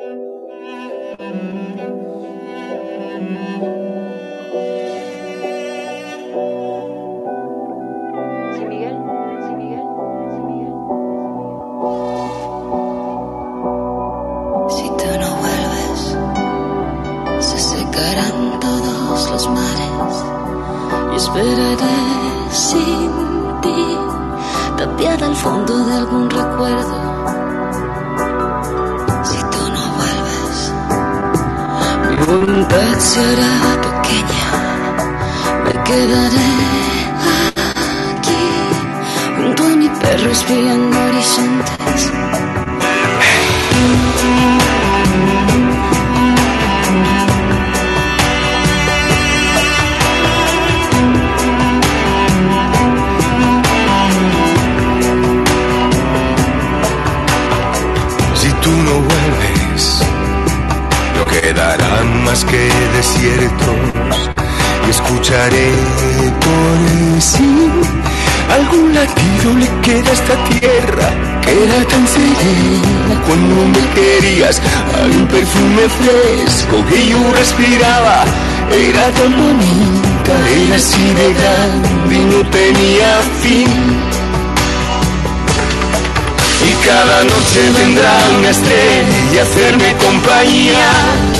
Si Miguel, si Miguel, si Miguel, sin Miguel Si tú no vuelves, se secarán todos los mares y esperaré sin ti toquear del fondo de algún recuerdo. voluntad será pequeña, me quedaré aquí junto a mi perro espiando horizontes. más que desiertos y escucharé por sí algún latido le queda a esta tierra que era tan serena cuando me querías. Hay un perfume fresco que yo respiraba era tan bonita era así de grande y no tenía fin. Y cada noche vendrá una estrella a hacerme compañía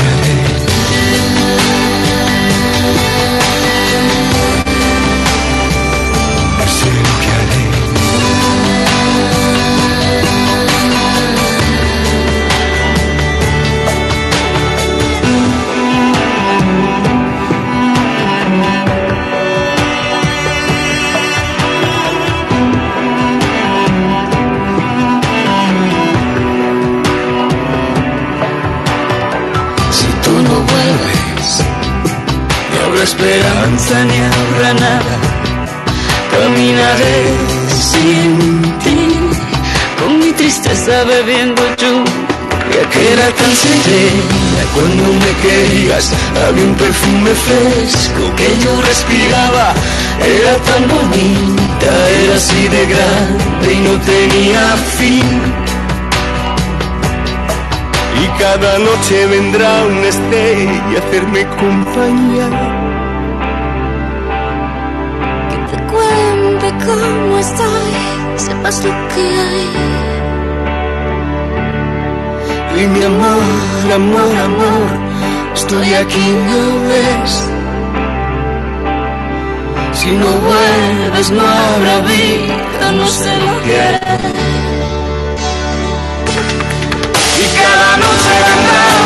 esperanza ni habrá nada. Caminaré sin ti, con mi tristeza bebiendo lluvia que era tan serena cuando me querías. Había un perfume fresco que yo respiraba, era tan bonita, era así de grande y no tenía fin. Y cada noche vendrá un estrella a hacerme compañía cómo estoy, sepas lo que hay. Y mi amor, amor, amor, estoy aquí, no ves. Si no vuelves no habrá vida, no sé lo que haré. Y cada noche vendrá.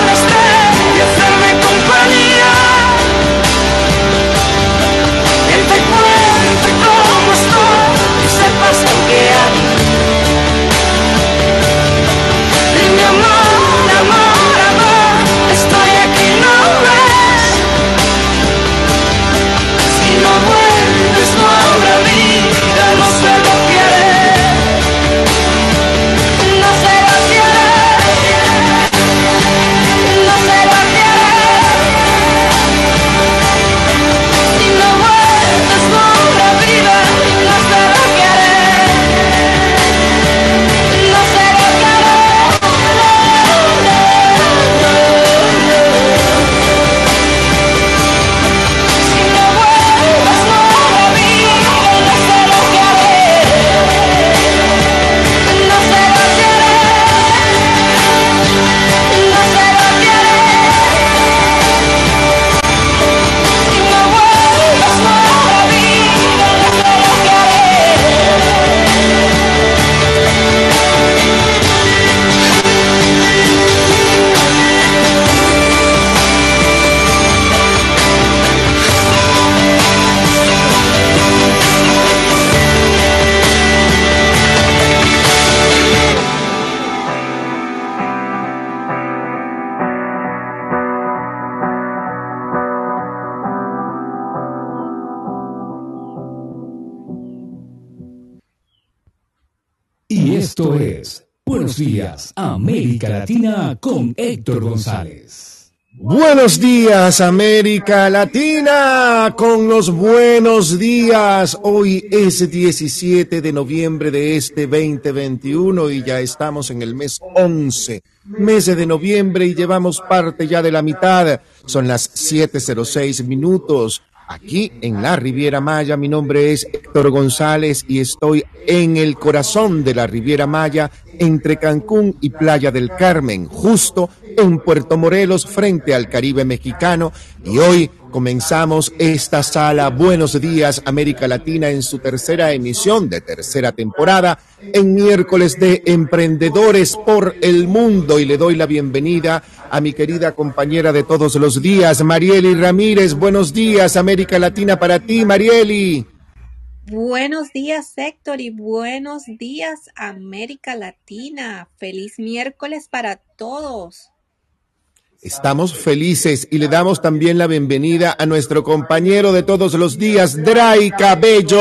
Héctor González. Buenos días América Latina con los buenos días. Hoy es 17 de noviembre de este 2021 y ya estamos en el mes 11, mes de noviembre y llevamos parte ya de la mitad. Son las 7.06 minutos. Aquí en la Riviera Maya, mi nombre es Héctor González y estoy en el corazón de la Riviera Maya, entre Cancún y Playa del Carmen, justo en Puerto Morelos, frente al Caribe mexicano. Y hoy comenzamos esta sala Buenos Días América Latina en su tercera emisión de tercera temporada, en miércoles de Emprendedores por el Mundo. Y le doy la bienvenida a mi querida compañera de todos los días, Marieli Ramírez. Buenos días América Latina para ti, Marieli. Buenos días, Héctor, y buenos días, América Latina. Feliz miércoles para todos. Estamos felices y le damos también la bienvenida a nuestro compañero de todos los días, Dray Cabello.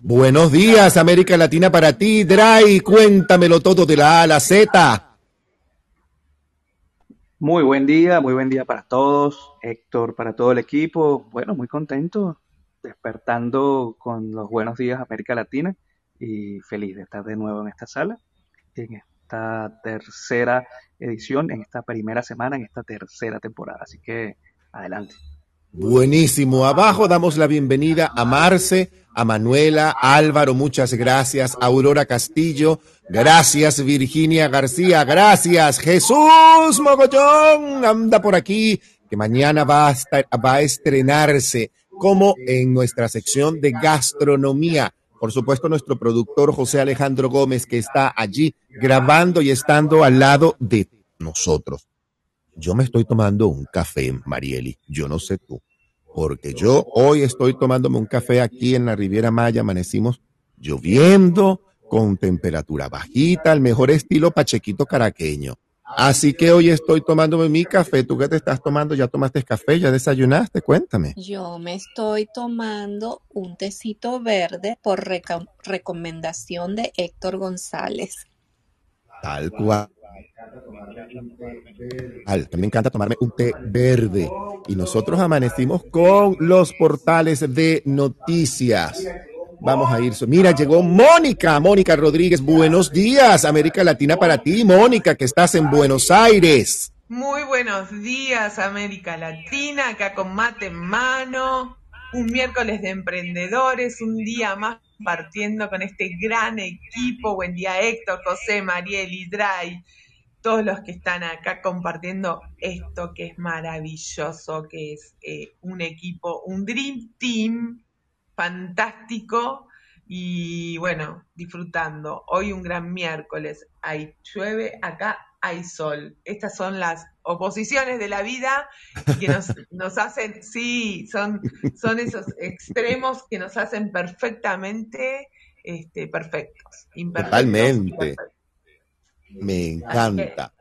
Buenos días, América Latina para ti, Dray. Cuéntamelo todo de la A a la Z. Muy buen día, muy buen día para todos, Héctor, para todo el equipo. Bueno, muy contento despertando con los buenos días América Latina y feliz de estar de nuevo en esta sala, esta tercera edición, en esta primera semana, en esta tercera temporada. Así que adelante. Buenísimo. Abajo damos la bienvenida a Marce, a Manuela, Álvaro, muchas gracias. Aurora Castillo, gracias. Virginia García, gracias. Jesús Mogollón, anda por aquí, que mañana va a, estar, va a estrenarse como en nuestra sección de gastronomía. Por supuesto, nuestro productor José Alejandro Gómez, que está allí grabando y estando al lado de nosotros. Yo me estoy tomando un café, Marieli. Yo no sé tú. Porque yo hoy estoy tomándome un café aquí en la Riviera Maya. Amanecimos lloviendo, con temperatura bajita, el mejor estilo pachequito caraqueño. Así que hoy estoy tomándome mi café. ¿Tú qué te estás tomando? ¿Ya tomaste café? ¿Ya desayunaste? Cuéntame. Yo me estoy tomando un tecito verde por recomendación de Héctor González. Tal cual. También me encanta tomarme un té verde. Y nosotros amanecimos con los portales de noticias. Vamos a ir. Mira, llegó Mónica, Mónica Rodríguez. Buenos días, América Latina para ti, Mónica, que estás en Buenos Aires. Muy buenos días, América Latina, acá con mate en mano. Un miércoles de emprendedores, un día más partiendo con este gran equipo. Buen día, Héctor, José, Mariel, Dray, todos los que están acá compartiendo esto que es maravilloso, que es eh, un equipo, un Dream Team fantástico y bueno, disfrutando. Hoy un gran miércoles, hay llueve, acá hay sol. Estas son las oposiciones de la vida que nos, nos hacen, sí, son, son esos extremos que nos hacen perfectamente este, perfectos. Totalmente. Me encanta.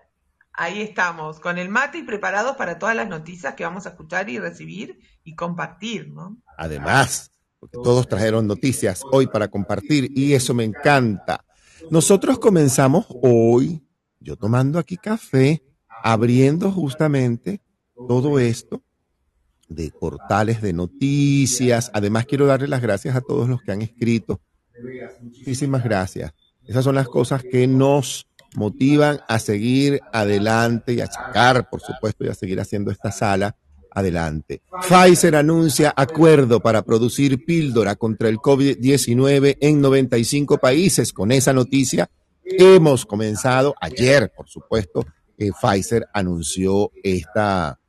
Ahí estamos, con el mate y preparados para todas las noticias que vamos a escuchar y recibir y compartir, ¿no? Además, todos trajeron noticias hoy para compartir y eso me encanta. Nosotros comenzamos hoy, yo tomando aquí café, abriendo justamente todo esto de portales de noticias. Además, quiero darle las gracias a todos los que han escrito. Muchísimas gracias. Esas son las cosas que nos motivan a seguir adelante y a sacar, por supuesto, y a seguir haciendo esta sala adelante. Pfizer anuncia acuerdo para producir píldora contra el COVID-19 en 95 países. Con esa noticia hemos comenzado ayer, por supuesto, eh, Pfizer anunció esta,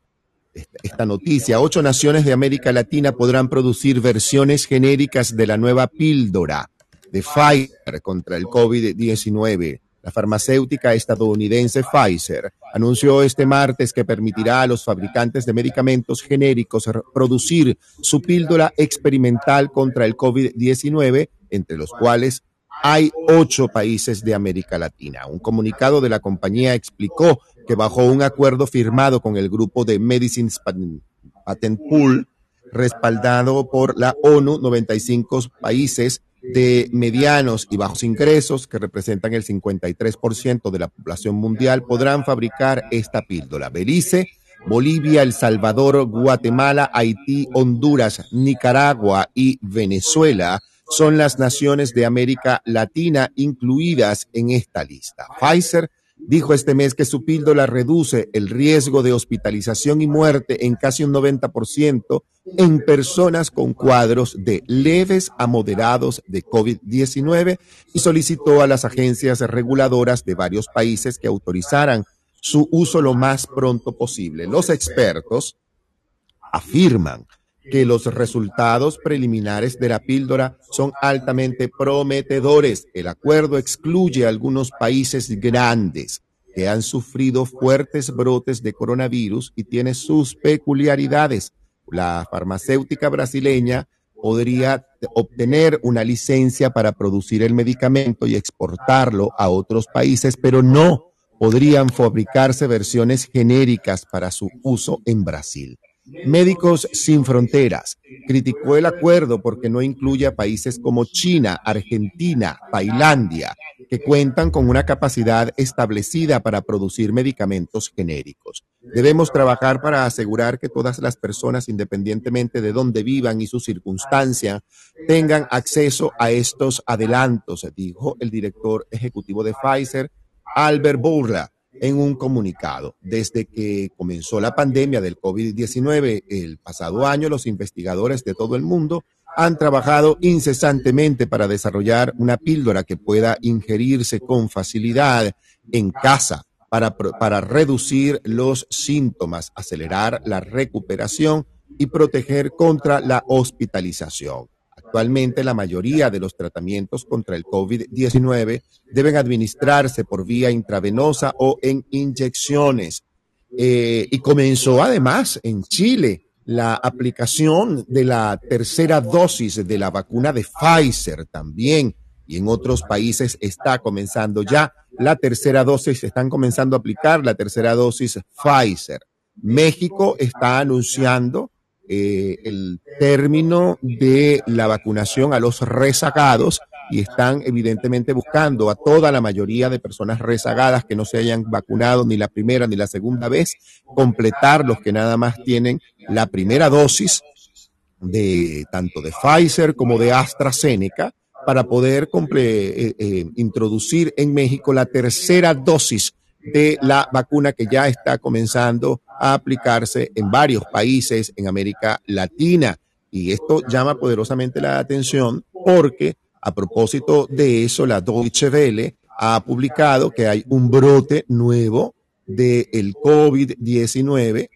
esta, esta noticia. Ocho naciones de América Latina podrán producir versiones genéricas de la nueva píldora de Pfizer contra el COVID-19. La farmacéutica estadounidense Pfizer anunció este martes que permitirá a los fabricantes de medicamentos genéricos producir su píldora experimental contra el COVID-19, entre los cuales hay ocho países de América Latina. Un comunicado de la compañía explicó que bajo un acuerdo firmado con el grupo de Medicines Patent Pool, respaldado por la ONU, 95 países de medianos y bajos ingresos, que representan el 53% de la población mundial, podrán fabricar esta píldora. Belice, Bolivia, El Salvador, Guatemala, Haití, Honduras, Nicaragua y Venezuela son las naciones de América Latina incluidas en esta lista. Pfizer dijo este mes que su píldora reduce el riesgo de hospitalización y muerte en casi un 90% en personas con cuadros de leves a moderados de COVID-19 y solicitó a las agencias reguladoras de varios países que autorizaran su uso lo más pronto posible. Los expertos afirman que los resultados preliminares de la píldora son altamente prometedores. El acuerdo excluye a algunos países grandes que han sufrido fuertes brotes de coronavirus y tiene sus peculiaridades. La farmacéutica brasileña podría obtener una licencia para producir el medicamento y exportarlo a otros países, pero no podrían fabricarse versiones genéricas para su uso en Brasil. Médicos Sin Fronteras criticó el acuerdo porque no incluye a países como China, Argentina, Tailandia, que cuentan con una capacidad establecida para producir medicamentos genéricos. Debemos trabajar para asegurar que todas las personas, independientemente de dónde vivan y su circunstancia, tengan acceso a estos adelantos, dijo el director ejecutivo de Pfizer, Albert Bourla en un comunicado. Desde que comenzó la pandemia del COVID-19 el pasado año, los investigadores de todo el mundo han trabajado incesantemente para desarrollar una píldora que pueda ingerirse con facilidad en casa para, para reducir los síntomas, acelerar la recuperación y proteger contra la hospitalización. Actualmente la mayoría de los tratamientos contra el COVID-19 deben administrarse por vía intravenosa o en inyecciones. Eh, y comenzó además en Chile la aplicación de la tercera dosis de la vacuna de Pfizer también. Y en otros países está comenzando ya la tercera dosis, están comenzando a aplicar la tercera dosis Pfizer. México está anunciando eh, el término de la vacunación a los rezagados y están evidentemente buscando a toda la mayoría de personas rezagadas que no se hayan vacunado ni la primera ni la segunda vez, completar los que nada más tienen la primera dosis de tanto de Pfizer como de AstraZeneca para poder eh, eh, introducir en México la tercera dosis de la vacuna que ya está comenzando a aplicarse en varios países en América Latina. Y esto llama poderosamente la atención porque a propósito de eso, la Deutsche Welle ha publicado que hay un brote nuevo del el COVID-19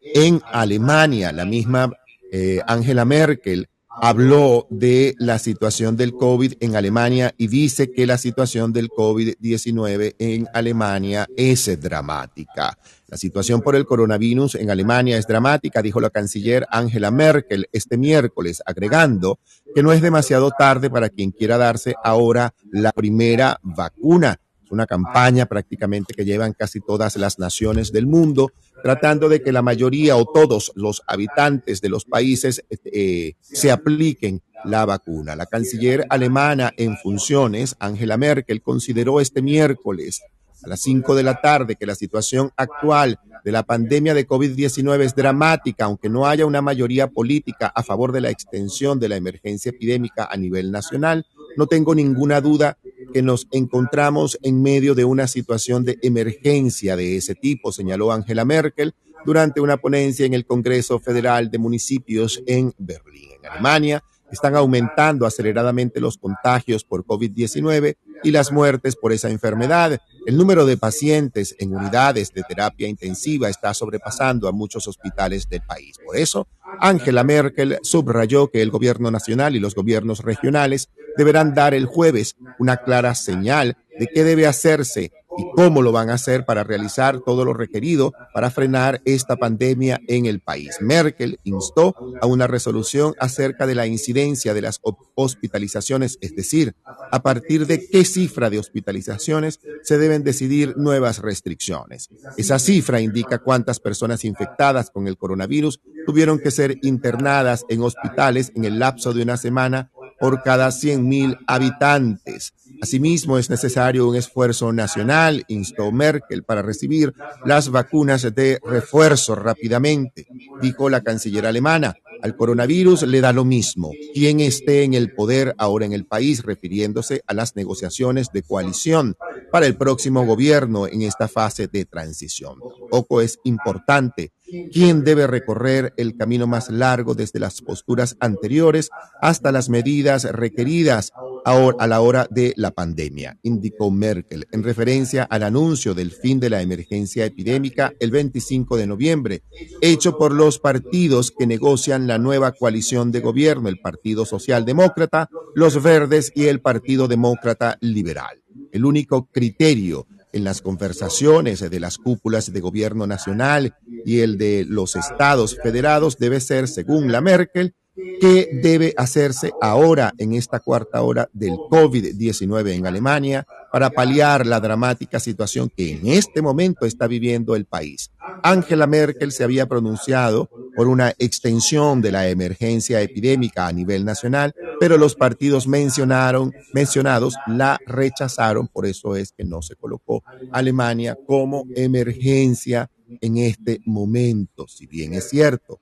en Alemania. La misma eh, Angela Merkel habló de la situación del COVID en Alemania y dice que la situación del COVID-19 en Alemania es dramática. La situación por el coronavirus en Alemania es dramática, dijo la canciller Angela Merkel este miércoles, agregando que no es demasiado tarde para quien quiera darse ahora la primera vacuna una campaña prácticamente que llevan casi todas las naciones del mundo, tratando de que la mayoría o todos los habitantes de los países eh, se apliquen la vacuna. La canciller alemana en funciones, Angela Merkel, consideró este miércoles a las 5 de la tarde que la situación actual de la pandemia de COVID-19 es dramática, aunque no haya una mayoría política a favor de la extensión de la emergencia epidémica a nivel nacional. No tengo ninguna duda que nos encontramos en medio de una situación de emergencia de ese tipo, señaló Angela Merkel durante una ponencia en el Congreso Federal de Municipios en Berlín, en Alemania. Están aumentando aceleradamente los contagios por COVID-19 y las muertes por esa enfermedad. El número de pacientes en unidades de terapia intensiva está sobrepasando a muchos hospitales del país. Por eso, Angela Merkel subrayó que el gobierno nacional y los gobiernos regionales deberán dar el jueves una clara señal de qué debe hacerse y cómo lo van a hacer para realizar todo lo requerido para frenar esta pandemia en el país. Merkel instó a una resolución acerca de la incidencia de las hospitalizaciones, es decir, a partir de qué cifra de hospitalizaciones se deben decidir nuevas restricciones. Esa cifra indica cuántas personas infectadas con el coronavirus tuvieron que ser internadas en hospitales en el lapso de una semana por cada 100.000 habitantes. Asimismo, es necesario un esfuerzo nacional, instó Merkel, para recibir las vacunas de refuerzo rápidamente, dijo la canciller alemana. Al coronavirus le da lo mismo quién esté en el poder ahora en el país, refiriéndose a las negociaciones de coalición para el próximo gobierno en esta fase de transición. Poco es importante quién debe recorrer el camino más largo desde las posturas anteriores hasta las medidas requeridas a la hora de la pandemia, indicó Merkel, en referencia al anuncio del fin de la emergencia epidémica el 25 de noviembre, hecho por los partidos que negocian la nueva coalición de gobierno, el Partido Socialdemócrata, los Verdes y el Partido Demócrata Liberal. El único criterio en las conversaciones de las cúpulas de gobierno nacional y el de los estados federados debe ser, según la Merkel, ¿Qué debe hacerse ahora en esta cuarta hora del COVID-19 en Alemania para paliar la dramática situación que en este momento está viviendo el país? Angela Merkel se había pronunciado por una extensión de la emergencia epidémica a nivel nacional, pero los partidos mencionaron, mencionados la rechazaron, por eso es que no se colocó Alemania como emergencia en este momento, si bien es cierto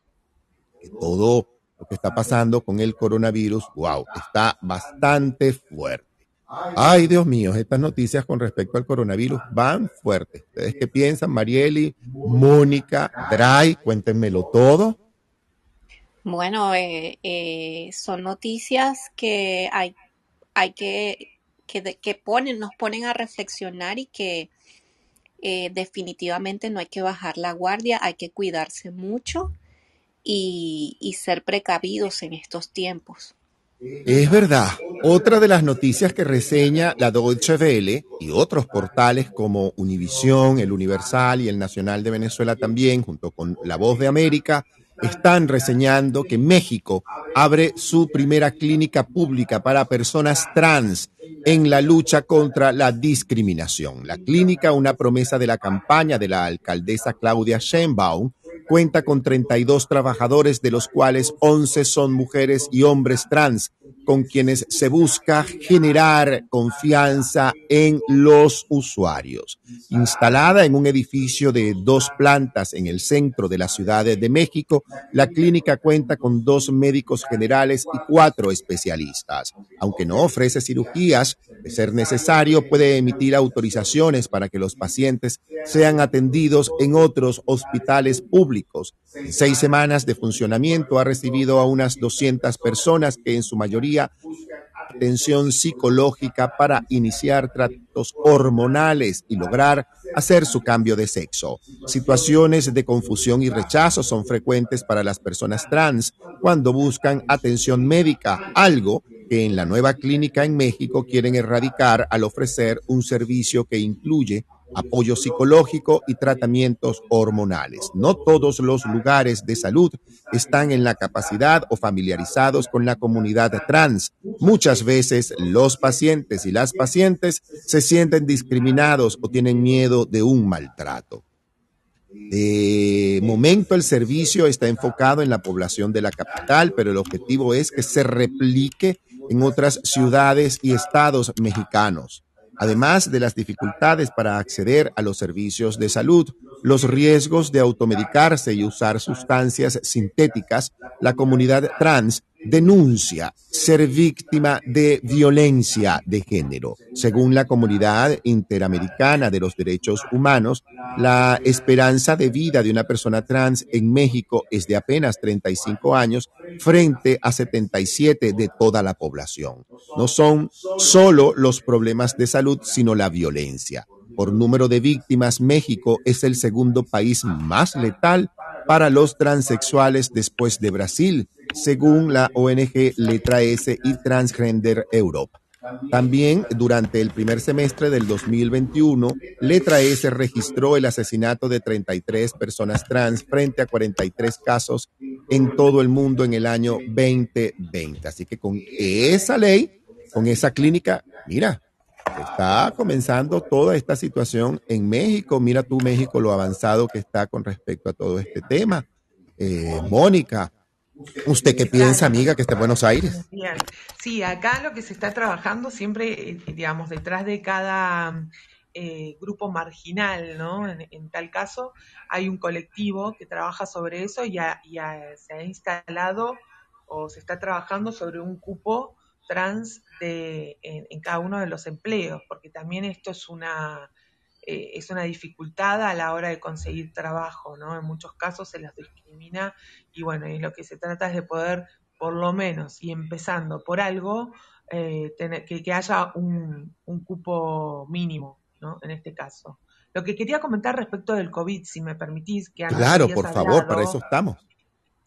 que todo lo que está pasando con el coronavirus, wow, está bastante fuerte. Ay, Dios mío, estas noticias con respecto al coronavirus van fuertes. ¿Ustedes qué piensan, Marieli, Mónica, Dray? Cuéntenmelo todo. Bueno, eh, eh, son noticias que hay, hay que, que, ponen, nos ponen a reflexionar y que eh, definitivamente no hay que bajar la guardia, hay que cuidarse mucho y, ser precavidos en estos tiempos. Es verdad. Otra de las noticias que reseña la Deutsche Welle y otros portales como Univisión, El Universal y El Nacional de Venezuela también, junto con La Voz de América, están reseñando que México abre su primera clínica pública para personas trans en la lucha contra la discriminación. La clínica, una promesa de la campaña de la alcaldesa Claudia Sheinbaum, cuenta con 32 trabajadores, de los cuales 11 son mujeres y hombres trans, con quienes se busca generar confianza en los usuarios. Instalada en un edificio de dos plantas en el centro de la Ciudad de México, la clínica cuenta con dos médicos generales y cuatro especialistas. Aunque no ofrece cirugías, de ser necesario, puede emitir autorizaciones para que los pacientes sean atendidos en otros hospitales públicos. En seis semanas de funcionamiento ha recibido a unas 200 personas que en su mayoría atención psicológica para iniciar tratos hormonales y lograr hacer su cambio de sexo. Situaciones de confusión y rechazo son frecuentes para las personas trans cuando buscan atención médica, algo que en la nueva clínica en México quieren erradicar al ofrecer un servicio que incluye apoyo psicológico y tratamientos hormonales. No todos los lugares de salud están en la capacidad o familiarizados con la comunidad trans. Muchas veces los pacientes y las pacientes se sienten discriminados o tienen miedo de un maltrato. De momento el servicio está enfocado en la población de la capital, pero el objetivo es que se replique en otras ciudades y estados mexicanos además de las dificultades para acceder a los servicios de salud, los riesgos de automedicarse y usar sustancias sintéticas, la comunidad trans denuncia ser víctima de violencia de género. Según la comunidad interamericana de los derechos humanos, la esperanza de vida de una persona trans en México es de apenas 35 años frente a 77 de toda la población. No son solo los problemas de salud, sino la violencia. Por número de víctimas, México es el segundo país más letal para los transexuales después de Brasil, según la ONG Letra S y Transgender Europe. También durante el primer semestre del 2021, Letra S registró el asesinato de 33 personas trans frente a 43 casos en todo el mundo en el año 2020. Así que con esa ley, con esa clínica, mira, está comenzando toda esta situación en México. Mira tú, México, lo avanzado que está con respecto a todo este tema. Eh, Mónica, ¿Usted qué piensa, amiga, que está en Buenos Aires? Sí, acá lo que se está trabajando siempre, eh, digamos, detrás de cada eh, grupo marginal, ¿no? En, tal caso, hay un colectivo que trabaja sobre eso y, se ha instalado o se está trabajando sobre un cupo trans de, en, cada uno de los empleos, porque también esto es una, eh, es una dificultad a la hora de conseguir trabajo, ¿no? En muchos casos se las discrimina y bueno, y lo que se trata es de poder, por lo menos, y empezando por algo, eh, tener, que, que, haya un, un cupo mínimo, ¿no? En este caso. Lo que quería comentar respecto del COVID, si me permitís, que Claro, por favor, para eso estamos.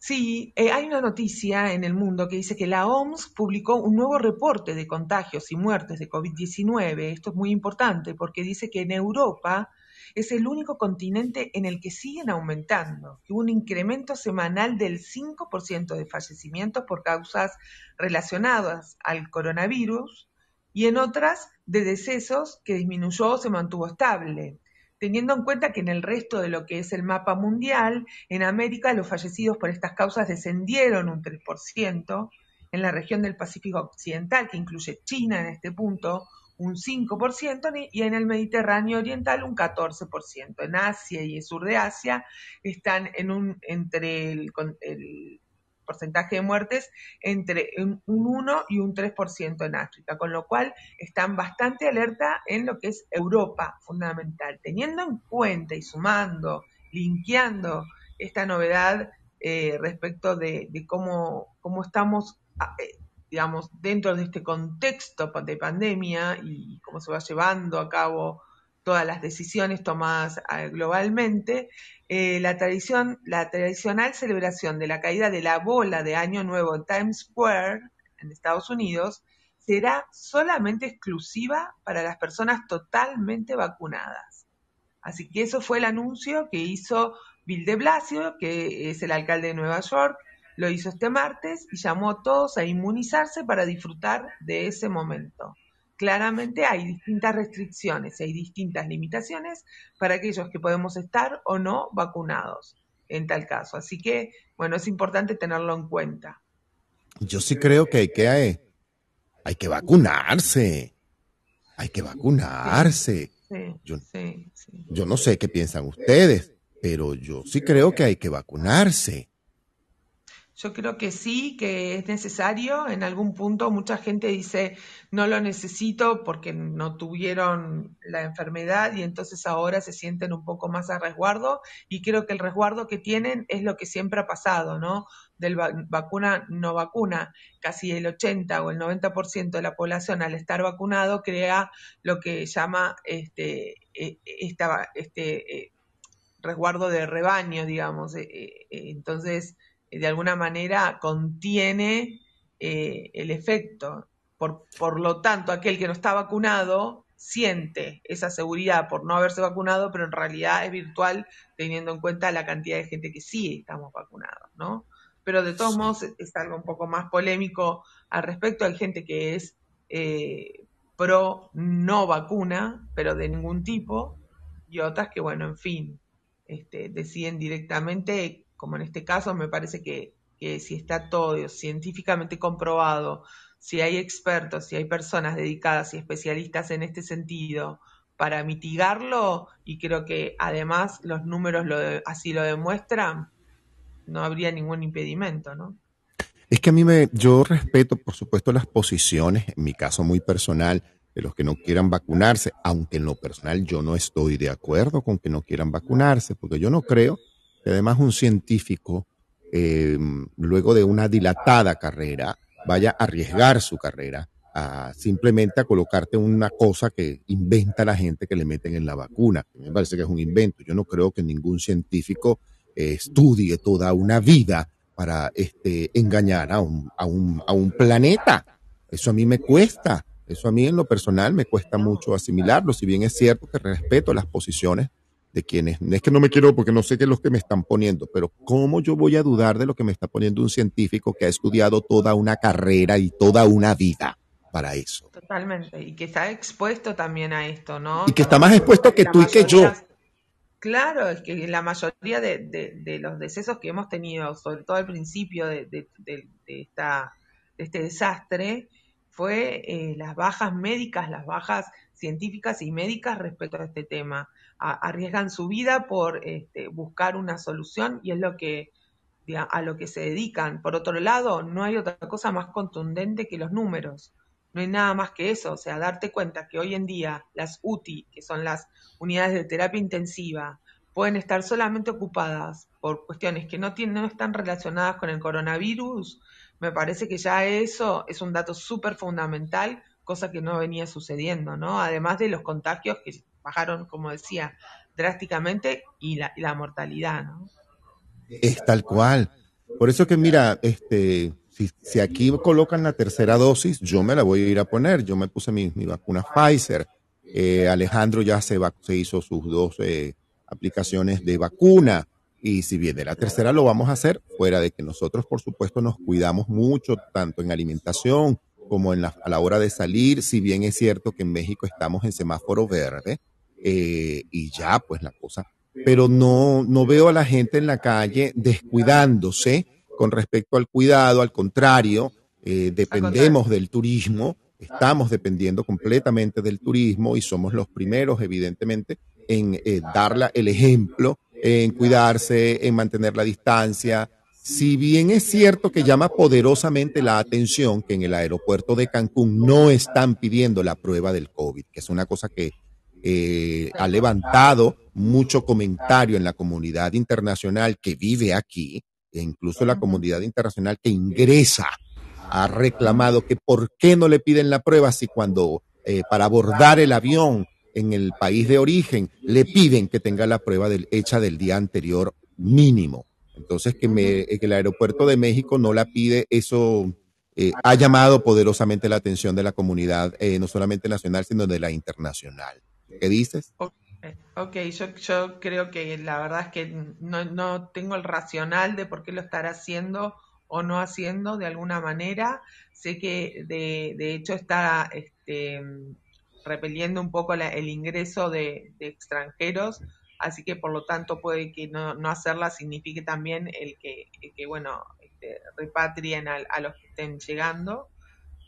Sí, eh, hay una noticia en el mundo que dice que la OMS publicó un nuevo reporte de contagios y muertes de COVID-19. Esto es muy importante porque dice que en Europa es el único continente en el que siguen aumentando, hubo un incremento semanal del 5% de fallecimientos por causas relacionadas al coronavirus y en otras de decesos que disminuyó o se mantuvo estable teniendo en cuenta que en el resto de lo que es el mapa mundial, en América los fallecidos por estas causas descendieron un 3%, en la región del Pacífico Occidental, que incluye China en este punto, un 5%, y en el Mediterráneo Oriental un 14%. En Asia y el sur de Asia están en un, entre el, el porcentaje de muertes entre un 1 y un 3% en África, con lo cual están bastante alerta en lo que es Europa fundamental. Teniendo en cuenta y sumando, linkeando esta novedad eh, respecto de, cómo, cómo estamos, ah, eh, digamos, dentro de este contexto de pandemia y cómo se va llevando a cabo todas las decisiones tomadas ah, globalmente, eh, la, tradición, la tradicional celebración de la caída de la bola de Año Nuevo en Times Square, en Estados Unidos, será solamente exclusiva para las personas totalmente vacunadas. Así que eso fue el anuncio que hizo Bill de Blasio, que es el alcalde de Nueva York, lo hizo este martes y llamó a todos a inmunizarse para disfrutar de ese momento claramente hay distintas restricciones, hay distintas limitaciones para aquellos que podemos estar o no vacunados en tal caso. Así que, bueno, es importante tenerlo en cuenta. Yo sí creo que hay que, hay, que vacunarse. Hay que vacunarse. yo, yo no sé qué piensan ustedes, pero yo sí creo que hay que vacunarse. Yo creo que sí, que es necesario. En algún punto mucha gente dice, no lo necesito porque no tuvieron la enfermedad y entonces ahora se sienten un poco más a resguardo. Y creo que el resguardo que tienen es lo que siempre ha pasado, ¿no? Del vacuna no vacuna. Casi el 80 o el 90% de la población al estar vacunado crea lo que llama este, e, este eh, resguardo de rebaño, digamos. Eh, eh, entonces, de alguna manera contiene eh, el efecto. Por, por lo tanto, aquel que no está vacunado siente esa seguridad por no haberse vacunado, pero en realidad es virtual teniendo en cuenta la cantidad de gente que sí estamos vacunados, ¿no? Pero de todos modos es algo un poco más polémico al respecto. Hay gente que es eh, pro no vacuna, pero de ningún tipo, y otras que, bueno, en fin, este, deciden directamente como en este caso, me parece que, si está todo científicamente comprobado, si hay expertos, si hay personas dedicadas y especialistas en este sentido para mitigarlo, y creo que además los números lo así lo demuestran, no habría ningún impedimento, ¿no? Es que a mí me, yo respeto, por supuesto, las posiciones, en mi caso muy personal, de los que no quieran vacunarse, aunque en lo personal yo no estoy de acuerdo con que no quieran vacunarse, porque yo no creo y además un científico, eh, luego de una dilatada carrera, vaya a arriesgar su carrera a simplemente a colocarte una cosa que inventa la gente que le meten en la vacuna. Me parece que es un invento. Yo no creo que ningún científico eh, estudie toda una vida para este, engañar a un, a, un, a un planeta. Eso a mí me cuesta. Eso a mí en lo personal me cuesta mucho asimilarlo, si bien es cierto que respeto las posiciones de quienes, es que no me quiero porque no sé qué es lo que me están poniendo, pero ¿cómo yo voy a dudar de lo que me está poniendo un científico que ha estudiado toda una carrera y toda una vida para eso? Totalmente, y que está expuesto también a esto, ¿no? Y que está más expuesto que tú y que yo. Claro, es que la mayoría de, los decesos que hemos tenido, sobre todo al principio de, esta, este desastre, fue eh, las bajas médicas, las bajas científicas y médicas respecto a este tema. Arriesgan su vida por este, buscar una solución y es lo que a lo que se dedican. Por otro lado, no hay otra cosa más contundente que los números. No hay nada más que eso, o sea, darte cuenta que hoy en día las UTI, que son las unidades de terapia intensiva, pueden estar solamente ocupadas por cuestiones que no, tienen, no están relacionadas con el coronavirus, me parece que ya eso es un dato súper fundamental, cosa que no venía sucediendo, ¿no? Además de los contagios que bajaron, como decía, drásticamente y la, y la mortalidad, ¿no? Es tal cual. Por eso que mira, este, si, aquí colocan la tercera dosis, yo me la voy a ir a poner. Yo me puse mi, vacuna Pfizer. Eh, Alejandro ya se, se, hizo sus dos eh, aplicaciones de vacuna. Y si viene la tercera, lo vamos a hacer fuera de que nosotros, por supuesto, nos cuidamos mucho, tanto en alimentación como en la, a la hora de salir. Si bien es cierto que en México estamos en semáforo verde eh, y ya, pues la cosa. Pero no, no veo a la gente en la calle descuidándose con respecto al cuidado, al contrario, eh, dependemos del turismo, estamos dependiendo completamente del turismo y somos los primeros, evidentemente, en eh, dar el ejemplo, en cuidarse, en mantener la distancia. Si bien es cierto que llama poderosamente la atención que en el aeropuerto de Cancún no están pidiendo la prueba del COVID, que es una cosa que eh, ha levantado mucho comentario en la comunidad internacional que vive aquí, e incluso la comunidad internacional que ingresa ha reclamado que por qué no le piden la prueba si cuando eh, para abordar el avión en el país de origen le piden que tenga la prueba del, hecha del día anterior mínimo. Entonces, que, me, eh, que el aeropuerto de México no la pide, eso eh, ha llamado poderosamente la atención de la comunidad, no solamente nacional, sino de la internacional. ¿Qué dices? Ok, yo, yo creo que la verdad es que no, tengo el racional de por qué lo estará haciendo o no haciendo de alguna manera. Sé que de, hecho está este, repeliendo un poco el ingreso de, extranjeros, así que por lo tanto puede que no, no hacerla signifique también el que, que bueno, este, repatrien a, a los que estén llegando.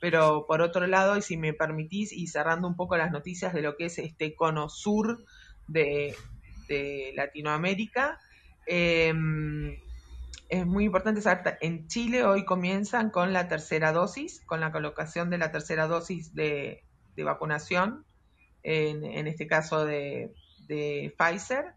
Pero por otro lado, y si me permitís, y cerrando un poco las noticias de lo que es este cono sur de, Latinoamérica, em, es muy importante saber, en Chile hoy comienzan con la tercera dosis, con la colocación de la tercera dosis de, vacunación, en, este caso de, de Pfizer.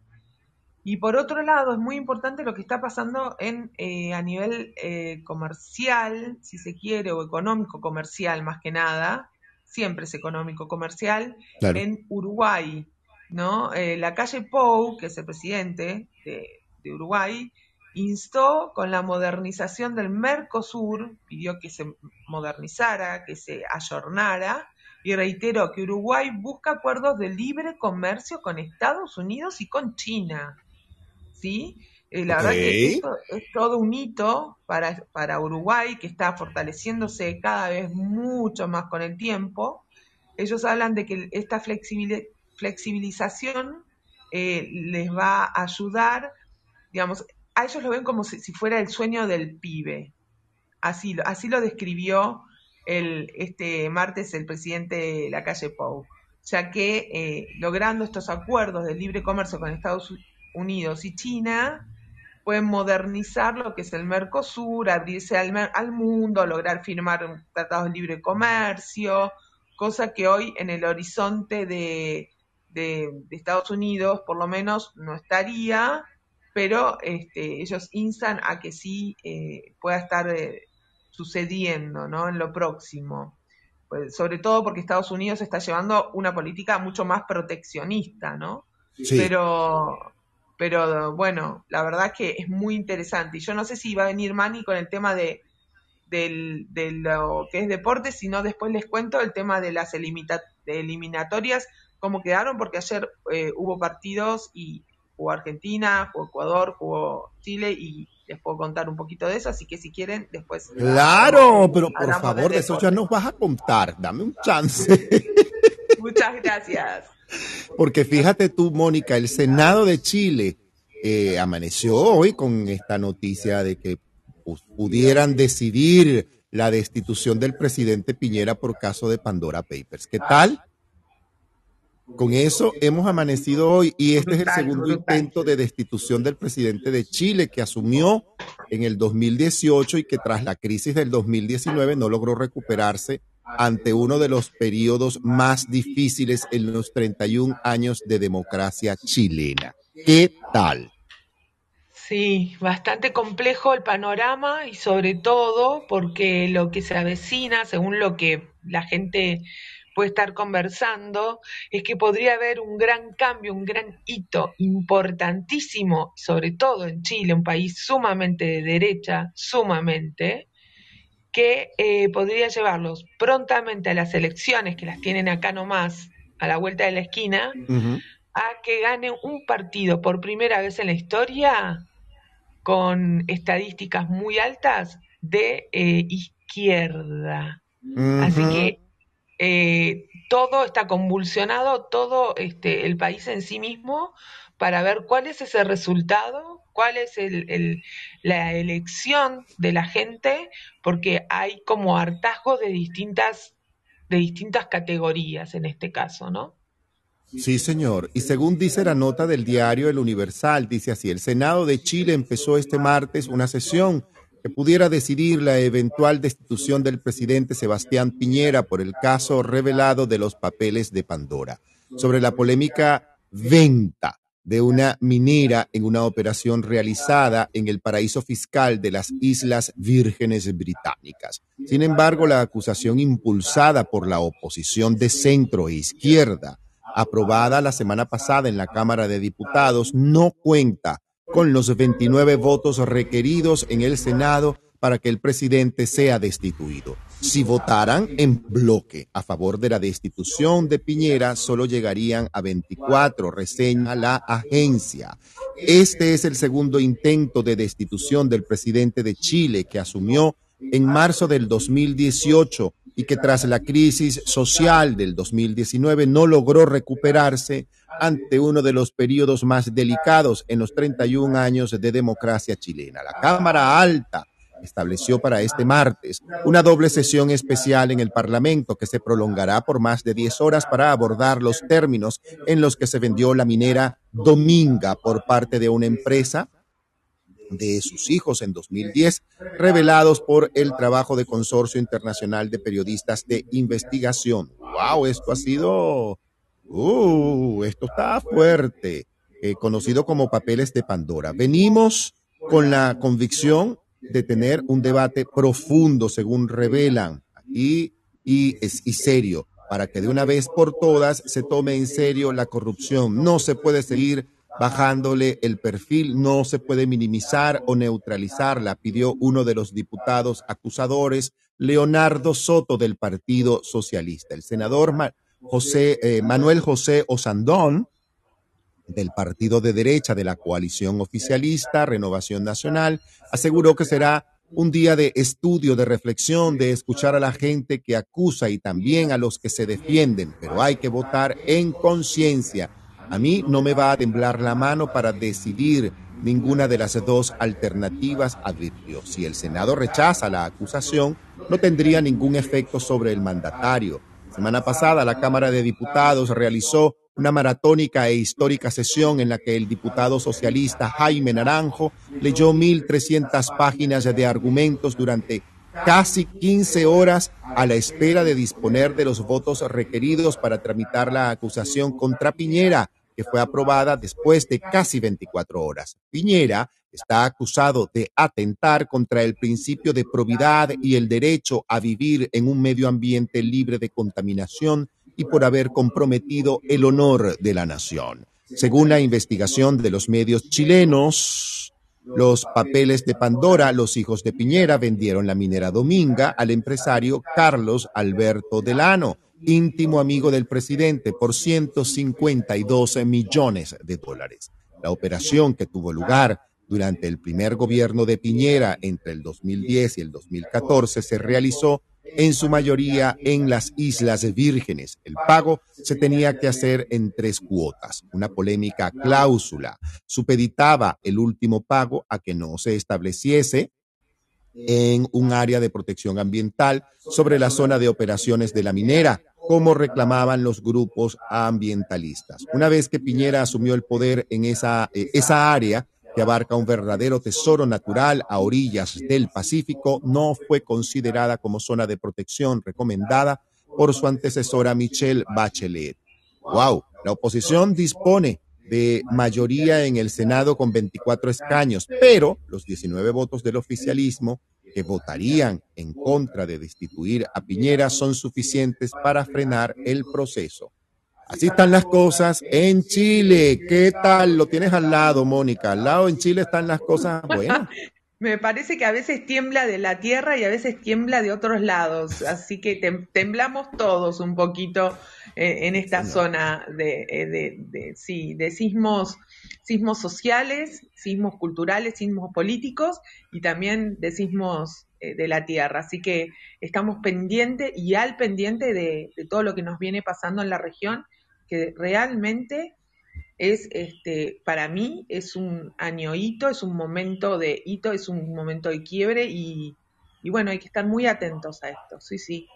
Y por otro lado, es muy importante lo que está pasando en, eh, a nivel eh, comercial, si se quiere, o económico comercial más que nada, siempre es económico comercial, en Uruguay. ¿no? Eh, la calle Pou, que es el presidente de, de Uruguay, instó con la modernización del Mercosur, pidió que se modernizara, que se ayornara, y reiteró que Uruguay busca acuerdos de libre comercio con Estados Unidos y con China. ¿Sí? Eh, la verdad que esto es todo un hito para, para Uruguay, que está fortaleciéndose cada vez mucho más con el tiempo. Ellos hablan de que esta flexibilización eh, les va a ayudar, digamos, a ellos lo ven como si, fuera el sueño del pibe. Así, así lo describió el, este martes el presidente de la calle Pou, ya que eh, logrando estos acuerdos de libre comercio con Estados Unidos, y China pueden modernizar lo que es el Mercosur, abrirse al, al mundo, lograr firmar tratados de libre comercio, cosa que hoy en el horizonte de, Estados Unidos por lo menos no estaría, pero este, ellos instan a que sí eh, pueda estar eh, sucediendo ¿no? en lo próximo. Pues, sobre todo porque Estados Unidos está llevando una política mucho más proteccionista, ¿no? Pero pero bueno, la verdad que es muy interesante. Y yo no sé si va a venir Manny con el tema de, lo que es deporte, sino después les cuento el tema de las eliminatorias, cómo quedaron, porque ayer eh, hubo partidos y jugó Argentina, jugó Ecuador, jugó Chile y les puedo contar un poquito de eso, así que si quieren, después... Claro, pero por favor, de eso ya nos vas a contar, dame un chance. Muchas gracias. Porque fíjate tú, Mónica, el Senado de Chile eh, amaneció hoy con esta noticia de que pues, pudieran decidir la destitución del presidente Piñera por caso de Pandora Papers. ¿Qué tal? Con eso hemos amanecido hoy y este es el segundo intento de destitución del presidente de Chile que asumió en el 2018 y que tras la crisis del 2019 no logró recuperarse ante uno de los periodos más difíciles en los 31 años de democracia chilena. ¿Qué tal? Sí, bastante complejo el panorama y sobre todo porque lo que se avecina, según lo que la gente puede estar conversando, es que podría haber un gran cambio, un gran hito importantísimo, sobre todo en Chile, un país sumamente de derecha, sumamente, que eh, podría llevarlos prontamente a las elecciones, que las tienen acá nomás, a la vuelta de la esquina, a que gane un partido por primera vez en la historia con estadísticas muy altas de eh, izquierda. Así que eh, todo está convulsionado, todo este, el país en sí mismo, para ver cuál es ese resultado, cuál es el, la elección de la gente, porque hay como hartazgos de distintas, de distintas categorías en este caso, ¿no? Sí, señor. Y según dice la nota del diario El Universal, dice así, el Senado de Chile empezó este martes una sesión que pudiera decidir la eventual destitución del presidente Sebastián Piñera por el caso revelado de los papeles de Pandora, sobre la polémica venta de una minera en una operación realizada en el paraíso fiscal de las Islas Vírgenes Británicas. Sin embargo, la acusación impulsada por la oposición de centro e izquierda, aprobada la semana pasada en la Cámara de Diputados, no cuenta con los 29 votos requeridos en el Senado para que el presidente sea destituido. Si votaran en bloque a favor de la destitución de Piñera, solo llegarían a 24, reseña la agencia. Este es el segundo intento de destitución del presidente de Chile que asumió en marzo del 2018 y que tras la crisis social del 2019 no logró recuperarse ante uno de los periodos más delicados en los 31 años de democracia chilena. La Cámara Alta estableció para este martes una doble sesión especial en el Parlamento que se prolongará por más de 10 horas para abordar los términos en los que se vendió la minera Dominga por parte de una empresa de sus hijos en 2010, revelados por el trabajo de Consorcio Internacional de Periodistas de Investigación. ¡Wow! Esto ha sido Uh, esto está fuerte. Eh, conocido como papeles de Pandora. Venimos con la convicción de tener un debate profundo, según revelan, y, y, y serio, para que de una vez por todas se tome en serio la corrupción. No se puede seguir bajándole el perfil, no se puede minimizar o neutralizarla, pidió uno de los diputados acusadores, Leonardo Soto del Partido Socialista. El senador José, eh, Manuel José Osandón, del partido de derecha de la coalición oficialista Renovación Nacional, aseguró que será un día de estudio, de reflexión, de escuchar a la gente que acusa y también a los que se defienden, pero hay que votar en conciencia. A mí no me va a temblar la mano para decidir ninguna de las dos alternativas, advirtió. Si el Senado rechaza la acusación, no tendría ningún efecto sobre el mandatario semana pasada, la Cámara de Diputados realizó una maratónica e histórica sesión en la que el diputado socialista Jaime Naranjo leyó 1.300 páginas de argumentos durante casi 15 horas a la espera de disponer de los votos requeridos para tramitar la acusación contra Piñera, que fue aprobada después de casi 24 horas. Piñera está acusado de atentar contra el principio de probidad y el derecho a vivir en un medio ambiente libre de contaminación y por haber comprometido el honor de la nación. Según la investigación de los medios chilenos, los papeles de Pandora, los hijos de Piñera vendieron la minera Dominga al empresario Carlos Alberto Delano, íntimo amigo del presidente, por 152 millones de dólares. La operación que tuvo lugar durante el primer gobierno de Piñera entre el 2010 y el 2014 se realizó en su mayoría en las Islas Vírgenes. El pago se tenía que hacer en tres cuotas. Una polémica cláusula supeditaba el último pago a que no se estableciese en un área de protección ambiental sobre la zona de operaciones de la minera, como reclamaban los grupos ambientalistas. Una vez que Piñera asumió el poder en esa, eh, esa área, que abarca un verdadero tesoro natural a orillas del Pacífico, no fue considerada como zona de protección recomendada por su antecesora Michelle Bachelet. ¡Wow! La oposición dispone de mayoría en el Senado con 24 escaños, pero los 19 votos del oficialismo que votarían en contra de destituir a Piñera son suficientes para frenar el proceso. Así están las cosas en Chile. ¿Qué tal? Lo tienes al lado, Mónica. Al lado en Chile están las cosas buenas. Me parece que a veces tiembla de la tierra y a veces tiembla de otros lados, así que temblamos todos un poquito eh, en esta zona de, eh, de, de, sí, de sismos, sismos sociales, sismos culturales, sismos políticos y también de sismos eh, de la tierra. Así que estamos pendientes y al pendiente de, de todo lo que nos viene pasando en la región, que realmente es este para mí es un año hito, es un momento de hito, es un momento de quiebre y, y bueno, hay que estar muy atentos a esto, sí, sí.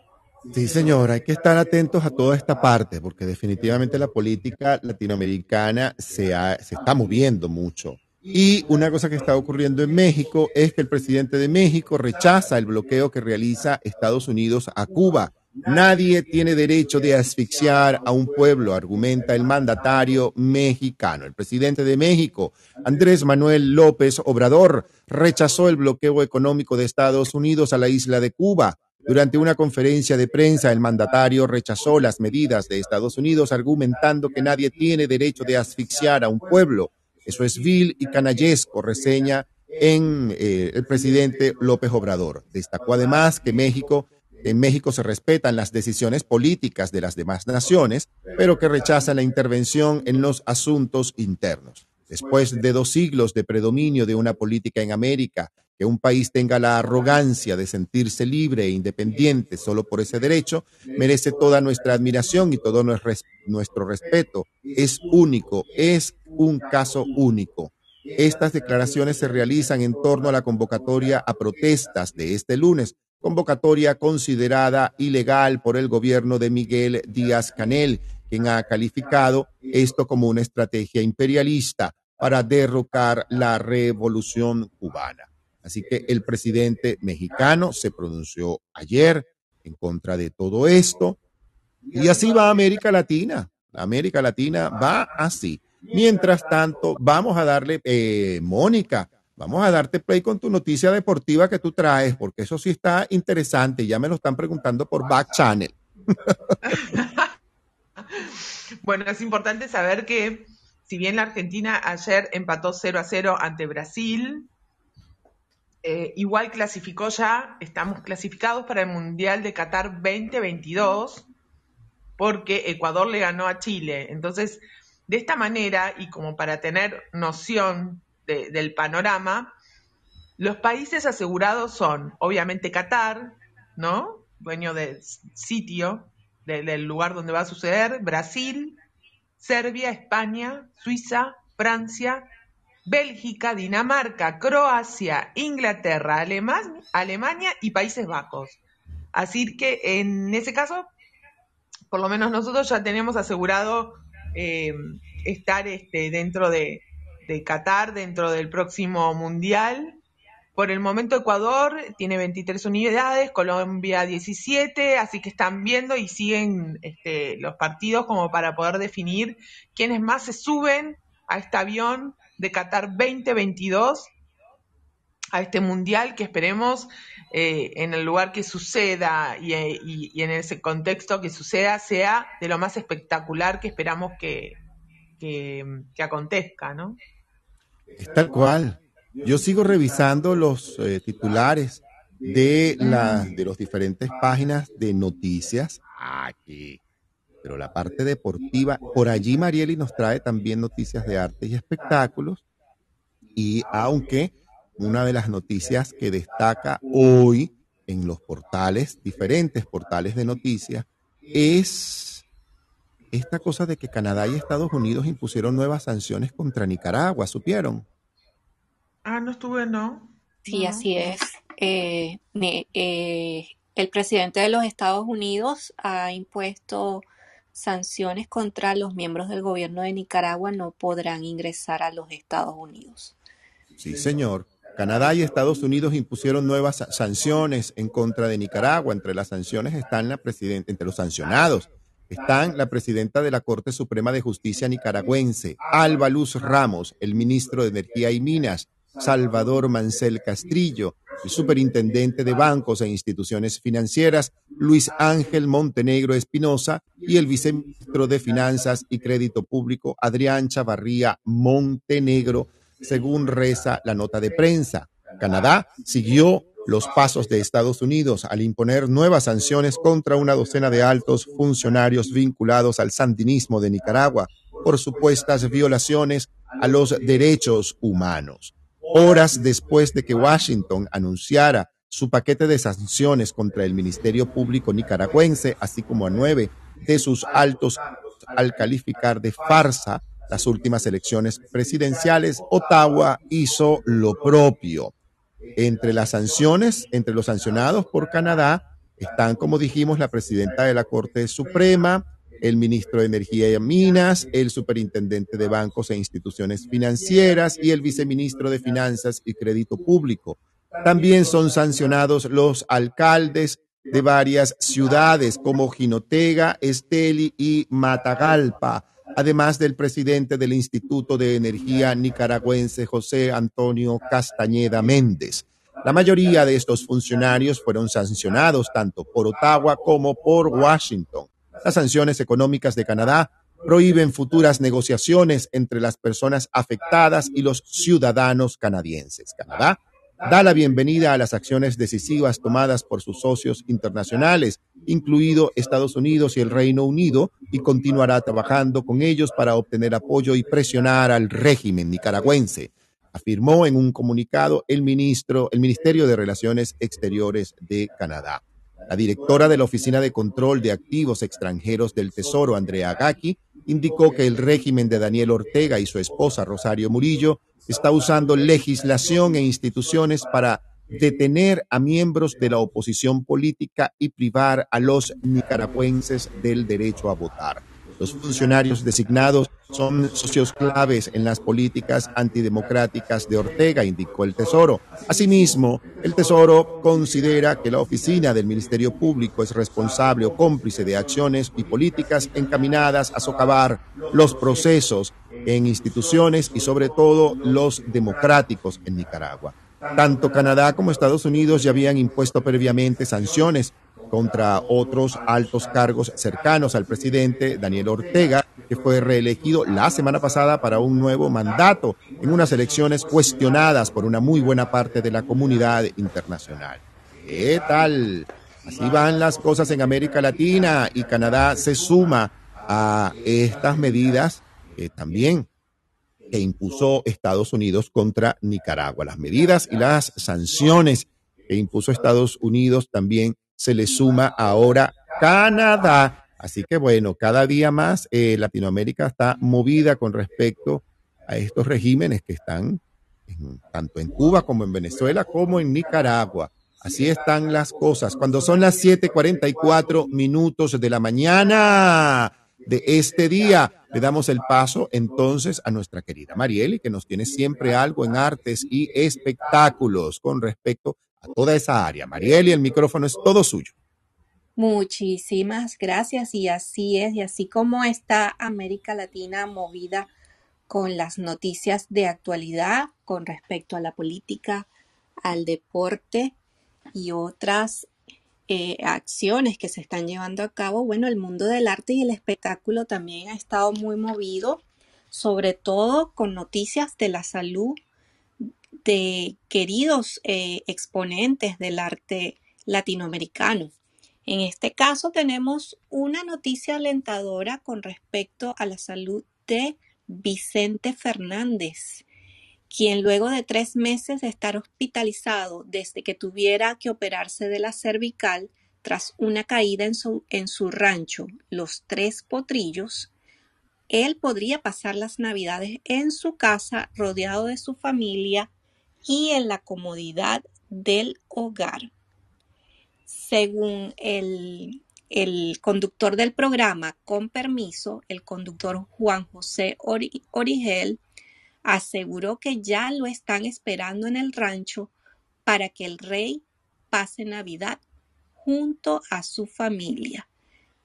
Sí, señor, hay que estar atentos a toda esta parte, porque definitivamente la política latinoamericana se, ha, se está moviendo mucho. Y una cosa que está ocurriendo en México es que el presidente de México rechaza el bloqueo que realiza Estados Unidos a Cuba Nadie tiene derecho de asfixiar a un pueblo, argumenta el mandatario mexicano. El presidente de México, Andrés Manuel López Obrador, rechazó el bloqueo económico de Estados Unidos a la isla de Cuba. Durante una conferencia de prensa, el mandatario rechazó las medidas de Estados Unidos, argumentando que nadie tiene derecho de asfixiar a un pueblo. Eso es vil y canallesco, reseña en eh, el presidente López Obrador. Destacó además que México en México se respetan las decisiones políticas de las demás naciones, pero que rechazan la intervención en los asuntos internos. Después de dos siglos de predominio de una política en América, que un país tenga la arrogancia de sentirse libre e independiente solo por ese derecho, merece toda nuestra admiración y todo nuestro respeto. Es único, es un caso único. Estas declaraciones se realizan en torno a la convocatoria a protestas de este lunes, convocatoria considerada ilegal por el gobierno de Miguel Díaz Canel, quien ha calificado esto como una estrategia imperialista para derrocar la revolución cubana. Así que el presidente mexicano se pronunció ayer en contra de todo esto y así va América Latina. América Latina va así. Mientras tanto, vamos a darle, eh, Mónica, Vamos a darte play con tu noticia deportiva que tú traes, porque eso sí está interesante. Ya me lo están preguntando por Back Channel. bueno, es importante saber que si bien la Argentina ayer empató 0 a 0 ante Brasil, eh, igual clasificó ya, estamos clasificados para el Mundial de Qatar 2022, porque Ecuador le ganó a Chile. Entonces, de esta manera, y como para tener noción del panorama, los países asegurados son, obviamente, Qatar, ¿no? Dueño del sitio, del lugar donde va a suceder, Brasil, Serbia, España, Suiza, Francia, Bélgica, Dinamarca, Croacia, Inglaterra, Alemania y Países Bajos. Así que en ese caso, por lo menos nosotros ya tenemos asegurado eh, estar este, dentro de, de Qatar dentro del próximo Mundial. Por el momento Ecuador tiene 23 unidades, Colombia 17, así que están viendo y siguen este, los partidos como para poder definir quiénes más se suben a este avión de Qatar 2022, a este mundial que esperemos eh, en el lugar que suceda y, en ese contexto que suceda sea de lo más espectacular que esperamos que, que, que acontezca, ¿no? Es tal cual. Yo sigo revisando los eh, titulares de, la, de las diferentes páginas de noticias. Aquí. Pero la parte deportiva, por allí Marieli nos trae también noticias de arte y espectáculos. Y aunque una de las noticias que destaca hoy en los portales, diferentes portales de noticias, es esta cosa de que Canadá y Estados Unidos impusieron nuevas sanciones contra Nicaragua, ¿supieron? Ah, no estuve, no. Sí, No. así es. Eh, eh, el presidente de los Estados Unidos ha impuesto sanciones contra los miembros del gobierno de Nicaragua, no podrán ingresar a los Estados Unidos. Sí, señor. Canadá y Estados Unidos impusieron nuevas sa- sanciones en contra de Nicaragua. Entre las sanciones están la presidenta, entre los sancionados están la presidenta de la Corte Suprema de Justicia nicaragüense, Alba Luz Ramos, el ministro de Energía y Minas, Salvador Mancel Castrillo, el superintendente de bancos e instituciones financieras, Luis Ángel Montenegro Espinosa, y el viceministro de Finanzas y Crédito Público, Adrián Chavarría Montenegro, según reza la nota de prensa. Canadá siguió los pasos de Estados Unidos al imponer nuevas sanciones contra una docena de altos funcionarios vinculados al sandinismo de Nicaragua por supuestas violaciones a los derechos humanos. Horas después de que Washington anunciara su paquete de sanciones contra el Ministerio Público nicaragüense, así como a nueve de sus altos al calificar de farsa las últimas elecciones presidenciales, Ottawa hizo lo propio. Entre las sanciones, entre los sancionados por Canadá, están, como dijimos, la presidenta de la Corte Suprema, el ministro de Energía y Minas, el superintendente de bancos e instituciones financieras y el viceministro de Finanzas y Crédito Público. También son sancionados los alcaldes de varias ciudades como Jinotega, Esteli y Matagalpa, además del presidente del Instituto de Energía nicaragüense, José Antonio Castañeda Méndez. La mayoría de estos funcionarios fueron sancionados tanto por Ottawa como por Washington. Las sanciones económicas de Canadá prohíben futuras negociaciones entre las personas afectadas y los ciudadanos canadienses. Canadá da la bienvenida a las acciones decisivas tomadas por sus socios internacionales, incluido Estados Unidos y el Reino Unido, y continuará trabajando con ellos para obtener apoyo y presionar al régimen nicaragüense, afirmó en un comunicado el ministro, el Ministerio de Relaciones Exteriores de Canadá. La directora de la Oficina de Control de Activos Extranjeros del Tesoro, Andrea Gaki, indicó que el régimen de Daniel Ortega y su esposa Rosario Murillo está usando legislación e instituciones para detener a miembros de la oposición política y privar a los nicaragüenses del derecho a votar. Los funcionarios designados son socios claves en las políticas antidemocráticas de Ortega, indicó el Tesoro. Asimismo, el Tesoro considera que la oficina del Ministerio Público es responsable o cómplice de acciones y políticas encaminadas a socavar los procesos en instituciones y sobre todo los democráticos en Nicaragua. Tanto Canadá como Estados Unidos ya habían impuesto previamente sanciones contra otros altos cargos cercanos al presidente Daniel Ortega, que fue reelegido la semana pasada para un nuevo mandato en unas elecciones cuestionadas por una muy buena parte de la comunidad internacional. ¿Qué tal? Así van las cosas en América Latina y Canadá se suma a estas medidas eh, también que impuso Estados Unidos contra Nicaragua. Las medidas y las sanciones que impuso Estados Unidos también se le suma ahora Canadá. Así que bueno, cada día más eh, Latinoamérica está movida con respecto a estos regímenes que están en, tanto en Cuba como en Venezuela como en Nicaragua. Así están las cosas. Cuando son las 7:44 minutos de la mañana de este día, le damos el paso entonces a nuestra querida Marieli, que nos tiene siempre algo en artes y espectáculos con respecto a toda esa área. Marieli, el micrófono es todo suyo. Muchísimas gracias y así es, y así como está América Latina movida con las noticias de actualidad con respecto a la política, al deporte y otras eh, acciones que se están llevando a cabo, bueno, el mundo del arte y el espectáculo también ha estado muy movido, sobre todo con noticias de la salud de queridos eh, exponentes del arte latinoamericano. En este caso tenemos una noticia alentadora con respecto a la salud de Vicente Fernández, quien luego de tres meses de estar hospitalizado desde que tuviera que operarse de la cervical tras una caída en su, en su rancho, Los Tres Potrillos, él podría pasar las navidades en su casa rodeado de su familia y en la comodidad del hogar. Según el, el conductor del programa, con permiso, el conductor Juan José Origel, aseguró que ya lo están esperando en el rancho para que el rey pase Navidad junto a su familia.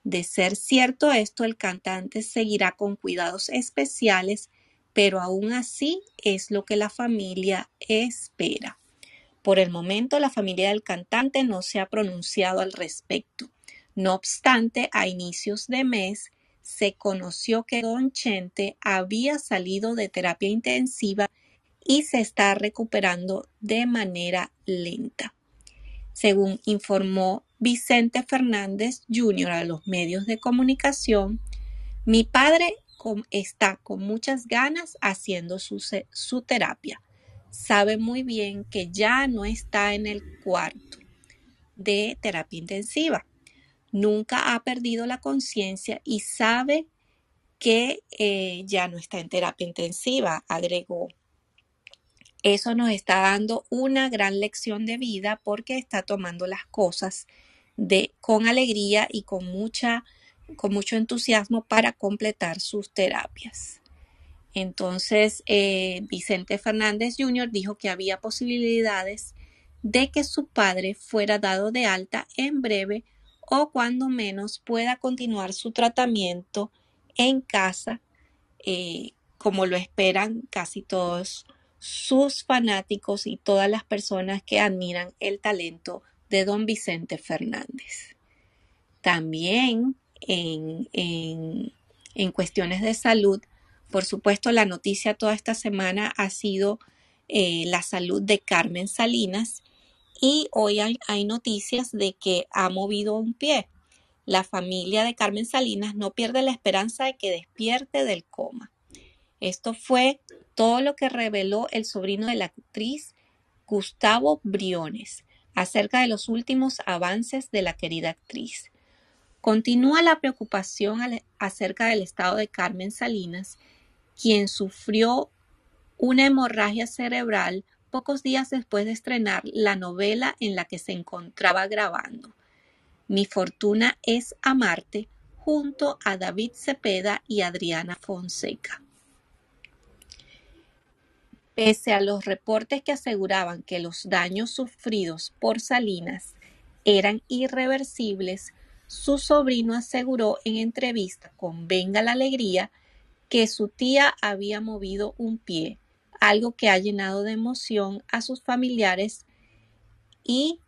De ser cierto esto, el cantante seguirá con cuidados especiales, pero aún así es lo que la familia espera. Por el momento, la familia del cantante no se ha pronunciado al respecto. No obstante, a inicios de mes se conoció que Don Chente había salido de terapia intensiva y se está recuperando de manera lenta. Según informó Vicente Fernández Jr. a los medios de comunicación, mi padre está con muchas ganas haciendo su, su terapia. Sabe muy bien que ya no está en el cuarto de terapia intensiva nunca ha perdido la conciencia y sabe que eh, ya no está en terapia intensiva, agregó. Eso nos está dando una gran lección de vida porque está tomando las cosas de, con alegría y con, mucha, con mucho entusiasmo para completar sus terapias. Entonces, eh, Vicente Fernández Jr. dijo que había posibilidades de que su padre fuera dado de alta en breve o cuando menos pueda continuar su tratamiento en casa, eh, como lo esperan casi todos sus fanáticos y todas las personas que admiran el talento de don Vicente Fernández. También en, en, cuestiones de salud, por supuesto, la noticia toda esta semana ha sido eh, la salud de Carmen Salinas, y hoy hay, noticias de que ha movido un pie. La familia de Carmen Salinas no pierde la esperanza de que despierte del coma. Esto fue todo lo que reveló el sobrino de la actriz Gustavo Briones acerca de los últimos avances de la querida actriz. Continúa la preocupación acerca del estado de Carmen Salinas, quien sufrió una hemorragia cerebral pocos días después de estrenar la novela en la que se encontraba grabando. Mi fortuna es amarte junto a David Cepeda y Adriana Fonseca. Pese a los reportes que aseguraban que los daños sufridos por Salinas eran irreversibles, su sobrino aseguró en entrevista con Venga la Alegría que su tía había movido un pie algo que ha llenado de emoción a sus familiares y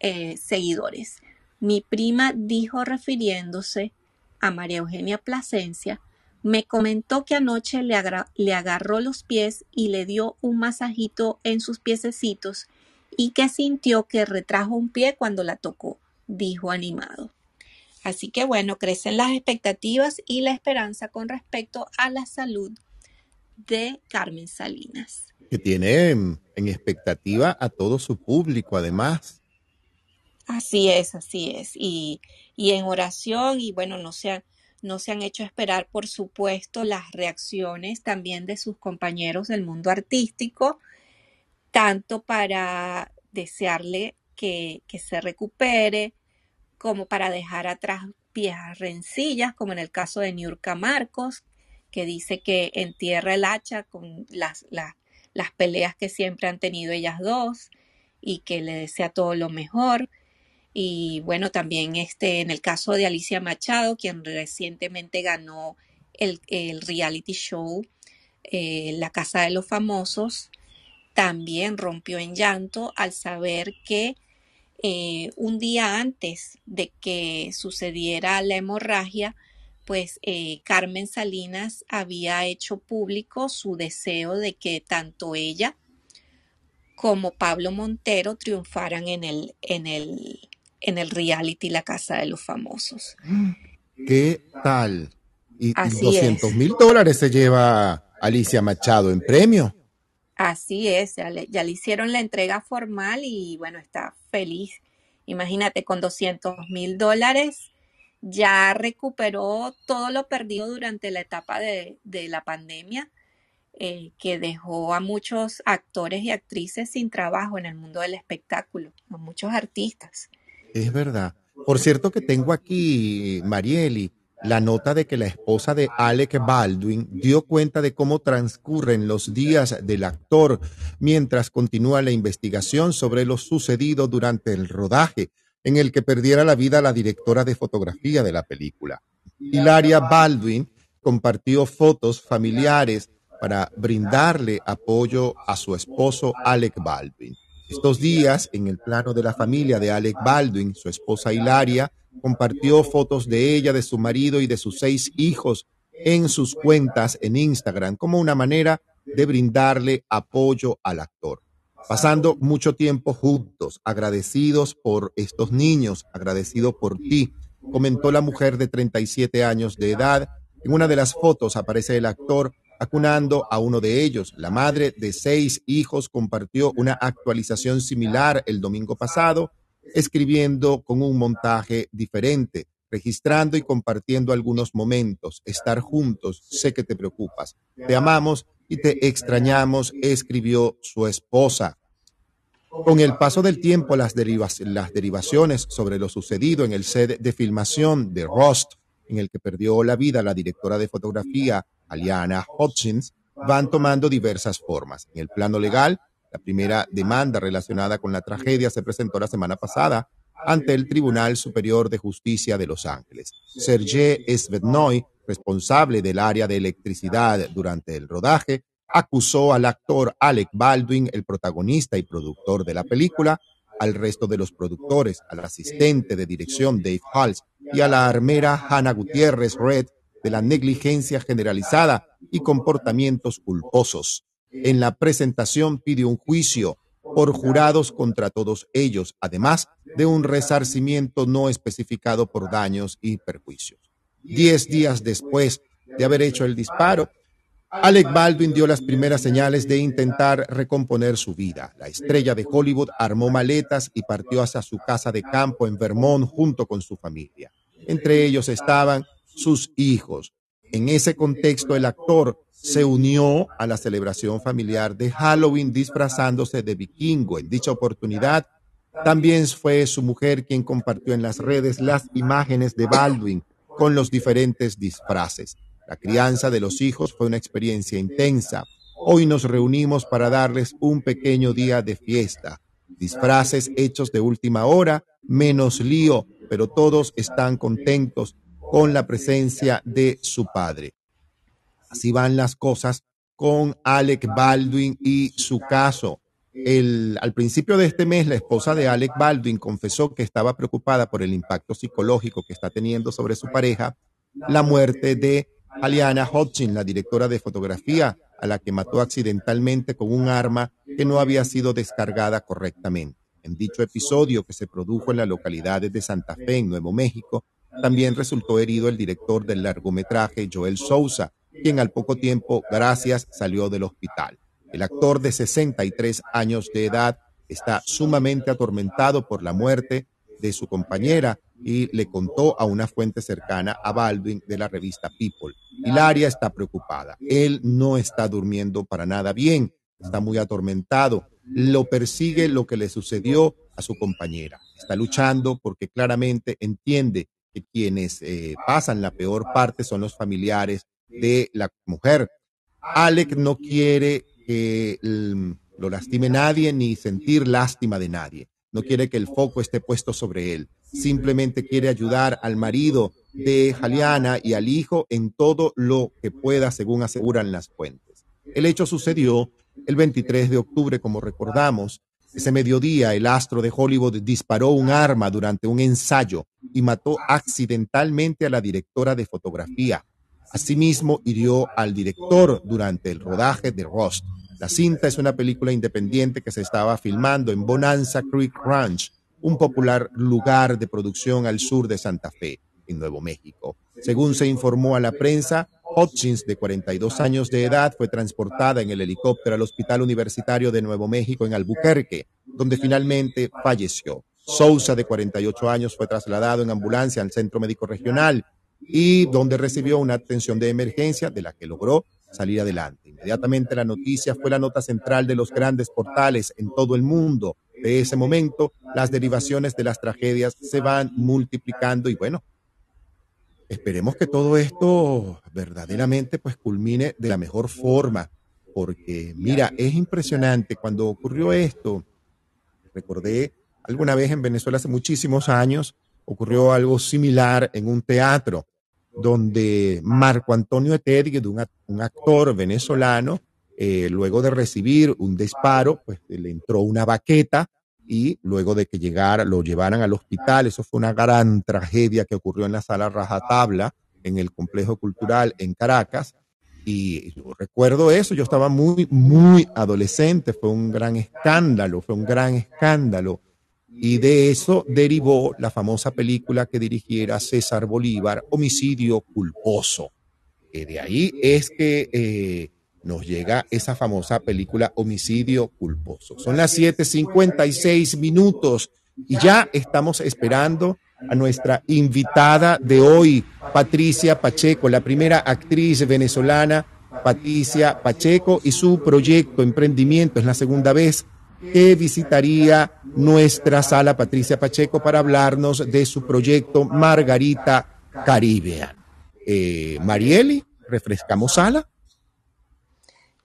eh, seguidores. Mi prima dijo refiriéndose a María Eugenia Plasencia, me comentó que anoche le, le, agarró los pies y le dio un masajito en sus piececitos y que sintió que retrajo un pie cuando la tocó, dijo animado. Así que bueno, crecen las expectativas y la esperanza con respecto a la salud de Carmen Salinas. Que tiene en, expectativa a todo su público, además. Así es, así es. Y, y en oración, y bueno, no se, han, no se han hecho esperar, por supuesto, las reacciones también de sus compañeros del mundo artístico, tanto para desearle que, que se recupere, como para dejar atrás viejas rencillas, como en el caso de Niurka Marcos, que dice que entierra el hacha con las, las peleas que siempre han tenido ellas dos y que le desea todo lo mejor. Y bueno, también este, en el caso de Alicia Machado, quien recientemente ganó el, reality show eh, La Casa de los Famosos, también rompió en llanto al saber que eh, un día antes de que sucediera la hemorragia, pues eh, Carmen Salinas había hecho público su deseo de que tanto ella como Pablo Montero triunfaran en el, en el, en el reality La Casa de los Famosos. ¿Qué tal? Y, 200 mil dólares se lleva Alicia Machado en premio. Así es, ya le, ya le hicieron la entrega formal y bueno, está feliz. Imagínate, con 200 mil dólares ya recuperó todo lo perdido durante la etapa de, la pandemia, eh, que dejó a muchos actores y actrices sin trabajo en el mundo del espectáculo, a muchos artistas. Es verdad. Por cierto que tengo aquí, Marieli, la nota de que la esposa de Alec Baldwin dio cuenta de cómo transcurren los días del actor mientras continúa la investigación sobre lo sucedido durante el rodaje en el que perdiera la vida la directora de fotografía de la película. Hilaria Baldwin compartió fotos familiares para brindarle apoyo a su esposo Alec Baldwin. Estos días, en el plano de la familia de Alec Baldwin, su esposa Hilaria compartió fotos de ella, de su marido y de sus seis hijos en sus cuentas en Instagram como una manera de brindarle apoyo al actor. Pasando mucho tiempo juntos, agradecidos por estos niños, agradecido por ti, comentó la mujer de 37 años de edad. En una de las fotos aparece el actor acunando a uno de ellos. La madre de seis hijos compartió una actualización similar el domingo pasado escribiendo con un montaje diferente, registrando y compartiendo algunos momentos, estar juntos, sé que te preocupas, te amamos y te extrañamos, escribió su esposa. Con el paso del tiempo, las, derivaciones sobre lo sucedido en el set de filmación de Rust, en el que perdió la vida la directora de fotografía, Aliana Hutchins, van tomando diversas formas. En el plano legal, la primera demanda relacionada con la tragedia se presentó la semana pasada ante el Tribunal Superior de Justicia de Los Ángeles. Sergei Svetnoy, responsable del área de electricidad durante el rodaje, acusó al actor Alec Baldwin, el protagonista y productor de la película, al resto de los productores, al asistente de dirección Dave Hals y a la armera Hannah Gutiérrez Red de la negligencia generalizada y comportamientos culposos. En la presentación pidió un juicio por jurados contra todos ellos, además de un resarcimiento no especificado por daños y perjuicios. Diez días después de haber hecho el disparo, Alec Baldwin dio las primeras señales de intentar recomponer su vida. La estrella de Hollywood armó maletas y partió hacia su casa de campo en Vermont junto con su familia. Entre ellos estaban sus hijos. En ese contexto, el actor se unió a la celebración familiar de Halloween disfrazándose de vikingo. En dicha oportunidad, también fue su mujer quien compartió en las redes las imágenes de Baldwin con los diferentes disfraces. La crianza de los hijos fue una experiencia intensa. Hoy nos reunimos para darles un pequeño día de fiesta. Disfraces hechos de última hora, menos lío, pero todos están contentos con la presencia de su padre. Así van las cosas con Alec Baldwin y su caso. El, al principio de este mes, la esposa de Alec Baldwin confesó que estaba preocupada por el impacto psicológico que está teniendo sobre su pareja la muerte de Aliana Hodgkin, la directora de fotografía, a la que mató accidentalmente con un arma que no había sido descargada correctamente. En dicho episodio que se produjo en la localidad de Santa Fe, en Nuevo México, también resultó herido el director del largometraje, Joel Sousa, quien al poco tiempo, gracias, salió del hospital. El actor de 63 años de edad está sumamente atormentado por la muerte de su compañera y le contó a una fuente cercana a Baldwin de la revista People. Hilaria está preocupada. Él no está durmiendo para nada bien, está muy atormentado. Lo persigue lo que le sucedió a su compañera. Está luchando porque claramente entiende que quienes eh, pasan la peor parte son los familiares de la mujer. Alec no quiere que lo lastime nadie ni sentir lástima de nadie. No quiere que el foco esté puesto sobre él. Simplemente quiere ayudar al marido de Jaliana y al hijo en todo lo que pueda, según aseguran las fuentes. El hecho sucedió el 23 de octubre, como recordamos. Ese mediodía, el astro de Hollywood disparó un arma durante un ensayo y mató accidentalmente a la directora de fotografía, Asimismo, hirió al director durante el rodaje de Rust. La cinta es una película independiente que se estaba filmando en Bonanza Creek Ranch, un popular lugar de producción al sur de Santa Fe, en Nuevo México. Según se informó a la prensa, Hutchins, de 42 años de edad, fue transportada en el helicóptero al Hospital Universitario de Nuevo México en Albuquerque, donde finalmente falleció. Sousa, de 48 años, fue trasladado en ambulancia al Centro Médico Regional y donde recibió una atención de emergencia de la que logró salir adelante. Inmediatamente la noticia fue la nota central de los grandes portales en todo el mundo. De ese momento, las derivaciones de las tragedias se van multiplicando y bueno, esperemos que todo esto verdaderamente pues culmine de la mejor forma, porque mira, es impresionante cuando ocurrió esto. Recordé alguna vez en Venezuela hace muchísimos años, ocurrió algo similar en un teatro donde Marco Antonio Etergue, un, actor venezolano, eh, luego de recibir un disparo, pues le entró una baqueta y luego de que llegara, lo llevaran al hospital, eso fue una gran tragedia que ocurrió en la sala Rajatabla, en el complejo cultural en Caracas. Y recuerdo eso, yo estaba muy, muy adolescente, fue un gran escándalo, fue un gran escándalo. Y de eso derivó la famosa película que dirigiera César Bolívar, Homicidio Culposo. Y de ahí es que eh, nos llega esa famosa película Homicidio Culposo. Son las 7:56 minutos y ya estamos esperando a nuestra invitada de hoy, Patricia Pacheco, la primera actriz venezolana, Patricia Pacheco, y su proyecto Emprendimiento. Es la segunda vez que visitaría nuestra sala Patricia Pacheco para hablarnos de su proyecto Margarita Caribbean. Eh, Marieli, refrescamos sala.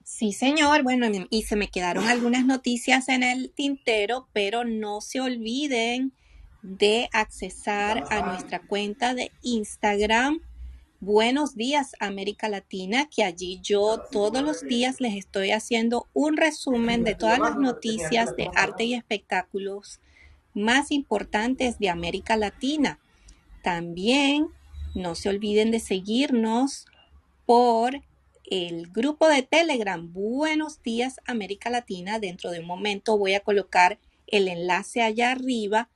Sí, señor. Bueno, y se me quedaron algunas noticias en el tintero, pero no se olviden de accesar a nuestra cuenta de Instagram. Buenos días América Latina, que allí yo todos los días les estoy haciendo un resumen de todas las noticias de arte y espectáculos más importantes de América Latina. También no se olviden de seguirnos por el grupo de Telegram Buenos días América Latina. Dentro de un momento voy a colocar el enlace allá arriba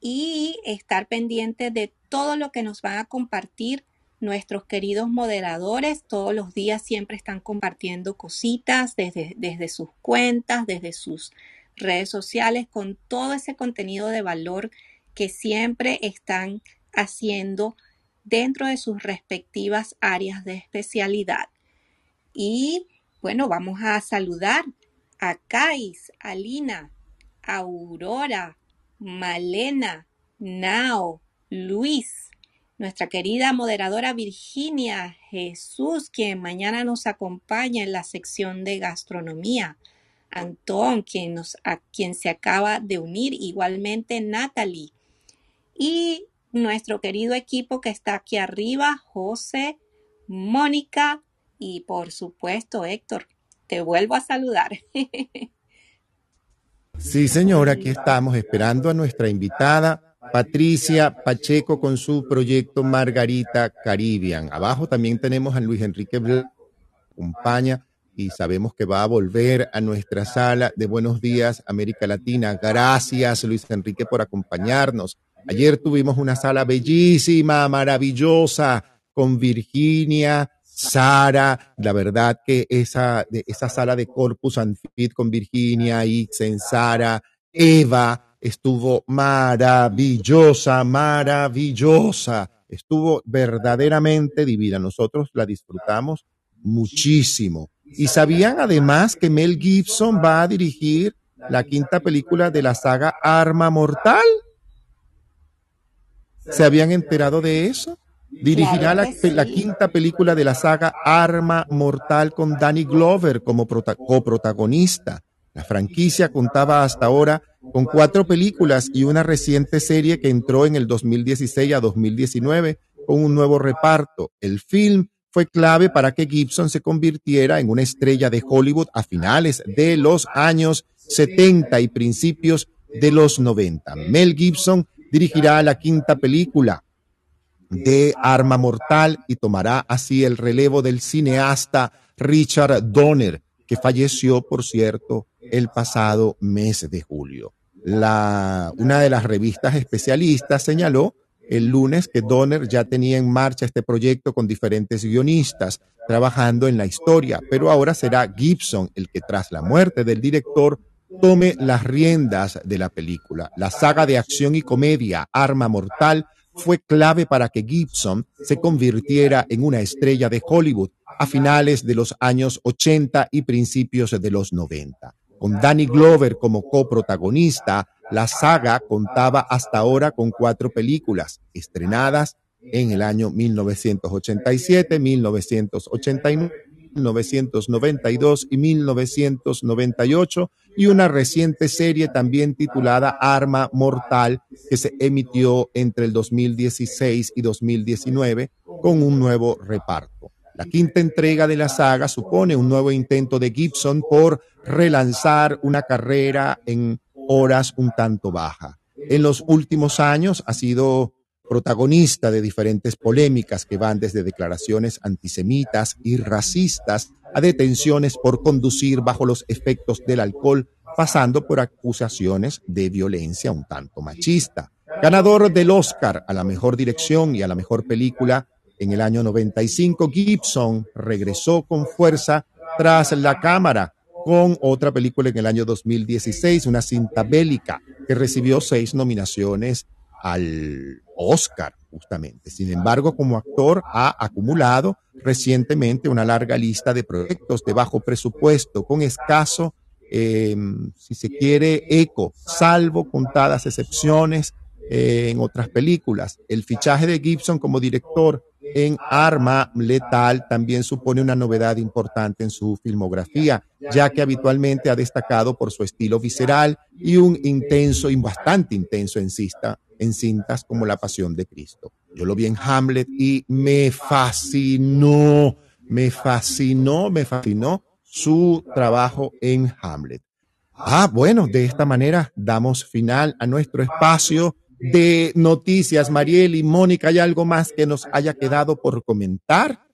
y estar pendiente de todo lo que nos van a compartir nuestros queridos moderadores. Todos los días siempre están compartiendo cositas desde, desde sus cuentas, desde sus redes sociales, con todo ese contenido de valor que siempre están haciendo dentro de sus respectivas áreas de especialidad. Y bueno, vamos a saludar a Kais, a Lina, a Aurora, Malena, Nao, Luis, nuestra querida moderadora Virginia Jesús, quien mañana nos acompaña en la sección de gastronomía. Antón, quien, nos, a quien se acaba de unir, igualmente Natalie. Y nuestro querido equipo que está aquí arriba, José, Mónica, y por supuesto, Héctor, te vuelvo a saludar. Sí, señora, aquí estamos esperando a nuestra invitada Patricia Pacheco con su proyecto Margarita Caribbean. Abajo también tenemos a Luis Enrique Blanco, acompaña y sabemos que va a volver a nuestra sala de Buenos Días América Latina. Gracias, Luis Enrique, por acompañarnos. Ayer tuvimos una sala bellísima, maravillosa, con Virginia, Sara, la verdad que esa, esa sala de Corpus Anfit con Virginia, Ixen, Sara, Eva, estuvo maravillosa, maravillosa. Estuvo verdaderamente divina. Nosotros la disfrutamos muchísimo. Y sabían además que Mel Gibson va a dirigir la quinta película de la saga Arma Mortal. ¿Se habían enterado de eso? Dirigirá la, quinta película de la saga Arma Mortal con Danny Glover como coprotagonista. La franquicia contaba hasta ahora con cuatro películas y una reciente serie que entró en el 2016 a 2019 con un nuevo reparto. El film fue clave para que Gibson se convirtiera en una estrella de Hollywood a finales de los años 70 y principios de los 90. Mel Gibson dirigirá la quinta película, de Arma Mortal y tomará así el relevo del cineasta Richard Donner, que falleció, por cierto, el pasado mes de julio. La, una de las revistas especialistas señaló el lunes que Donner ya tenía en marcha este proyecto con diferentes guionistas trabajando en la historia, pero ahora será Gibson el que tras la muerte del director tome las riendas de la película. La saga de acción y comedia Arma Mortal fue clave para que Gibson se convirtiera en una estrella de Hollywood a finales de los años 80 y principios de los 90. Con Danny Glover como coprotagonista, la saga contaba hasta ahora con cuatro películas estrenadas en el año 1987, 1989, 1992 y 1998 y una reciente serie también titulada Arma Mortal que se emitió entre el 2016 y 2019 con un nuevo reparto. La quinta entrega de la saga supone un nuevo intento de Gibson por relanzar una carrera en horas un tanto baja. En los últimos años ha sido protagonista de diferentes polémicas que van desde declaraciones antisemitas y racistas a detenciones por conducir bajo los efectos del alcohol, pasando por acusaciones de violencia un tanto machista. Ganador del Oscar a la mejor dirección y a la mejor película en el año 95, Gibson regresó con fuerza tras la cámara con otra película en el año 2016, una cinta bélica que recibió seis nominaciones al Oscar, justamente. Sin embargo, como actor ha acumulado recientemente una larga lista de proyectos de bajo presupuesto, con escaso, em, si se quiere, eco, salvo contadas excepciones eh, en otras películas. El fichaje de Gibson como director en Arma Letal también supone una novedad importante en su filmografía, ya que habitualmente ha destacado por su estilo visceral y un intenso y bastante intenso en, en cintas como La Pasión de Cristo. Yo lo vi en Hamlet y me fascinó, me fascinó, me fascinó su trabajo en Hamlet. Ah, bueno, de esta manera damos final a nuestro espacio de noticias. Mariel y Mónica, ¿hay algo más que nos haya quedado por comentar?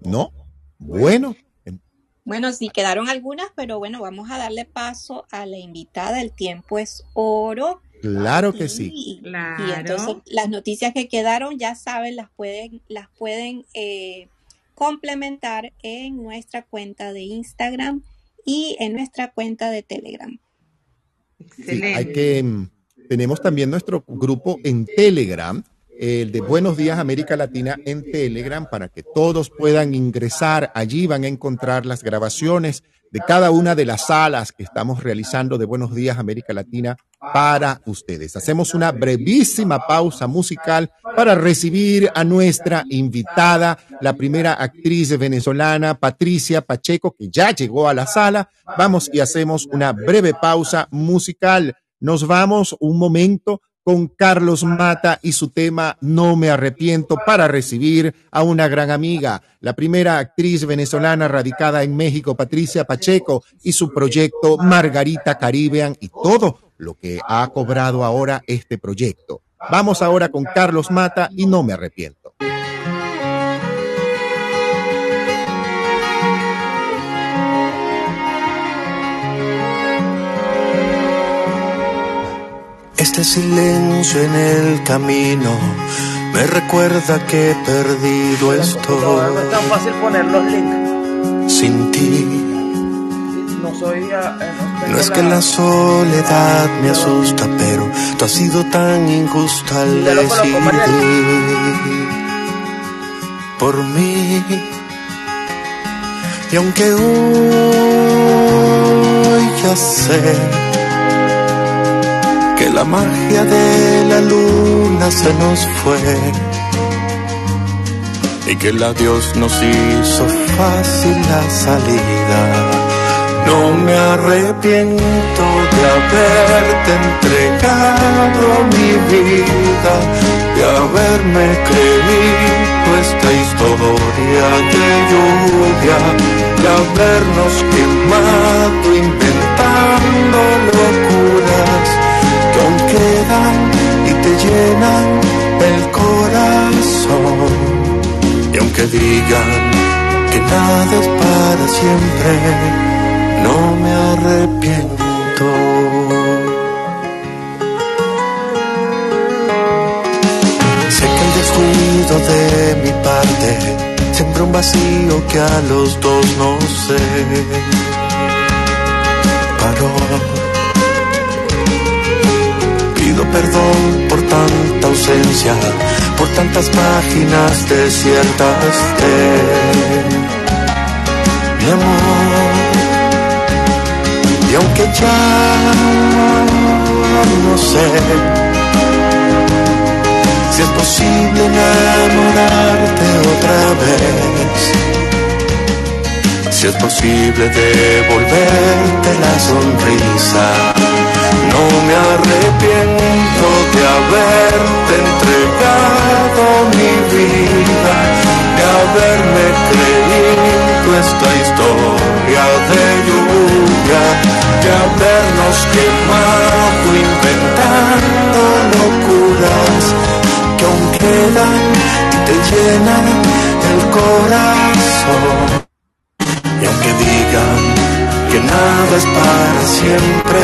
¿No? Bueno. Bueno, sí, quedaron algunas, pero bueno, vamos a darle paso a la invitada. El tiempo es oro. Claro que sí. Claro. Y entonces las noticias que quedaron, ya saben, las pueden, las pueden eh, complementar en nuestra cuenta de Instagram y en nuestra cuenta de Telegram hay que, mm, tenemos también nuestro grupo en Telegram, el de Buenos Días América Latina en Telegram, para que todos puedan ingresar. Allí van a encontrar las grabaciones de cada una de las salas que estamos realizando de Buenos Días América Latina para ustedes. Hacemos una brevísima pausa musical para recibir a nuestra invitada, la primera actriz venezolana, Patricia Pacheco, que ya llegó a la sala. Vamos y hacemos una breve pausa musical. Nos vamos un momento con Carlos Mata y su tema No me arrepiento para recibir a una gran amiga, la primera actriz venezolana radicada en México, Patricia Pacheco, y su proyecto Margarita Caribbean y todo lo que ha cobrado ahora este proyecto. Vamos ahora con Carlos Mata y No me arrepiento. Este silencio en el camino me recuerda que he perdido esto. No es tan fácil poner los links. Sin ti. No soy. Eh, no, es que la soledad me asusta, pero tú has sido tan injusta al decidir por mí. Y aunque hoy ya sé que la magia de la luna se nos fue y que el adiós nos hizo fácil la salida. No me arrepiento de haberte entregado mi vida, de haberme creído esta historia de lluvia, de habernos quemado inventando locuras y te llenan el corazón. Y aunque digan que nada es para siempre, no me arrepiento. sé que el descuido de mi parte siempre un vacío que a los dos no sé paró Pido perdón por tanta ausencia, por tantas páginas desiertas de mi amor. Y aunque ya no sé si es posible enamorarte otra vez. Si es posible devolverte la sonrisa. No me arrepiento de haberte entregado mi vida, de haberme creído esta historia de lluvia, de habernos quemado inventando locuras que aún quedan y te llenan el corazón. Y aunque digan que nada es para siempre,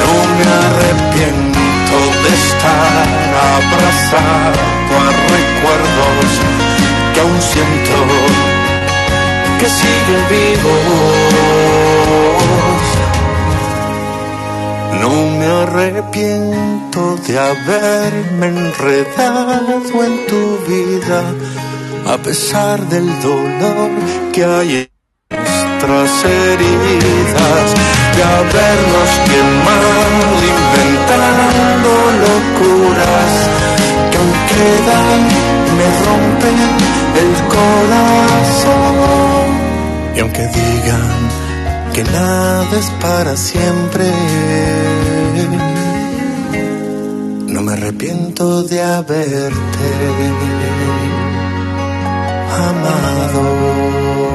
no me arrepiento de estar abrazado a recuerdos que aún siento que siguen vivos. No me arrepiento de haberme enredado en tu vida, a pesar del dolor que hay en nuestras heridas, de habernos quemado inventando locuras que aún quedan, me rompen el corazón. Y aunque digan que nada es para siempre. No me arrepiento de haberte amado.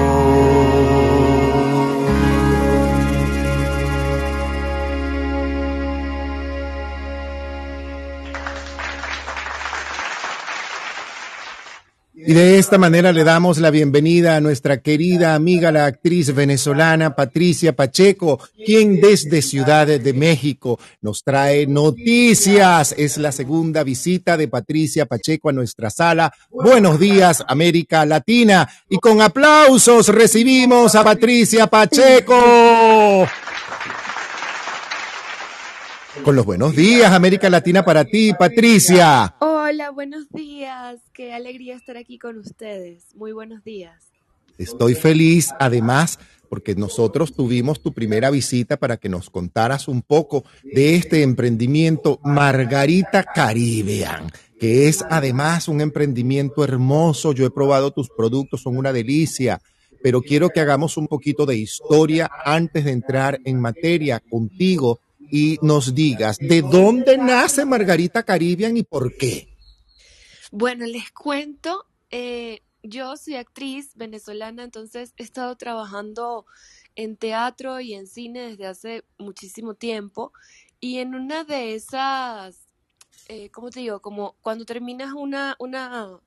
Y de esta manera le damos la bienvenida a nuestra querida amiga, la actriz venezolana Patricia Pacheco, quien desde Ciudad de México nos trae noticias. Es la segunda visita de Patricia Pacheco a nuestra sala. Buenos días, América Latina. Y con aplausos recibimos a Patricia Pacheco. Con los buenos días, América Latina para ti, Patricia. Hola, buenos días. Qué alegría estar aquí con ustedes. Muy buenos días. Estoy feliz, además, porque nosotros tuvimos tu primera visita para que nos contaras un poco de este emprendimiento Margarita Caribbean, que es además un emprendimiento hermoso. Yo he probado tus productos, son una delicia, pero quiero que hagamos un poquito de historia antes de entrar en materia contigo y nos digas de dónde nace Margarita Caribbean y por qué. Bueno, les cuento, eh, yo soy actriz venezolana, entonces he estado trabajando en teatro y en cine desde hace muchísimo tiempo y en una de esas, eh, ¿cómo te digo? Como cuando terminas una, una,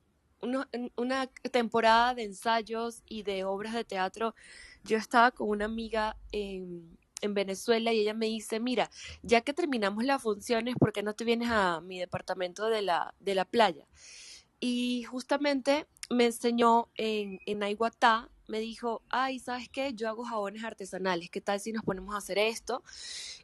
una, una temporada de ensayos y de obras de teatro, yo estaba con una amiga en en Venezuela y ella me dice, mira, ya que terminamos las funciones, ¿por qué no te vienes a mi departamento de la, de la playa? Y justamente me enseñó en, en me dijo, ay, ¿sabes qué? Yo hago jabones artesanales, ¿qué tal si nos ponemos a hacer esto?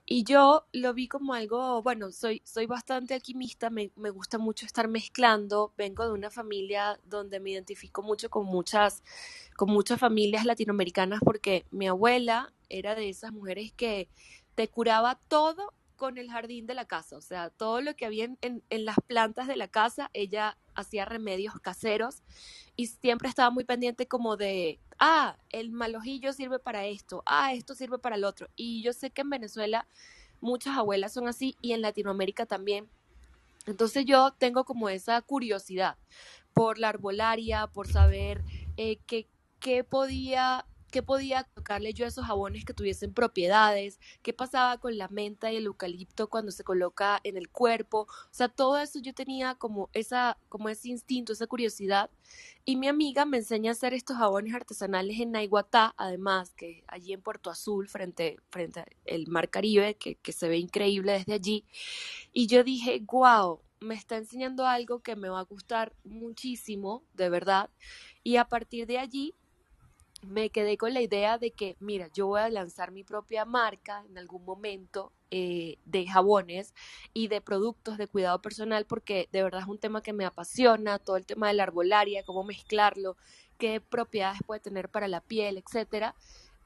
Y yo lo vi como algo, bueno, soy, soy bastante alquimista, me, me gusta mucho estar mezclando, vengo de una familia donde me identifico mucho con muchas, con muchas familias latinoamericanas porque mi abuela era de esas mujeres que te curaba todo con el jardín de la casa, o sea, todo lo que había en, en, las plantas de la casa, ella hacía remedios caseros y siempre estaba muy pendiente como de, ah, el malojillo sirve para esto, ah, esto sirve para el otro. Y yo sé que en Venezuela muchas abuelas son así y en Latinoamérica también. Entonces yo tengo como esa curiosidad por la arbolaria, por saber eh, qué, qué podía qué podía tocarle yo a esos jabones que tuviesen propiedades, qué pasaba con la menta y el eucalipto cuando se coloca en el cuerpo, o sea, todo eso yo tenía como esa como ese instinto, esa curiosidad. Y mi amiga me enseña a hacer estos jabones artesanales en Naiguatá, además que allí en Puerto Azul frente frente al mar Caribe que, que se ve increíble desde allí. Y yo dije, wow, me está enseñando algo que me va a gustar muchísimo, de verdad. Y a partir de allí me quedé con la idea de que, mira, yo voy a lanzar mi propia marca en algún momento eh, de jabones y de productos de cuidado personal porque de verdad es un tema que me apasiona, todo el tema de la arbolaria, cómo mezclarlo, qué propiedades puede tener para la piel, etcétera.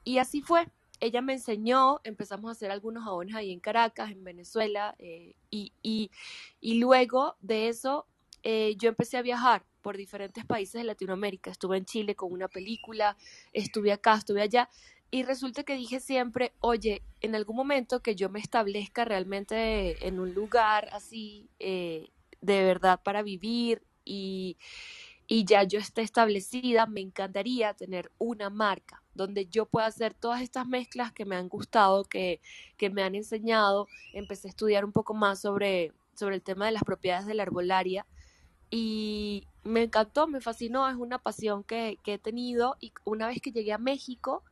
Y así fue. Ella me enseñó, empezamos a hacer algunos jabones ahí en Caracas, en Venezuela, eh, y, y, luego de eso eh, yo empecé a viajar por diferentes países de Latinoamérica. Estuve en Chile con una película, estuve acá, estuve allá. Y resulta que dije siempre, oye, en algún momento que yo me establezca realmente en un lugar así, eh, de verdad para vivir y, y ya yo esté establecida, me encantaría tener una marca donde yo pueda hacer todas estas mezclas que me han gustado, que, que me han enseñado. Empecé a estudiar un poco más sobre, sobre el tema de las propiedades de la herbolaria y me encantó, me fascinó, es una pasión que, que, he tenido y una vez que llegué a México,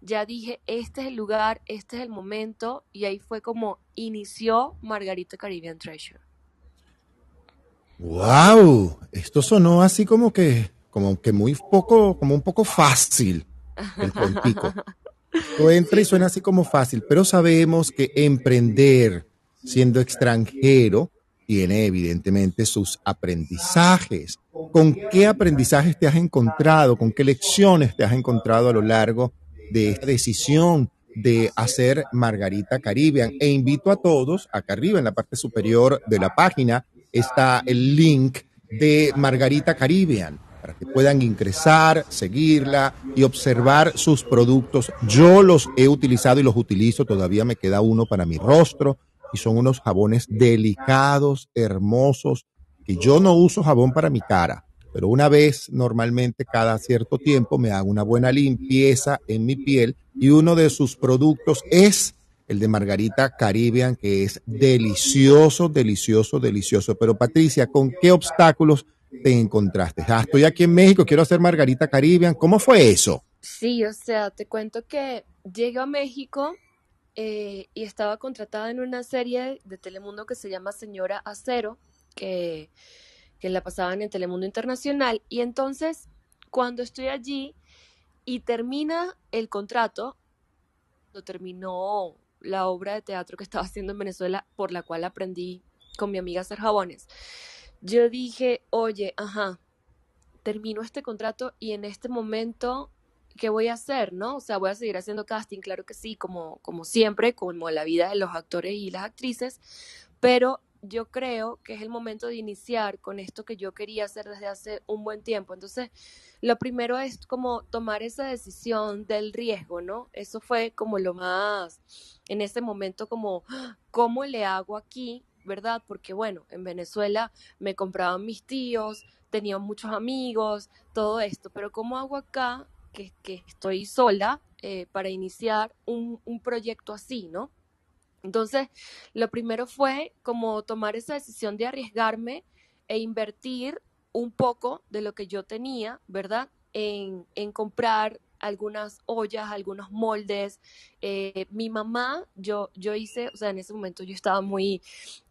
ya dije, este es el lugar, este es el momento y ahí fue como inició Margarita Caribbean Treasure. ¡Wow! Esto sonó así como que, como que muy poco, como un poco fácil el cuentico. Tú entra y suena así como fácil, pero sabemos que emprender siendo extranjero tiene evidentemente sus aprendizajes. ¿Con qué aprendizajes te has encontrado? ¿Con qué lecciones te has encontrado a lo largo de esta decisión de hacer Margarita Caribbean? E invito a todos, acá arriba en la parte superior de la página está el link de Margarita Caribbean para que puedan ingresar, seguirla y observar sus productos. Yo los he utilizado y los utilizo, todavía me queda uno para mi rostro y son unos jabones delicados, hermosos, que yo no uso jabón para mi cara, pero una vez normalmente cada cierto tiempo me hago una buena limpieza en mi piel y uno de sus productos es el de Margarita Caribbean, que es delicioso, delicioso, delicioso. Pero Patricia, ¿con qué obstáculos te encontraste? Ah, estoy aquí en México, quiero hacer Margarita Caribbean. ¿Cómo fue eso? Sí, o sea, te cuento que llegué a México eh, y estaba contratada en una serie de Telemundo que se llama Señora Acero, que, que la pasaban en Telemundo Internacional. Y entonces, cuando estoy allí y termina el contrato, lo terminó la obra de teatro que estaba haciendo en Venezuela, por la cual aprendí con mi amiga a hacer jabones. Yo dije, oye, ajá, termino este contrato y en este momento ¿qué voy a hacer, no? O sea, voy a seguir haciendo casting, claro que sí, como, como siempre, como la vida de los actores y las actrices, pero yo creo que es el momento de iniciar con esto que yo quería hacer desde hace un buen tiempo. Entonces, lo primero es como tomar esa decisión del riesgo, ¿no? Eso fue como lo más, en ese momento, como, ¿cómo le hago aquí? ¿Verdad? Porque bueno, en Venezuela me compraban mis tíos, tenía muchos amigos, todo esto, pero ¿cómo hago acá que, estoy sola eh, para iniciar un, un proyecto así, ¿no? Entonces, lo primero fue como tomar esa decisión de arriesgarme e invertir un poco de lo que yo tenía, ¿verdad? En, en comprar algunas ollas, algunos moldes. Eh, mi mamá, yo, yo hice, o sea, en ese momento yo estaba muy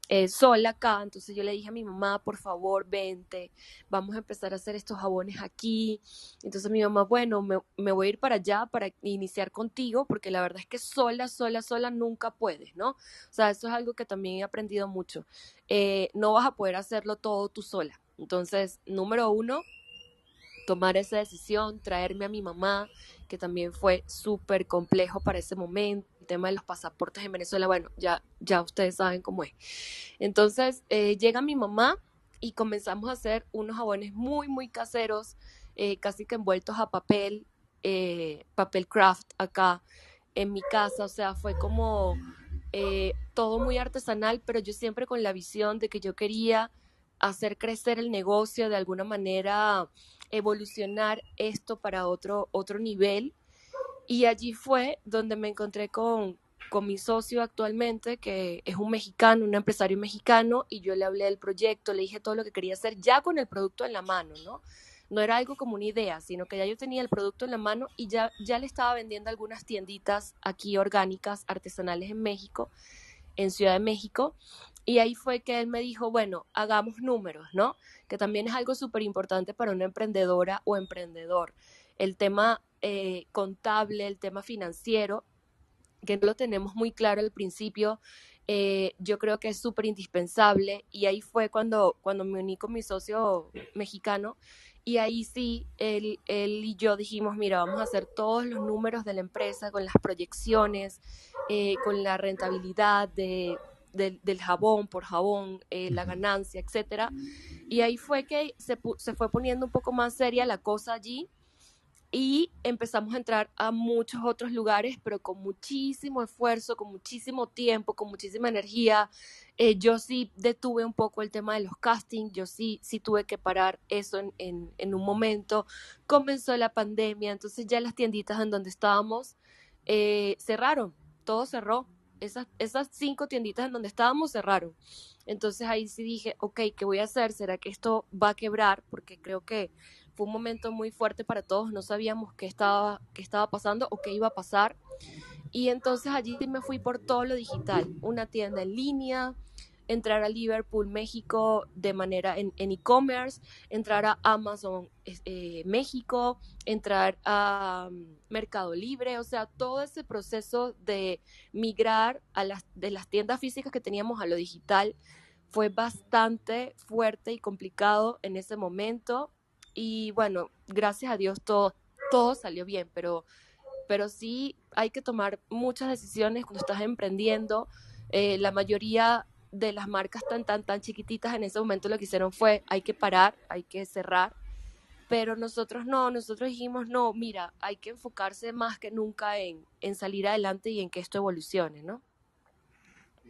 eh, sola acá, entonces yo le dije a mi mamá, por favor, vente, vamos a empezar a hacer estos jabones aquí. Entonces mi mamá, bueno, me, me, voy a ir para allá para iniciar contigo, porque la verdad es que sola, sola, sola nunca puedes, ¿no? O sea, eso es algo que también he aprendido mucho. Eh, no vas a poder hacerlo todo tú sola. Entonces, número uno, tomar esa decisión, traerme a mi mamá, que también fue súper complejo para ese momento tema de los pasaportes en Venezuela, bueno, ya, ya ustedes saben cómo es. Entonces, eh, llega mi mamá y comenzamos a hacer unos jabones muy, muy caseros, eh, casi que envueltos a papel, eh, papel craft acá en mi casa, o sea, fue como todo muy artesanal, pero yo siempre con la visión de que yo quería hacer crecer el negocio de alguna manera, evolucionar esto para otro, otro nivel y allí fue donde me encontré con, con mi socio actualmente, que es un mexicano, un empresario mexicano, y yo le hablé del proyecto, le dije todo lo que quería hacer ya con el producto en la mano, ¿no? No era algo como una idea, sino que ya yo tenía el producto en la mano y ya, ya le estaba vendiendo algunas tienditas aquí orgánicas, artesanales en México, en Ciudad de México. Y ahí fue que él me dijo, bueno, hagamos números, ¿no? Que también es algo súper importante para una emprendedora o emprendedor. El tema eh, contable, el tema financiero, que no lo tenemos muy claro al principio, eh, yo creo que es súper indispensable. Y ahí fue cuando, cuando me uní con mi socio mexicano. Y ahí sí, él, él y yo dijimos, mira, vamos a hacer todos los números de la empresa con las proyecciones, eh, con la rentabilidad de, del, del jabón por jabón, eh, la ganancia, etcétera. Y ahí fue que se, se fue poniendo un poco más seria la cosa allí y empezamos a entrar a muchos otros lugares, pero con muchísimo esfuerzo, con muchísimo tiempo, con muchísima energía. Eh, yo sí detuve un poco el tema de los castings, yo sí, sí tuve que parar eso en, en, un momento. Comenzó la pandemia, entonces ya las tienditas en donde estábamos eh, cerraron, todo cerró esas, esas cinco tienditas en donde estábamos cerraron. Entonces ahí sí dije, ok, ¿qué voy a hacer? ¿Será que esto va a quebrar? Porque creo que fue un momento muy fuerte para todos, no sabíamos qué estaba, qué estaba pasando o qué iba a pasar. Y entonces allí me fui por todo lo digital, una tienda en línea, entrar a Liverpool, México de manera en e-commerce, entrar a Amazon eh, México, entrar a um, Mercado Libre, o sea, todo ese proceso de migrar de las tiendas físicas que teníamos a lo digital fue bastante fuerte y complicado en ese momento. Y bueno, gracias a Dios todo, todo salió bien, pero, pero sí hay que tomar muchas decisiones cuando estás emprendiendo. Eh, la mayoría de las marcas tan, tan, tan chiquititas en ese momento lo que hicieron fue, hay que parar, hay que cerrar, pero nosotros no, nosotros dijimos, no, mira, hay que enfocarse más que nunca en, en salir adelante y en que esto evolucione, ¿no?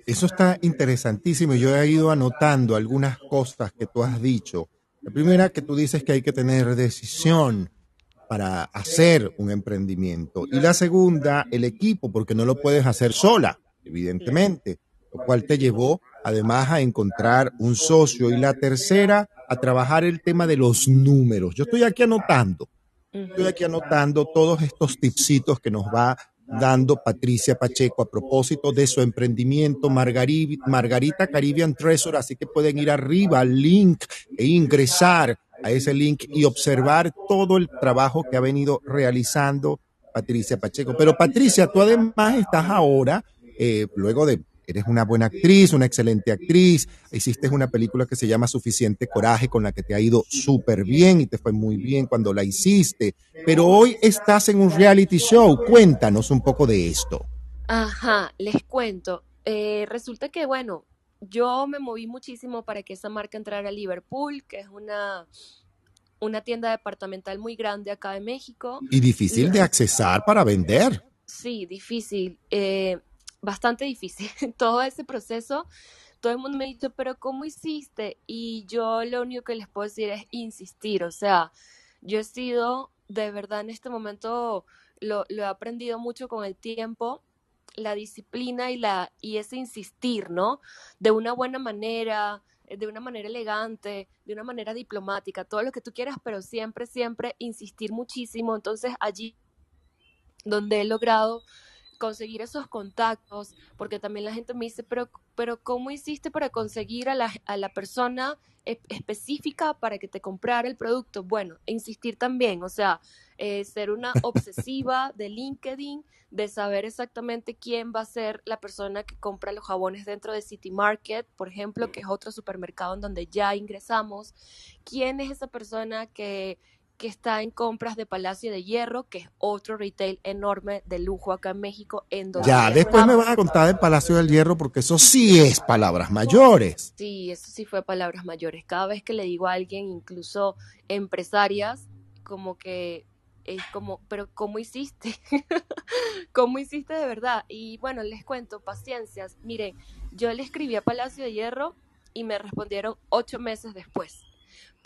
Eso está interesantísimo yo he ido anotando algunas cosas que tú has dicho. La primera, que tú dices que hay que tener decisión para hacer un emprendimiento. Y la segunda, el equipo, porque no lo puedes hacer sola, evidentemente lo cual te llevó además a encontrar un socio. Y la tercera, a trabajar el tema de los números. Yo estoy aquí anotando, estoy aquí anotando todos estos tipsitos que nos va dando Patricia Pacheco a propósito de su emprendimiento Margarita, Margarita Caribbean Treasure, así que pueden ir arriba al link e ingresar a ese link y observar todo el trabajo que ha venido realizando Patricia Pacheco. Pero Patricia, tú además estás ahora, eh, luego de eres una buena actriz, una excelente actriz, hiciste una película que se llama Suficiente Coraje con la que te ha ido súper bien y te fue muy bien cuando la hiciste, pero hoy estás en un reality show, cuéntanos un poco de esto. Ajá, les cuento. Eh, resulta que, bueno, yo me moví muchísimo para que esa marca entrara a Liverpool, que es una, una tienda departamental muy grande acá en México. Y difícil de accesar para vender. Sí, difícil. Eh, bastante difícil. Todo ese proceso, todo el mundo me ha dicho, pero ¿cómo hiciste? Y yo lo único que les puedo decir es insistir. O sea, yo he sido, de verdad, en este momento lo, he aprendido mucho con el tiempo la disciplina y la y ese insistir, ¿no? De una buena manera, de una manera elegante, de una manera diplomática, todo lo que tú quieras, pero siempre siempre insistir muchísimo. Entonces, allí donde he logrado conseguir esos contactos, porque también la gente me dice, pero, pero ¿cómo hiciste para conseguir a la, a la persona específica para que te comprara el producto? Bueno, insistir también, o sea, eh, ser una obsesiva de LinkedIn, de saber exactamente quién va a ser la persona que compra los jabones dentro de City Market, por ejemplo, que es otro supermercado en donde ya ingresamos, quién es esa persona que que está en compras de Palacio de Hierro, que es otro retail enorme de lujo acá en México. En donde ya, después me van a contar del Palacio del Hierro porque eso sí es palabras mayores. Sí, eso sí fue palabras mayores. Cada vez que le digo a alguien, incluso empresarias, como que es como, pero ¿cómo hiciste? ¿Cómo hiciste de verdad? Y bueno, les cuento, paciencias. Miren, yo le escribí a Palacio de Hierro y me respondieron ocho meses después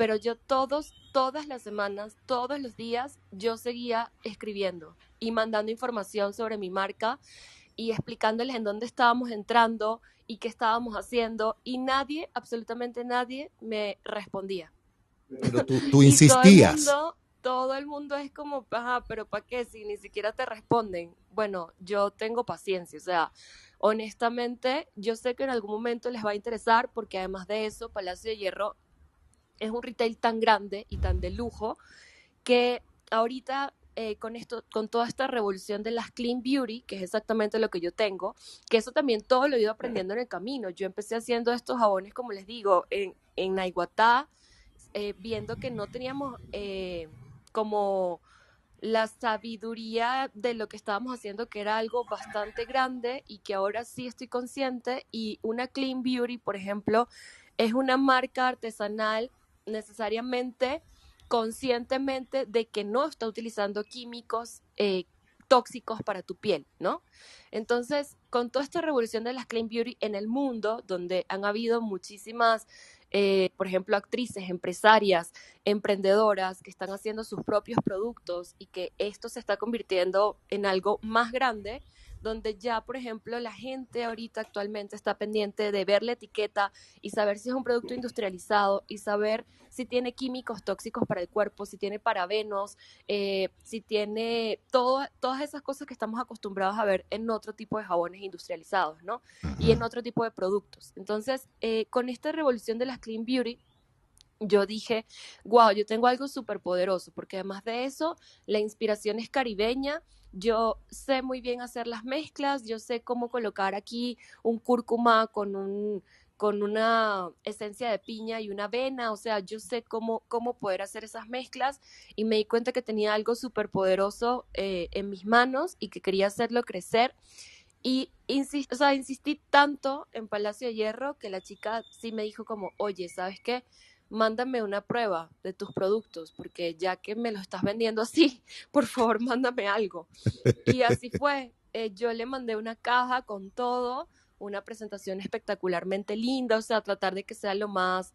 pero yo todos, todas las semanas, todos los días, yo seguía escribiendo y mandando información sobre mi marca y explicándoles en dónde estábamos entrando y qué estábamos haciendo y nadie, absolutamente nadie, me respondía. Pero tú, tú insistías. Todo el, mundo, todo el mundo es como, ajá, pero ¿para qué? Si ni siquiera te responden. Bueno, yo tengo paciencia, o sea, honestamente, yo sé que en algún momento les va a interesar porque además de eso, Palacio de Hierro es un retail tan grande y tan de lujo que ahorita eh, con esto, con toda esta revolución de las clean beauty, que es exactamente lo que yo tengo, que eso también todo lo he ido aprendiendo en el camino. Yo empecé haciendo estos jabones, como les digo, en, en Naiguatá, eh, viendo que no teníamos eh, como la sabiduría de lo que estábamos haciendo, que era algo bastante grande y que ahora sí estoy consciente. Y una Clean Beauty, por ejemplo, es una marca artesanal necesariamente conscientemente de que no está utilizando químicos eh, tóxicos para tu piel, ¿no? Entonces, con toda esta revolución de las clean beauty en el mundo, donde han habido muchísimas, eh, por ejemplo, actrices, empresarias, emprendedoras que están haciendo sus propios productos y que esto se está convirtiendo en algo más grande, donde ya, por ejemplo, la gente ahorita actualmente está pendiente de ver la etiqueta y saber si es un producto industrializado y saber si tiene químicos tóxicos para el cuerpo, si tiene parabenos, eh, si tiene todo, todas esas cosas que estamos acostumbrados a ver en otro tipo de jabones industrializados, ¿no? Y en otro tipo de productos. Entonces, eh, con esta revolución de las Clean Beauty, yo dije, wow, yo tengo algo súper poderoso, porque además de eso, la inspiración es caribeña, yo sé muy bien hacer las mezclas, yo sé cómo colocar aquí un cúrcuma con un con una esencia de piña y una avena, o sea, yo sé cómo, cómo poder hacer esas mezclas y me di cuenta que tenía algo súper poderoso eh, en mis manos y que quería hacerlo crecer. Y insist, o sea, insistí tanto en Palacio de Hierro que la chica sí me dijo como, oye, ¿sabes qué? Mándame una prueba de tus productos, porque ya que me lo estás vendiendo así, por favor, mándame algo. Y así fue. Eh, yo le mandé una caja con todo, una presentación espectacularmente linda, o sea, tratar de que sea lo más,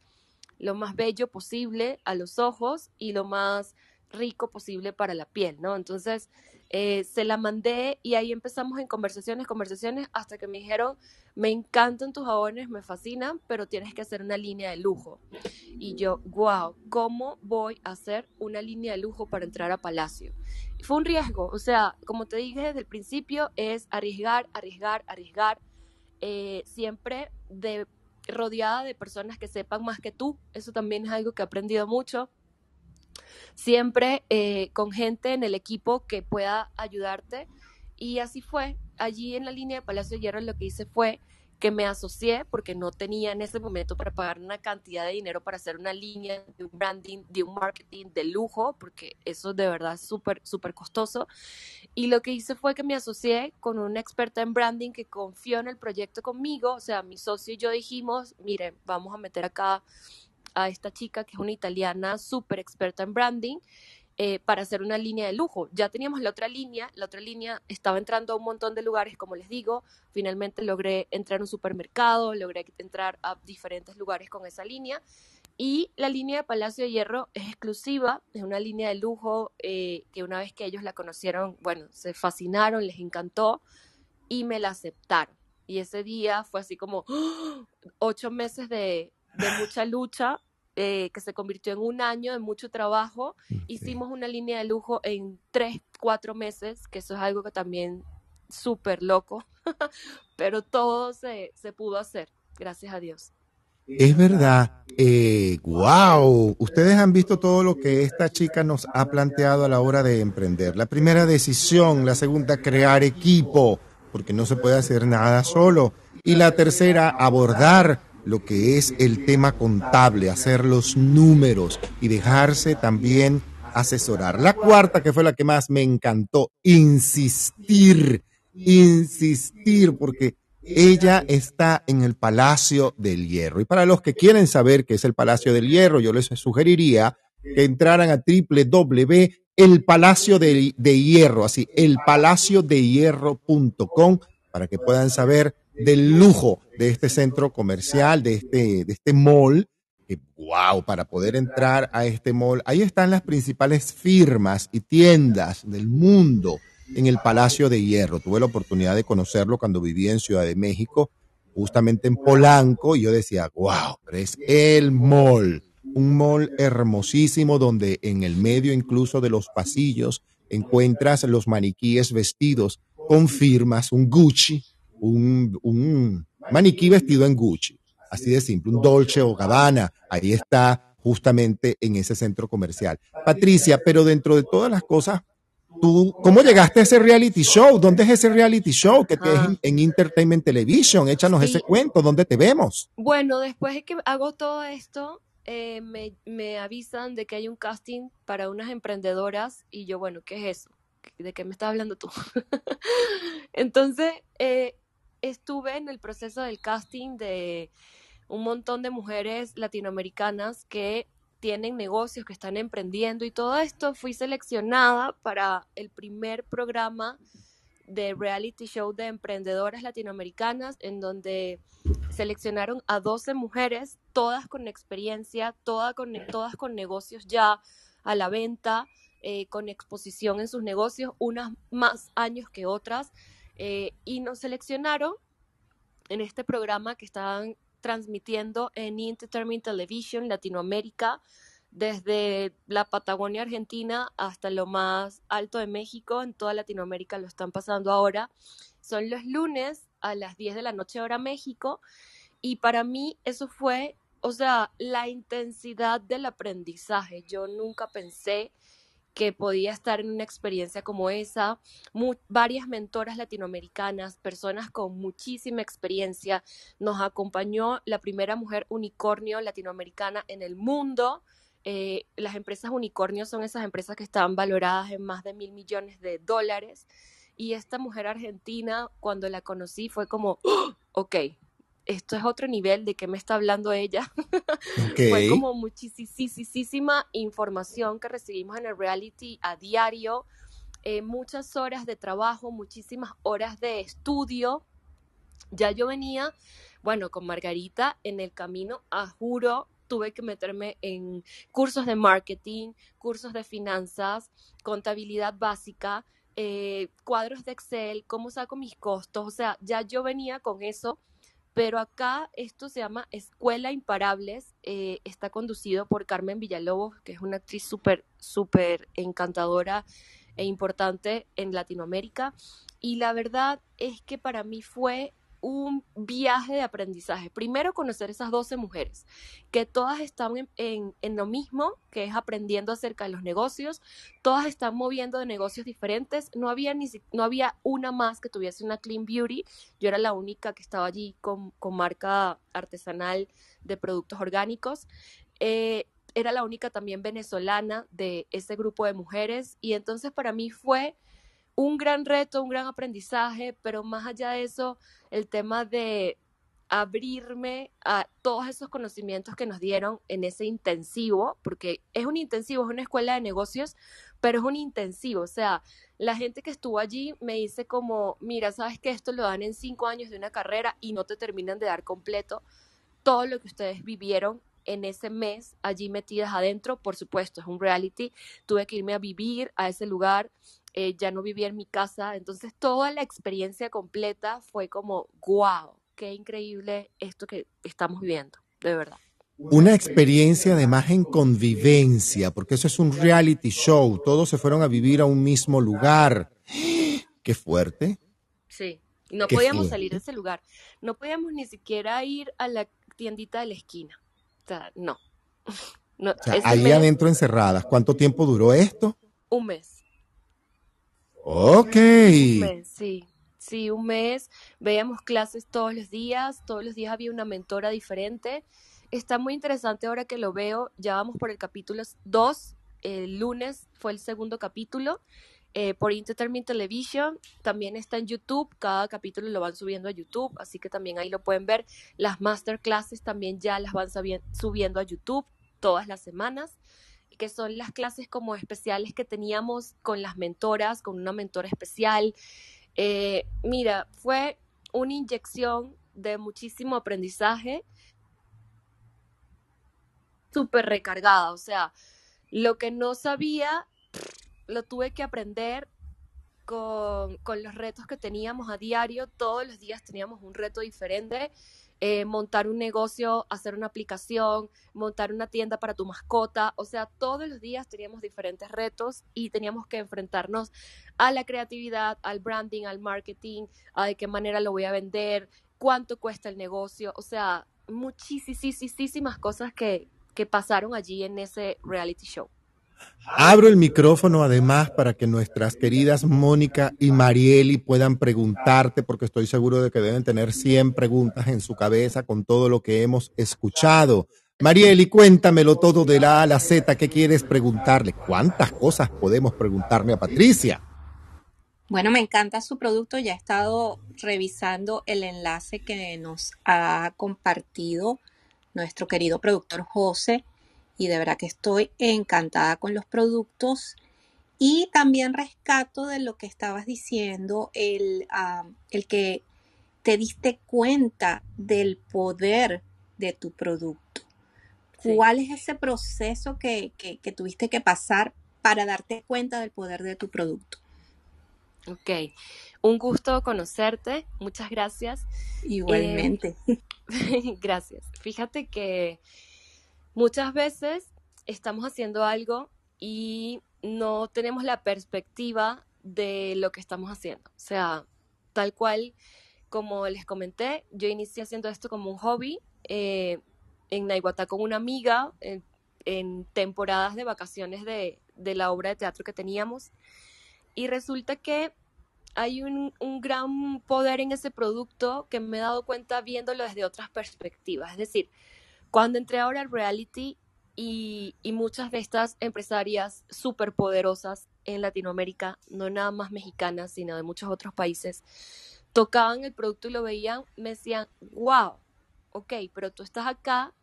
lo más bello posible a los ojos y lo más rico posible para la piel, ¿no? Entonces, eh, se la mandé y ahí empezamos en conversaciones, conversaciones, hasta que me dijeron, me encantan tus jabones, me fascinan, pero tienes que hacer una línea de lujo. Y yo, wow, ¿cómo voy a hacer una línea de lujo para entrar a Palacio? Fue un riesgo, o sea, como te dije desde el principio, es arriesgar, arriesgar, arriesgar, eh, siempre de rodeada de personas que sepan más que tú, eso también es algo que he aprendido mucho siempre eh, con gente en el equipo que pueda ayudarte. Y así fue. Allí en la línea de Palacio de Hierro lo que hice fue que me asocié porque no tenía en ese momento para pagar una cantidad de dinero para hacer una línea de un branding, de un marketing de lujo, porque eso de verdad es súper, súper costoso. Y lo que hice fue que me asocié con una experta en branding que confió en el proyecto conmigo, o sea, mi socio y yo dijimos, miren, vamos a meter acá a esta chica que es una italiana súper experta en branding eh, para hacer una línea de lujo. Ya teníamos la otra línea, la otra línea estaba entrando a un montón de lugares, como les digo, finalmente logré entrar a un supermercado, logré entrar a diferentes lugares con esa línea. Y la línea de Palacio de Hierro es exclusiva, es una línea de lujo eh, que una vez que ellos la conocieron, bueno, se fascinaron, les encantó y me la aceptaron. Y ese día fue así como ¡oh! ocho meses de, de mucha lucha eh, que se convirtió en un año de mucho trabajo. Hicimos una línea de lujo en tres, cuatro meses, que eso es algo que también súper loco, pero todo se, se, pudo hacer, gracias a Dios. Es verdad, eh, wow, ustedes han visto todo lo que esta chica nos ha planteado a la hora de emprender. La primera decisión, la segunda, crear equipo, porque no se puede hacer nada solo. Y la tercera, abordar lo que es el tema contable, hacer los números y dejarse también asesorar. La cuarta, que fue la que más me encantó, insistir, insistir, porque ella está en el Palacio del Hierro. Y para los que quieren saber qué es el Palacio del Hierro, yo les sugeriría que entraran a www el Palacio de, de Hierro, así, elpalaciodehierro.com, para que puedan saber del lujo de este centro comercial, de este, de este mall. Wow, para poder entrar a este mall, ahí están las principales firmas y tiendas del mundo en el Palacio de Hierro. Tuve la oportunidad de conocerlo cuando vivía en Ciudad de México, justamente en Polanco, y yo decía, wow, pero es el mall, un mall hermosísimo donde en el medio incluso de los pasillos encuentras los maniquíes vestidos con firmas, un Gucci, un, un maniquí vestido en Gucci, así de simple, un Dolce o Gabbana, ahí está justamente en ese centro comercial. Patricia, pero dentro de todas las cosas, ¿tú cómo llegaste a ese reality show? ¿Dónde es ese reality show que te es Ah. en, en Entertainment Television? Échanos Sí. ese cuento, ¿dónde te vemos? Bueno, después de que hago todo esto, eh, me, me avisan de que hay un casting para unas emprendedoras y yo, bueno, ¿qué es eso? ¿De qué me estás hablando tú? Entonces, eh, estuve en el proceso del casting de un montón de mujeres latinoamericanas que tienen negocios, que están emprendiendo y todo esto. Fui seleccionada para el primer programa de reality show de emprendedoras latinoamericanas en donde seleccionaron a 12 mujeres, todas con experiencia, todas con, todas con negocios ya a la venta, eh, con exposición en sus negocios, unas más años que otras, eh, y nos seleccionaron en este programa que estaban transmitiendo en Entertainment Television Latinoamérica, desde la Patagonia Argentina hasta lo más alto de México, en toda Latinoamérica lo están pasando ahora. Son los lunes a las 10 de la noche hora México y para mí eso fue, o sea, la intensidad del aprendizaje. Yo nunca pensé que podía estar en una experiencia como esa, varias mentoras latinoamericanas, personas con muchísima experiencia. Nos acompañó la primera mujer unicornio latinoamericana en el mundo. Eh, las empresas unicornio son esas empresas que están valoradas en más de mil millones de dólares. Y esta mujer argentina, cuando la conocí, fue como, ¡Oh! ok, esto es otro nivel, ¿de qué me está hablando ella? Fue como muchísima información que recibimos en el reality a diario, eh, muchas horas de trabajo, muchísimas horas de estudio. Ya yo venía, bueno, con Margarita en el camino, a juro, tuve que meterme en cursos de marketing, cursos de finanzas, contabilidad básica, eh, cuadros de Excel, cómo saco mis costos, o sea, ya yo venía con eso pero acá esto se llama Escuela Imparables, eh, está conducido por Carmen Villalobos, que es una actriz súper, súper encantadora e importante en Latinoamérica. Y la verdad es que para mí fue un viaje de aprendizaje. Primero conocer esas 12 mujeres, que todas están en, lo mismo, que es aprendiendo acerca de los negocios, todas están moviendo de negocios diferentes, no había, ni, no había una más que tuviese una clean beauty, yo era la única que estaba allí con, con marca artesanal de productos orgánicos. Eh, era la única también venezolana de ese grupo de mujeres y entonces para mí fue un gran reto, un gran aprendizaje, pero más allá de eso, el tema de abrirme a todos esos conocimientos que nos dieron en ese intensivo, porque es un intensivo, es una escuela de negocios, pero es un intensivo, o sea, la gente que estuvo allí me dice como, mira, sabes que esto lo dan en cinco años de una carrera y no te terminan de dar completo todo lo que ustedes vivieron en ese mes allí metidas adentro, por supuesto, es un reality, tuve que irme a vivir a ese lugar, eh, ya no vivía en mi casa, entonces toda la experiencia completa fue como, wow, qué increíble esto que estamos viviendo, de verdad. Una experiencia además en convivencia, porque eso es un reality show, todos se fueron a vivir a un mismo lugar. Qué fuerte. Sí, no Qué podíamos fuerte. salir de ese lugar, no podíamos ni siquiera ir a la tiendita de la esquina, o sea, no. no O sea, ese ahí mes, adentro encerradas. ¿Cuánto tiempo duró esto? un mes. Ok. Un mes, sí. Sí, un mes. Veíamos clases todos los días. Todos los días había una mentora diferente. Está muy interesante ahora que lo veo. Ya vamos por el capítulo 2. El lunes fue el segundo capítulo. eh, por Entertainment Television. También está en YouTube. Cada capítulo lo van subiendo a YouTube. Así que también ahí lo pueden ver. Las masterclasses también ya las van subiendo a YouTube todas las semanas que son las clases como especiales que teníamos con las mentoras, con una mentora especial. Eh, mira, fue una inyección de muchísimo aprendizaje, súper recargada, o sea, lo que no sabía, lo tuve que aprender con, con los retos que teníamos a diario, todos los días teníamos un reto diferente eh, montar un negocio, hacer una aplicación, montar una tienda para tu mascota. O sea, todos los días teníamos diferentes retos y teníamos que enfrentarnos a la creatividad, al branding, al marketing, a de qué manera lo voy a vender, cuánto cuesta el negocio. O sea, muchísimas cosas que, que pasaron allí en ese reality show. Abro el micrófono además para que nuestras queridas Mónica y Marieli puedan preguntarte, porque estoy seguro de que deben tener 100 preguntas en su cabeza con todo lo que hemos escuchado. Marieli, cuéntamelo todo de la A a la Z. ¿Qué quieres preguntarle? ¿Cuántas cosas podemos preguntarle a Patricia? Bueno, me encanta su producto. Ya he estado revisando el enlace que nos ha compartido nuestro querido productor José y de verdad que estoy encantada con los productos. Y también rescato de lo que estabas diciendo, el, ah, el que te diste cuenta del poder de tu producto. ¿Cuál es ese proceso que, que, que tuviste que pasar para darte cuenta del poder de tu producto? Ok, un gusto conocerte, muchas gracias. Igualmente. Eh, gracias. Fíjate que muchas veces estamos haciendo algo y no tenemos la perspectiva de lo que estamos haciendo. O sea, tal cual como les comenté, yo inicié haciendo esto como un hobby eh, en Naiguatá con una amiga en, temporadas de vacaciones de, de la obra de teatro que teníamos. Y resulta que hay un, gran poder en ese producto que me he dado cuenta viéndolo desde otras perspectivas. Es decir, cuando entré ahora al reality y, muchas de estas empresarias súper poderosas en Latinoamérica, no nada más mexicanas, sino de muchos otros países, tocaban el producto y lo veían, me decían, wow, ok, pero tú estás acá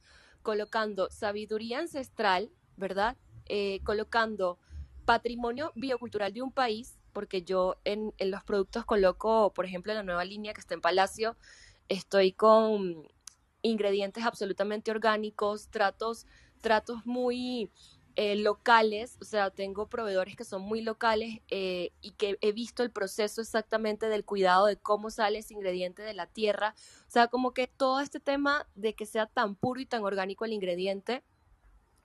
colocando sabiduría ancestral, ¿verdad? Eh, colocando patrimonio biocultural de un país, porque yo en, los productos coloco, por ejemplo, en la nueva línea que está en Palacio, estoy con ingredientes absolutamente orgánicos, tratos, tratos muy eh, locales, o sea, tengo proveedores que son muy locales eh, y que he visto el proceso exactamente del cuidado de cómo sale ese ingrediente de la tierra, o sea, como que todo este tema de que sea tan puro y tan orgánico el ingrediente,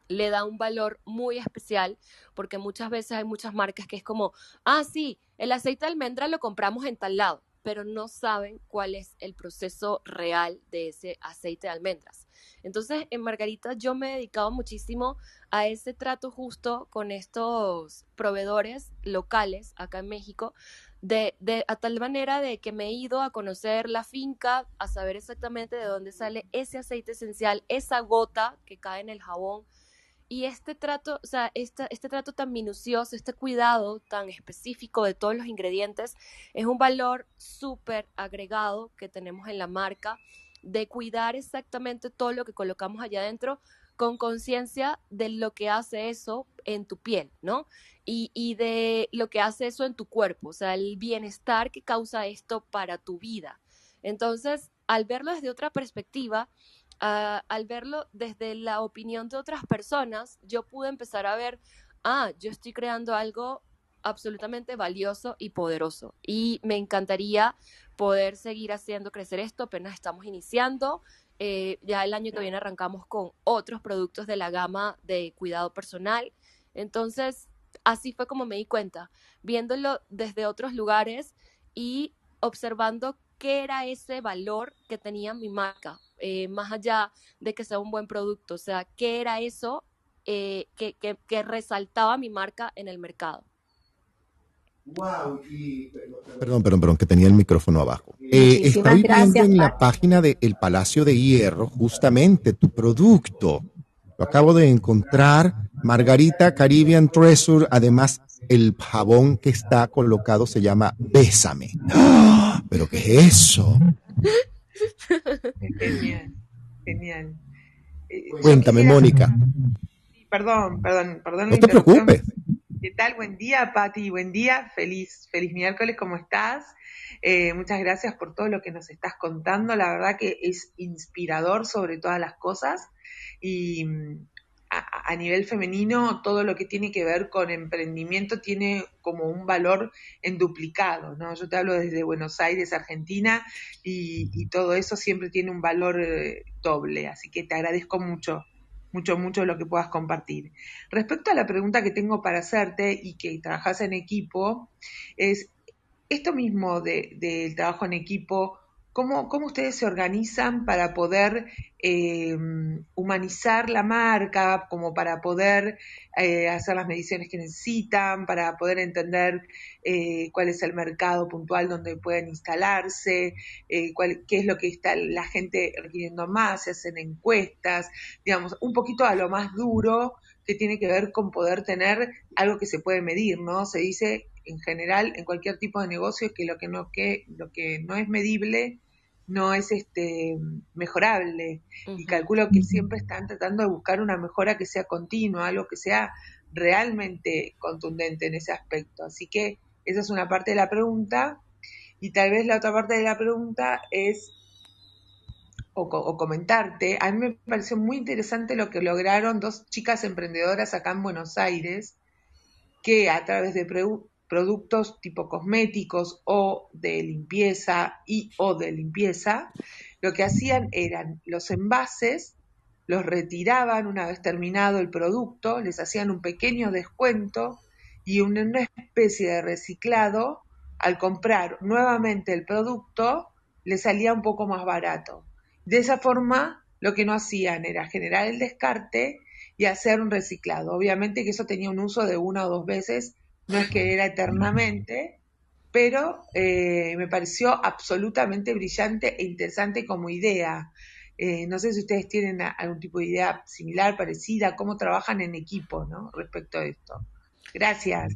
le da un valor muy especial porque muchas veces hay muchas marcas que es como, ah, sí, el aceite de almendra lo compramos en tal lado, pero no saben cuál es el proceso real de ese aceite de almendras. Entonces, en Margarita yo me he dedicado muchísimo a ese trato justo con estos proveedores locales acá en México, de, a tal manera de que me he ido a conocer la finca, a saber exactamente de dónde sale ese aceite esencial, esa gota que cae en el jabón, y este trato, o sea, este, este trato tan minucioso, este cuidado tan específico de todos los ingredientes, es un valor súper agregado que tenemos en la marca de cuidar exactamente todo lo que colocamos allá adentro con conciencia de lo que hace eso en tu piel, ¿no? Y, y, de lo que hace eso en tu cuerpo, o sea, el bienestar que causa esto para tu vida. Entonces, al verlo desde otra perspectiva, al verlo desde la opinión de otras personas, yo pude empezar a ver, ah, yo estoy creando algo absolutamente valioso y poderoso. Y me encantaría poder seguir haciendo crecer esto, apenas estamos iniciando. Eh, ya el año que viene arrancamos con otros productos de la gama de cuidado personal. Entonces, así fue como me di cuenta, viéndolo desde otros lugares y observando qué era ese valor que tenía mi marca, eh, más allá de que sea un buen producto, o sea, qué era eso eh, que, que, resaltaba mi marca en el mercado. Wow, perdón, perdón, perdón, que tenía el micrófono abajo. Eh, estoy viendo en la página del El Palacio de Hierro justamente tu producto. Lo acabo de encontrar, Margarita Caribbean Treasure. Además, el jabón que está colocado se llama Bésame. ¡Ah! ¿Pero qué es eso? Genial, genial. Eh, Cuéntame, Mónica. Perdón, perdón, perdón. No te preocupes. ¿Qué tal? Buen día, Pati. Buen día. Feliz, feliz miércoles. ¿Cómo estás? Eh, muchas gracias por todo lo que nos estás contando. La verdad que es inspirador sobre todas las cosas. Y a nivel femenino todo lo que tiene que ver con emprendimiento tiene como un valor en duplicado, ¿no? Yo te hablo desde Buenos Aires, Argentina, y, todo eso siempre tiene un valor eh, doble, así que te agradezco mucho mucho, mucho lo que puedas compartir. Respecto a la pregunta que tengo para hacerte y que trabajas en equipo, es esto mismo del de, trabajo en equipo, ¿Cómo, ¿Cómo, ustedes se organizan para poder eh, humanizar la marca, como para poder eh, hacer las mediciones que necesitan, para poder entender eh, cuál es el mercado puntual donde pueden instalarse, cuál, qué es lo que está la gente requiriendo más, se hacen encuestas, digamos, un poquito a lo más duro que tiene que ver con poder tener algo que se puede medir, ¿no? Se dice en general en cualquier tipo de negocio que lo que no, que, lo que no es medible no es este mejorable. Y calculo que siempre están tratando de buscar una mejora que sea continua, algo que sea realmente contundente en ese aspecto. Así que esa es una parte de la pregunta. Y tal vez la otra parte de la pregunta es o, o comentarte, a mí me pareció muy interesante lo que lograron dos chicas emprendedoras acá en Buenos Aires que a través de productos tipo cosméticos o de limpieza y o de limpieza, lo que hacían eran los envases, los retiraban una vez terminado el producto, les hacían un pequeño descuento y una especie de reciclado, al comprar nuevamente el producto, les salía un poco más barato. De esa forma, lo que no hacían era generar el descarte y hacer un reciclado. Obviamente que eso tenía un uso de una o dos veces no es que era eternamente, pero eh, me pareció absolutamente brillante e interesante como idea. Eh, no sé si ustedes tienen algún tipo de idea similar, parecida, cómo trabajan en equipo, ¿no? Respecto a esto. Gracias.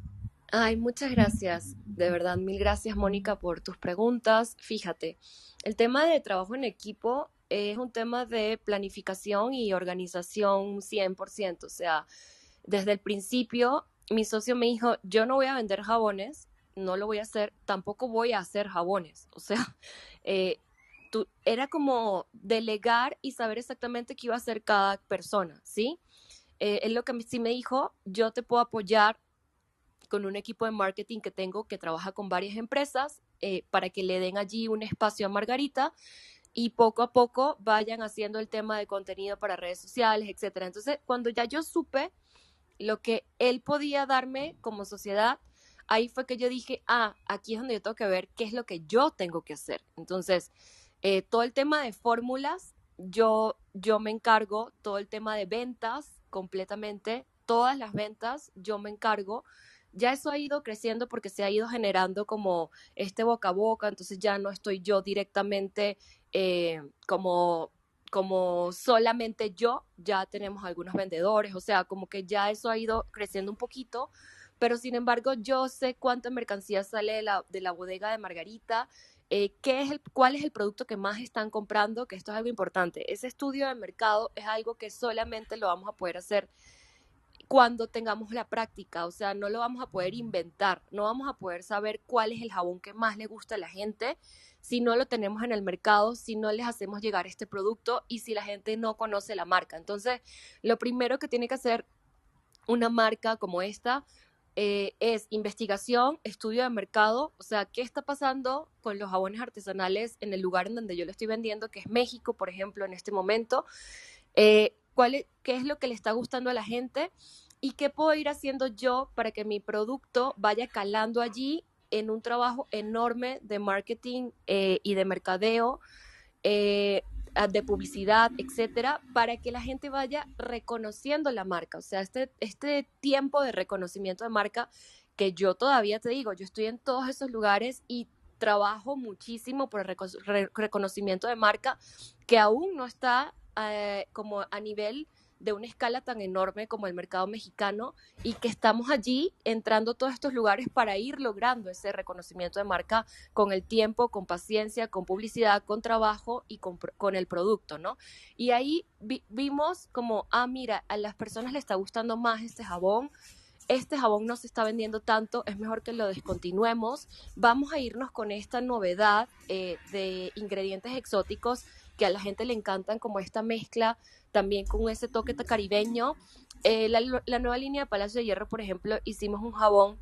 Ay, muchas gracias. De verdad, mil gracias, Mónica, por tus preguntas. Fíjate, el tema de trabajo en equipo es un tema de planificación y organización 100%. O sea, desde el principio mi socio me dijo, yo no voy a vender jabones, no lo voy a hacer, tampoco voy a hacer jabones. O sea, eh, tú, era como delegar y saber exactamente qué iba a hacer cada persona, ¿sí? Eh, es lo que sí me dijo, yo te puedo apoyar con un equipo de marketing que tengo que trabaja con varias empresas eh, para que le den allí un espacio a Margarita y poco a poco vayan haciendo el tema de contenido para redes sociales, etcétera. Entonces, cuando ya yo supe lo que él podía darme como sociedad, ahí fue que yo dije, ah, aquí es donde yo tengo que ver qué es lo que yo tengo que hacer. Entonces, eh, todo el tema de fórmulas, yo, yo me encargo, todo el tema de ventas completamente, todas las ventas, yo me encargo. Ya eso ha ido creciendo porque se ha ido generando como este boca a boca, entonces ya no estoy yo directamente eh, como como solamente yo, ya tenemos algunos vendedores, o sea, como que ya eso ha ido creciendo un poquito, pero sin embargo yo sé cuánta mercancía sale de la, de la bodega de Margarita, eh, qué es el, cuál es el producto que más están comprando, que esto es algo importante. Ese estudio de mercado es algo que solamente lo vamos a poder hacer cuando tengamos la práctica, o sea, no lo vamos a poder inventar, no vamos a poder saber cuál es el jabón que más le gusta a la gente si no lo tenemos en el mercado, si no les hacemos llegar este producto y si la gente no conoce la marca. Entonces, lo primero que tiene que hacer una marca como esta eh, es investigación, estudio de mercado, o sea, qué está pasando con los jabones artesanales en el lugar en donde yo lo estoy vendiendo, que es México, por ejemplo, en este momento. Eh, cuál qué es lo que le está gustando a la gente y qué puedo ir haciendo yo para que mi producto vaya calando allí en un trabajo enorme de marketing eh, y de mercadeo, eh, de publicidad, etcétera, para que la gente vaya reconociendo la marca. O sea, este, este tiempo de reconocimiento de marca que yo todavía te digo, yo estoy en todos esos lugares y trabajo muchísimo por el reconocimiento de marca que aún no está eh, como a nivel de una escala tan enorme como el mercado mexicano y que estamos allí entrando todos estos lugares para ir logrando ese reconocimiento de marca con el tiempo, con paciencia, con publicidad, con trabajo y con, el producto, ¿no? Y ahí vimos como, ah, mira, a las personas les está gustando más este jabón, este jabón no se está vendiendo tanto, es mejor que lo descontinuemos. Vamos a irnos con esta novedad eh, de ingredientes exóticos que a la gente le encantan como esta mezcla también con ese toque caribeño. Eh, la, la nueva línea de Palacio de Hierro, por ejemplo, hicimos un jabón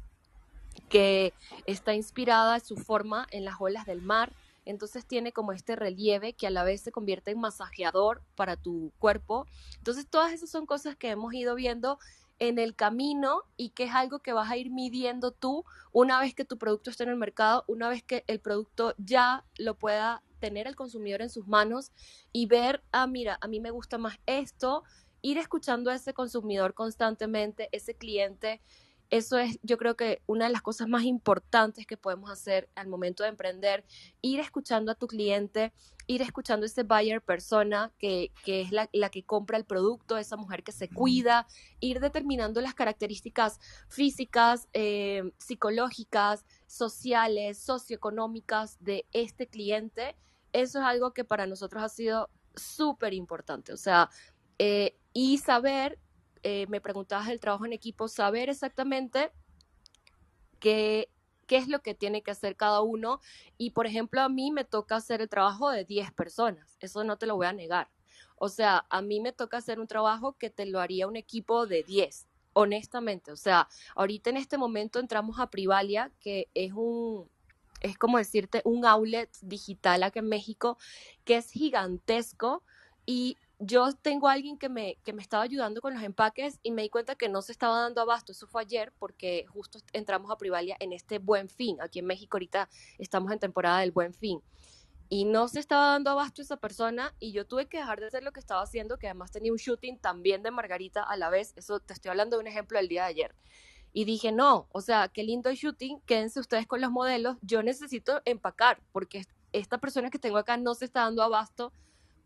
que está inspirada su forma en las olas del mar. Entonces tiene como este relieve que a la vez se convierte en masajeador para tu cuerpo. Entonces todas esas son cosas que hemos ido viendo en el camino y que es algo que vas a ir midiendo tú una vez que tu producto esté en el mercado, una vez que el producto ya lo pueda tener el consumidor en sus manos y ver, ah, mira, a mí me gusta más esto, ir escuchando a ese consumidor constantemente, ese cliente eso es, yo creo que una de las cosas más importantes que podemos hacer al momento de emprender, ir escuchando a tu cliente, ir escuchando a ese buyer persona que, es la, que compra el producto, esa mujer que se cuida, ir determinando las características físicas, eh, psicológicas, sociales, socioeconómicas de este cliente. Eso es algo que para nosotros ha sido súper importante. O sea, eh, y saber eh, me preguntabas del trabajo en equipo, saber exactamente qué, qué es lo que tiene que hacer cada uno. Y, por ejemplo, a mí me toca hacer el trabajo de 10 personas, eso no te lo voy a negar. O sea, a mí me toca hacer un trabajo que te lo haría un equipo de 10, honestamente. O sea, ahorita en este momento entramos a Privalia, que es un, es como decirte, un outlet digital aquí en México, que es gigantesco y yo tengo a alguien que me, que me estaba ayudando con los empaques y me di cuenta que no se estaba dando abasto. Eso fue ayer porque justo entramos a Privalia en este buen fin. Aquí en México ahorita estamos en temporada del buen fin. Y no se estaba dando abasto esa persona y yo tuve que dejar de hacer lo que estaba haciendo, que además tenía un shooting también de Margarita a la vez. Eso te estoy hablando de un ejemplo del día de ayer. Y dije, no, o sea, qué lindo el shooting, quédense ustedes con los modelos, yo necesito empacar porque esta persona que tengo acá no se está dando abasto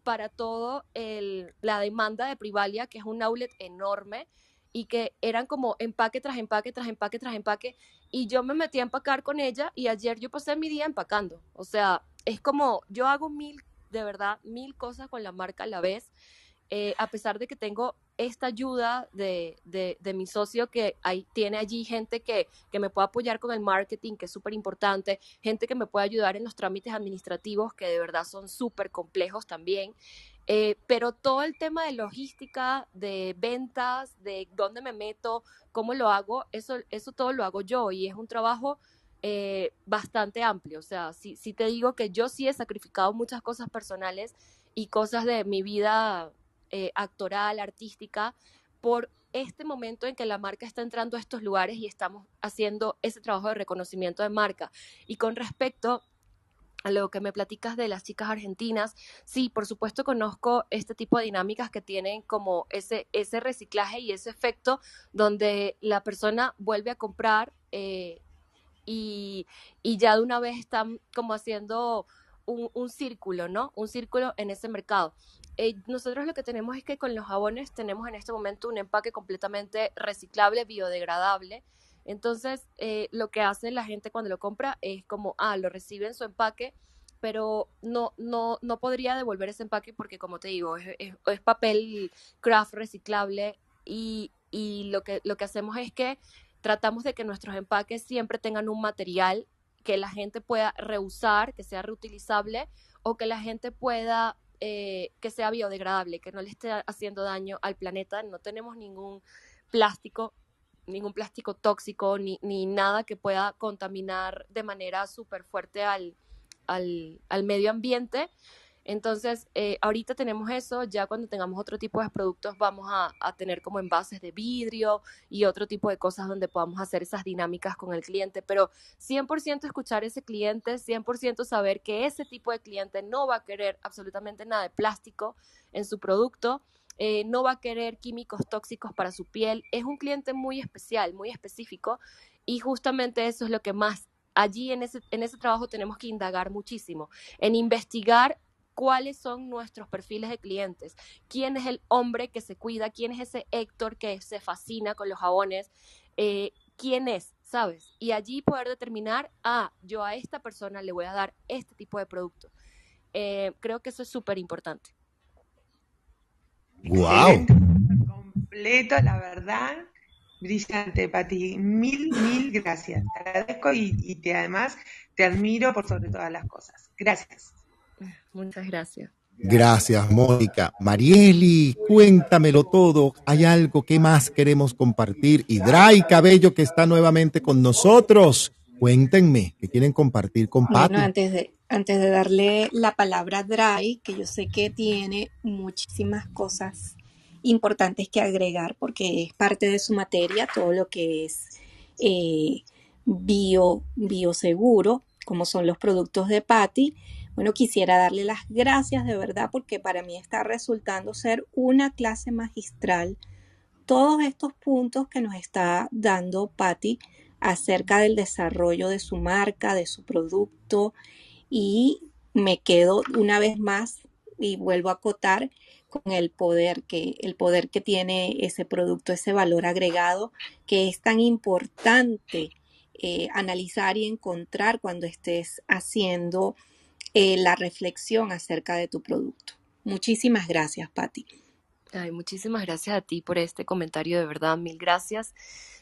para todo el, la demanda de Privalia, que es un outlet enorme y que eran como empaque tras empaque, tras empaque, tras empaque. Y yo me metí a empacar con ella y ayer yo pasé mi día empacando. O sea, es como yo hago mil, de verdad, mil cosas con la marca a la vez. Eh, a pesar de que tengo esta ayuda de, de, mi socio que tiene allí gente que, que me puede apoyar con el marketing, que es súper importante, gente que me puede ayudar en los trámites administrativos, que de verdad son súper complejos también. Eh, pero todo el tema de logística, de ventas, de dónde me meto, cómo lo hago, eso, eso todo lo hago yo y es un trabajo eh, bastante amplio. O sea, si, si te digo que yo sí he sacrificado muchas cosas personales y cosas de mi vida eh, actoral, artística, por este momento en que la marca está entrando a estos lugares y estamos haciendo ese trabajo de reconocimiento de marca. Y con respecto a lo que me platicas de las chicas argentinas, sí, por supuesto conozco este tipo de dinámicas que tienen como ese, ese reciclaje y ese efecto donde la persona vuelve a comprar eh, y, y, ya de una vez están como haciendo un, un, círculo, ¿no? Un círculo en ese mercado. Eh, nosotros lo que tenemos es que con los jabones tenemos en este momento un empaque completamente reciclable, biodegradable. Entonces, eh, lo que hace la gente cuando lo compra es como, ah, lo recibe en su empaque, pero no, no, no podría devolver ese empaque porque, como te digo, es, es, papel craft reciclable y, y lo, que, lo que hacemos es que tratamos de que nuestros empaques siempre tengan un material que la gente pueda reusar, que sea reutilizable o que la gente pueda eh, que sea biodegradable, que no le esté haciendo daño al planeta. No tenemos ningún plástico, ningún plástico tóxico, ni, ni nada que pueda contaminar de manera súper fuerte al, al, al medio ambiente. Entonces, eh, ahorita tenemos eso, ya cuando tengamos otro tipo de productos vamos a, tener como envases de vidrio y otro tipo de cosas donde podamos hacer esas dinámicas con el cliente, pero 100% escuchar ese cliente, 100% saber que ese tipo de cliente no va a querer absolutamente nada de plástico en su producto, eh, no va a querer químicos tóxicos para su piel, es un cliente muy especial, muy específico y justamente eso es lo que más allí en ese, en ese trabajo tenemos que indagar muchísimo, en investigar cuáles son nuestros perfiles de clientes, quién es el hombre que se cuida, quién es ese Héctor que se fascina con los jabones, eh, quién es, ¿sabes? Y allí poder determinar, ah, yo a esta persona le voy a dar este tipo de producto. Eh, creo que eso es súper importante. ¡Wow! Completo, la verdad. Brillante, Pati. Mil, mil gracias. Te agradezco y, y además te admiro por sobre todas las cosas. Gracias. Muchas gracias. Gracias, Mónica. Marieli, cuéntamelo todo. Hay algo que más queremos compartir. Y Dray Cabello, que está nuevamente con nosotros. Cuéntenme, ¿qué quieren compartir con Pati? Bueno, antes de, antes de darle la palabra a Dray, que yo sé que tiene muchísimas cosas importantes que agregar porque es parte de su materia, todo lo que es eh, bio, bioseguro, como son los productos de Patty. Bueno, quisiera darle las gracias de verdad porque para mí está resultando ser una clase magistral. Todos estos puntos que nos está dando Patty acerca del desarrollo de su marca, de su producto y me quedo una vez más y vuelvo a acotar con el poder que el poder que tiene ese producto, ese valor agregado que es tan importante eh, analizar y encontrar cuando estés haciendo eh, la reflexión acerca de tu producto. Muchísimas gracias, Patti. Ay, muchísimas gracias a ti por este comentario, de verdad, mil gracias.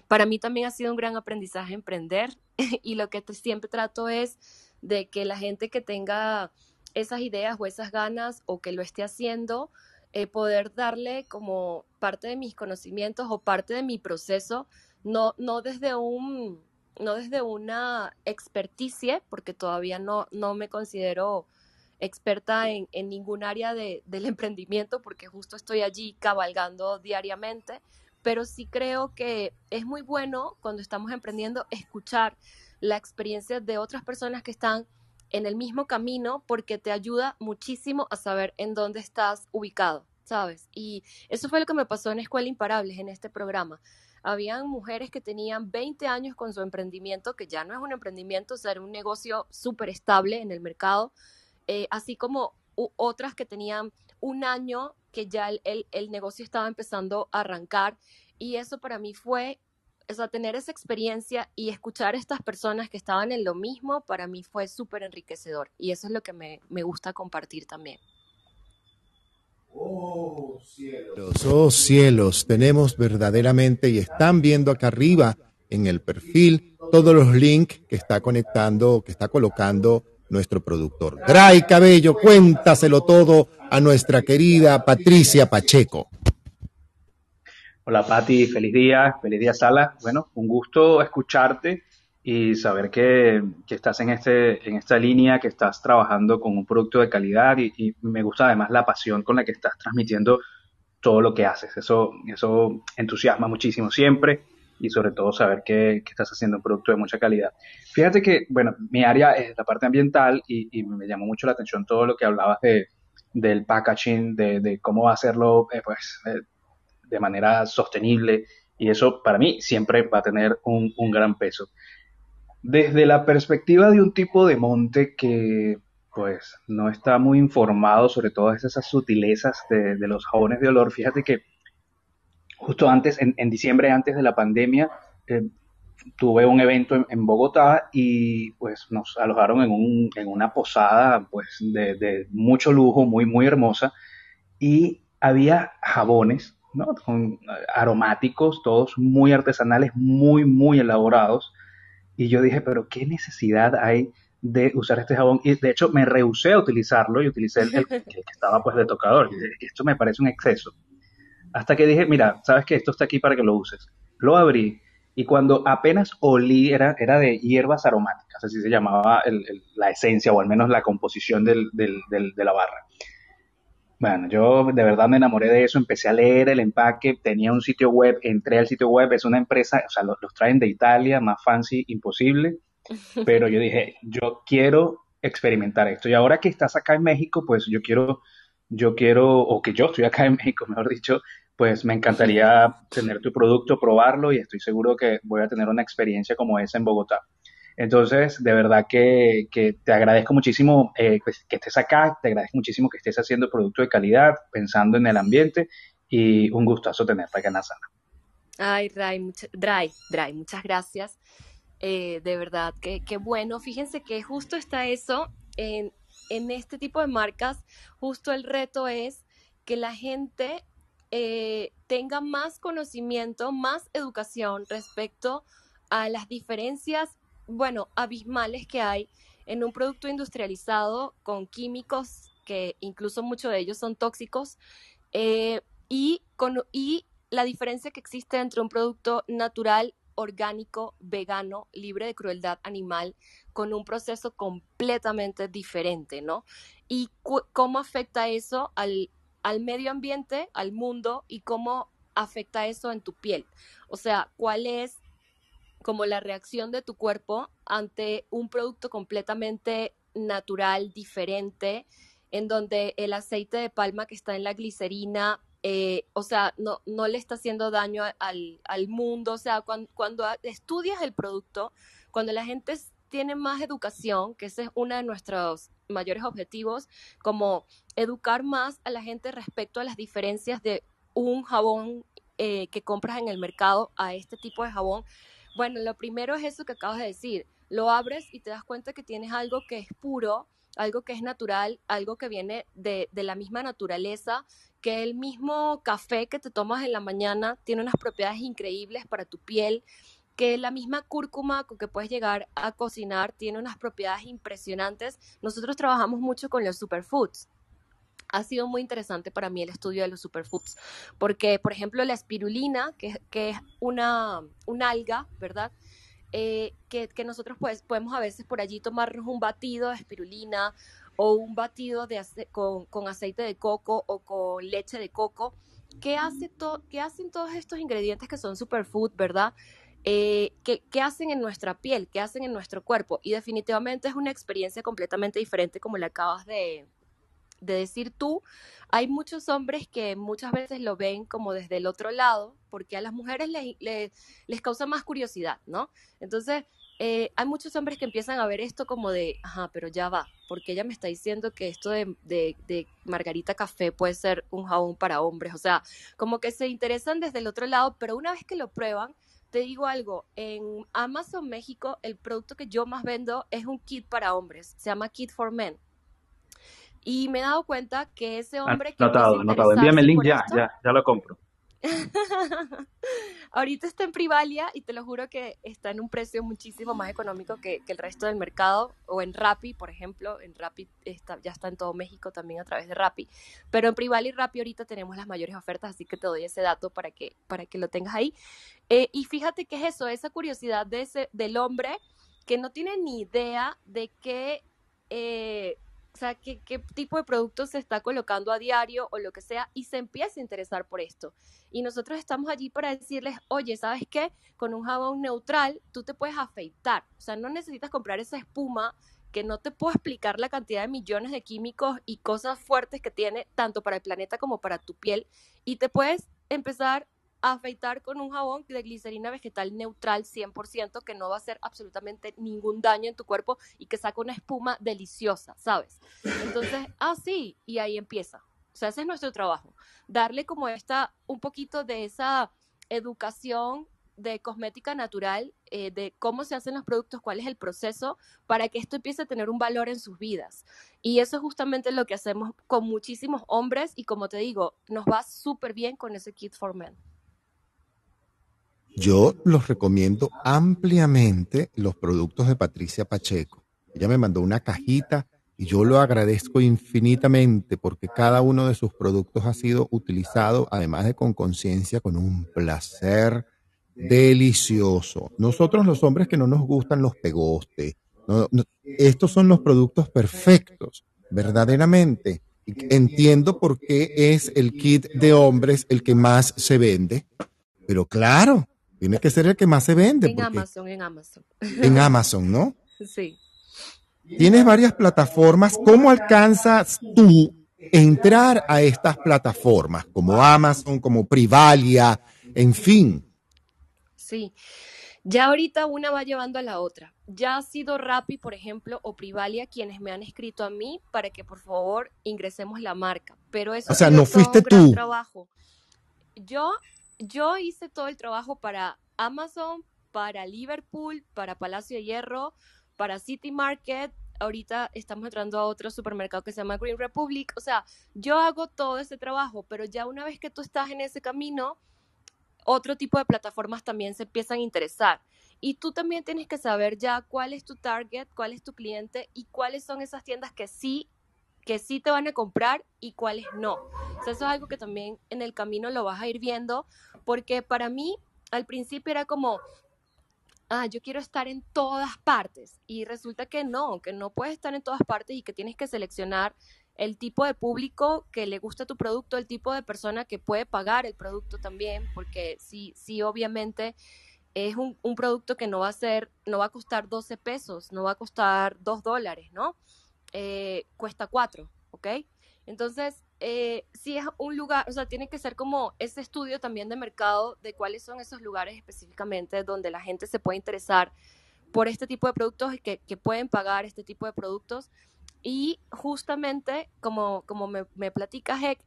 Para mí también ha sido un gran aprendizaje emprender y lo que siempre trato es de que la gente que tenga esas ideas o esas ganas o que lo esté haciendo, eh, poder darle como parte de mis conocimientos o parte de mi proceso, no, no desde un no desde una experticia, porque todavía no, no me considero experta en, en ningún área de, del emprendimiento, porque justo estoy allí cabalgando diariamente, pero sí creo que es muy bueno cuando estamos emprendiendo escuchar la experiencia de otras personas que están en el mismo camino porque te ayuda muchísimo a saber en dónde estás ubicado, ¿sabes? Y eso fue lo que me pasó en Escuela Imparables, en este programa. Habían mujeres que tenían 20 años con su emprendimiento, que ya no es un emprendimiento, o un negocio súper estable en el mercado, eh, así como otras que tenían un año que ya el, el negocio estaba empezando a arrancar. Y eso para mí fue o sea, tener esa experiencia y escuchar a estas personas que estaban en lo mismo, para mí fue súper enriquecedor. Y eso es lo que me, me gusta compartir también. Oh cielos, oh cielos, tenemos verdaderamente y están viendo acá arriba en el perfil todos los links que está conectando, que está colocando nuestro productor. Dray Cabello, cuéntaselo todo a nuestra querida Patricia Pacheco. Hola Pati, feliz día, feliz día Sala. Bueno, un gusto escucharte y saber que, que, estás en, este, en esta línea, que estás trabajando con un producto de calidad y, me gusta además la pasión con la que estás transmitiendo todo lo que haces. Eso, eso entusiasma muchísimo siempre y sobre todo saber que, que, estás haciendo un producto de mucha calidad. Fíjate que, bueno, mi área es la parte ambiental y, y me llamó mucho la atención todo lo que hablabas de, del packaging, de, de cómo hacerlo, eh, pues, eh, de manera sostenible y eso para mí siempre va a tener un, gran peso. Desde la perspectiva de un tipo de monte que pues no está muy informado sobre todas esas sutilezas de, los jabones de olor, fíjate que justo antes, en, diciembre antes de la pandemia, eh, tuve un evento en, Bogotá y pues nos alojaron en, en una posada pues de, de, mucho lujo, muy, muy hermosa y había jabones ¿no? Con aromáticos, todos muy artesanales, muy, muy elaborados. Y yo dije, pero ¿qué necesidad hay de usar este jabón? Y de hecho me rehusé a utilizarlo y utilicé el, que estaba pues de tocador. Y esto me parece un exceso. Hasta que dije, mira, sabes que esto está aquí para que lo uses. Lo abrí y cuando apenas olí, era, era de hierbas aromáticas, así se llamaba la esencia o al menos la composición del, de la barra. Bueno, yo de verdad me enamoré de eso, empecé a leer el empaque, tenía un sitio web, entré al sitio web, es una empresa, o sea, los, traen de Italia, más fancy, imposible, pero yo dije, yo quiero experimentar esto. Y ahora que estás acá en México, pues yo quiero, yo quiero, o que yo estoy acá en México, mejor dicho, pues me encantaría tener tu producto, probarlo y estoy seguro que voy a tener una experiencia como esa en Bogotá. Entonces, de verdad que, te agradezco muchísimo eh, pues, que estés acá, te agradezco muchísimo que estés haciendo producto de calidad, pensando en el ambiente y un gustazo tenerte acá en la sala. Ay, Ray, Dry, Dry, muchas gracias. Eh, de verdad, que, bueno. Fíjense que justo está eso en, en, este tipo de marcas. Justo el reto es que la gente eh, tenga más conocimiento, más educación respecto a las diferencias bueno, abismales que hay en un producto industrializado con químicos que incluso muchos de ellos son tóxicos, eh, y, con, y la diferencia que existe entre un producto natural, orgánico, vegano, libre de crueldad animal, con un proceso completamente diferente, ¿no? Y cómo afecta eso al, al medio ambiente, al mundo, y cómo afecta eso en tu piel. O sea, cuál es como la reacción de tu cuerpo ante un producto completamente natural, diferente, en donde el aceite de palma que está en la glicerina, eh, o sea, no, le está haciendo daño al, mundo. O sea, cuando, cuando, estudias el producto, cuando la gente tiene más educación, que ese es uno de nuestros mayores objetivos, como educar más a la gente respecto a las diferencias de un jabón eh, que compras en el mercado a este tipo de jabón. Bueno, lo primero es eso que acabas de decir. Lo abres y te das cuenta que tienes algo que es puro, algo que es natural, algo que viene de, de la misma naturaleza, que el mismo café que te tomas en la mañana tiene unas propiedades increíbles para tu piel, que la misma cúrcuma con que puedes llegar a cocinar tiene unas propiedades impresionantes. Nosotros trabajamos mucho con los superfoods. Ha sido muy interesante para mí el estudio de los superfoods, porque, por ejemplo, la espirulina, que, que es una, un alga, ¿verdad? Eh, que, que, nosotros pues, podemos a veces por allí tomarnos un batido de espirulina o un batido de con, con, aceite de coco o con leche de coco. ¿Qué, hace ¿Qué hacen todos estos ingredientes que son superfood, verdad? Eh, ¿qué, ¿qué, hacen en nuestra piel, qué hacen en nuestro cuerpo. Y definitivamente es una experiencia completamente diferente como la acabas de, de decir tú. Hay muchos hombres que muchas veces lo ven como desde el otro lado, porque a las mujeres les, les, les causa más curiosidad, ¿no? Entonces, eh, hay muchos hombres que empiezan a ver esto como de, ajá, pero ya va, porque ella me está diciendo que esto de, de, de, Margarita Café puede ser un jabón para hombres, o sea, como que se interesan desde el otro lado, pero una vez que lo prueban, te digo algo, en Amazon México el producto que yo más vendo es un kit para hombres, se llama Kit for Men. Y me he dado cuenta que ese ah, hombre que... Notado, anotado. Envíame el link ya, ya, ya lo compro. Ahorita está en Privalia y te lo juro que está en un precio muchísimo más económico que, que, el resto del mercado o en Rappi, por ejemplo, en Rappi está, ya está en todo México también a través de Rappi, pero en Privalia y Rappi ahorita tenemos las mayores ofertas, así que te doy ese dato para que, para que lo tengas ahí. Eh, y fíjate que es eso, esa curiosidad de ese, del hombre que no tiene ni idea de qué... Eh, o sea, qué, qué tipo de producto se está colocando a diario o lo que sea, y se empieza a interesar por esto. Y nosotros estamos allí para decirles, oye, ¿sabes qué? Con un jabón neutral tú te puedes afeitar. O sea, no necesitas comprar esa espuma que no te puedo explicar la cantidad de millones de químicos y cosas fuertes que tiene tanto para el planeta como para tu piel. Y te puedes empezar afeitar con un jabón de glicerina vegetal neutral 100% que no va a hacer absolutamente ningún daño en tu cuerpo y que saca una espuma deliciosa, ¿sabes? Entonces, ah, sí, y ahí empieza. O sea, ese es nuestro trabajo, darle como esta, un poquito de esa educación de cosmética natural, eh, de cómo se hacen los productos, cuál es el proceso, para que esto empiece a tener un valor en sus vidas. Y eso es justamente lo que hacemos con muchísimos hombres y como te digo, nos va súper bien con ese Kit for Men. Yo los recomiendo ampliamente los productos de Patricia Pacheco. Ella me mandó una cajita y yo lo agradezco infinitamente porque cada uno de sus productos ha sido utilizado, además de con conciencia, con un placer delicioso. Nosotros los hombres que no nos gustan los pegostes, estos son los productos perfectos, verdaderamente. Entiendo por qué es el kit de hombres el que más se vende, pero claro, tiene que ser el que más se vende. En Amazon, en Amazon. En Amazon, ¿no? Sí. Tienes varias plataformas. ¿Cómo alcanzas tú entrar a estas plataformas como Amazon, como Privalia, en fin? Sí. Ya ahorita una va llevando a la otra. Ya ha sido Rappi, por ejemplo, o Privalia quienes me han escrito a mí para que por favor ingresemos la marca. Pero eso o sea, no fuiste tú. Trabajo. Yo yo hice todo el trabajo para Amazon, para Liverpool, para Palacio de Hierro, para City Market. Ahorita estamos entrando a otro supermercado que se llama Green Republic. O sea, yo hago todo ese trabajo, pero ya una vez que tú estás en ese camino, otro tipo de plataformas también se empiezan a interesar. Y tú también tienes que saber ya cuál es tu target, cuál es tu cliente y cuáles son esas tiendas que sí que sí te van a comprar y cuáles no. O sea, eso es algo que también en el camino lo vas a ir viendo, porque para mí al principio era como, ah, yo quiero estar en todas partes y resulta que no, que no puedes estar en todas partes y que tienes que seleccionar el tipo de público que le gusta tu producto, el tipo de persona que puede pagar el producto también, porque sí, sí, obviamente es un, un, producto que no va a ser, no va a costar 12 pesos, no va a costar 2 dólares, ¿no? Eh, cuesta 4, ¿ok? Entonces, eh, si es un lugar, o sea, tiene que ser como ese estudio también de mercado de cuáles son esos lugares específicamente donde la gente se puede interesar por este tipo de productos y que, que pueden pagar este tipo de productos. Y justamente, como, como me, me platica Heck,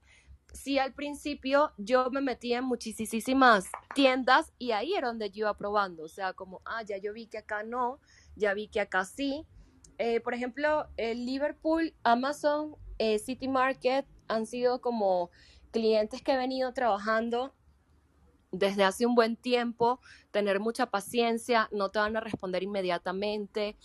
sí al principio yo me metía en muchísimas tiendas y ahí era donde yo iba probando, o sea, como, ah, ya yo vi que acá no, ya vi que acá sí. Eh, por ejemplo, el Liverpool, Amazon, eh, City Market han sido como clientes que he venido trabajando desde hace un buen tiempo, tener mucha paciencia, no te van a responder inmediatamente,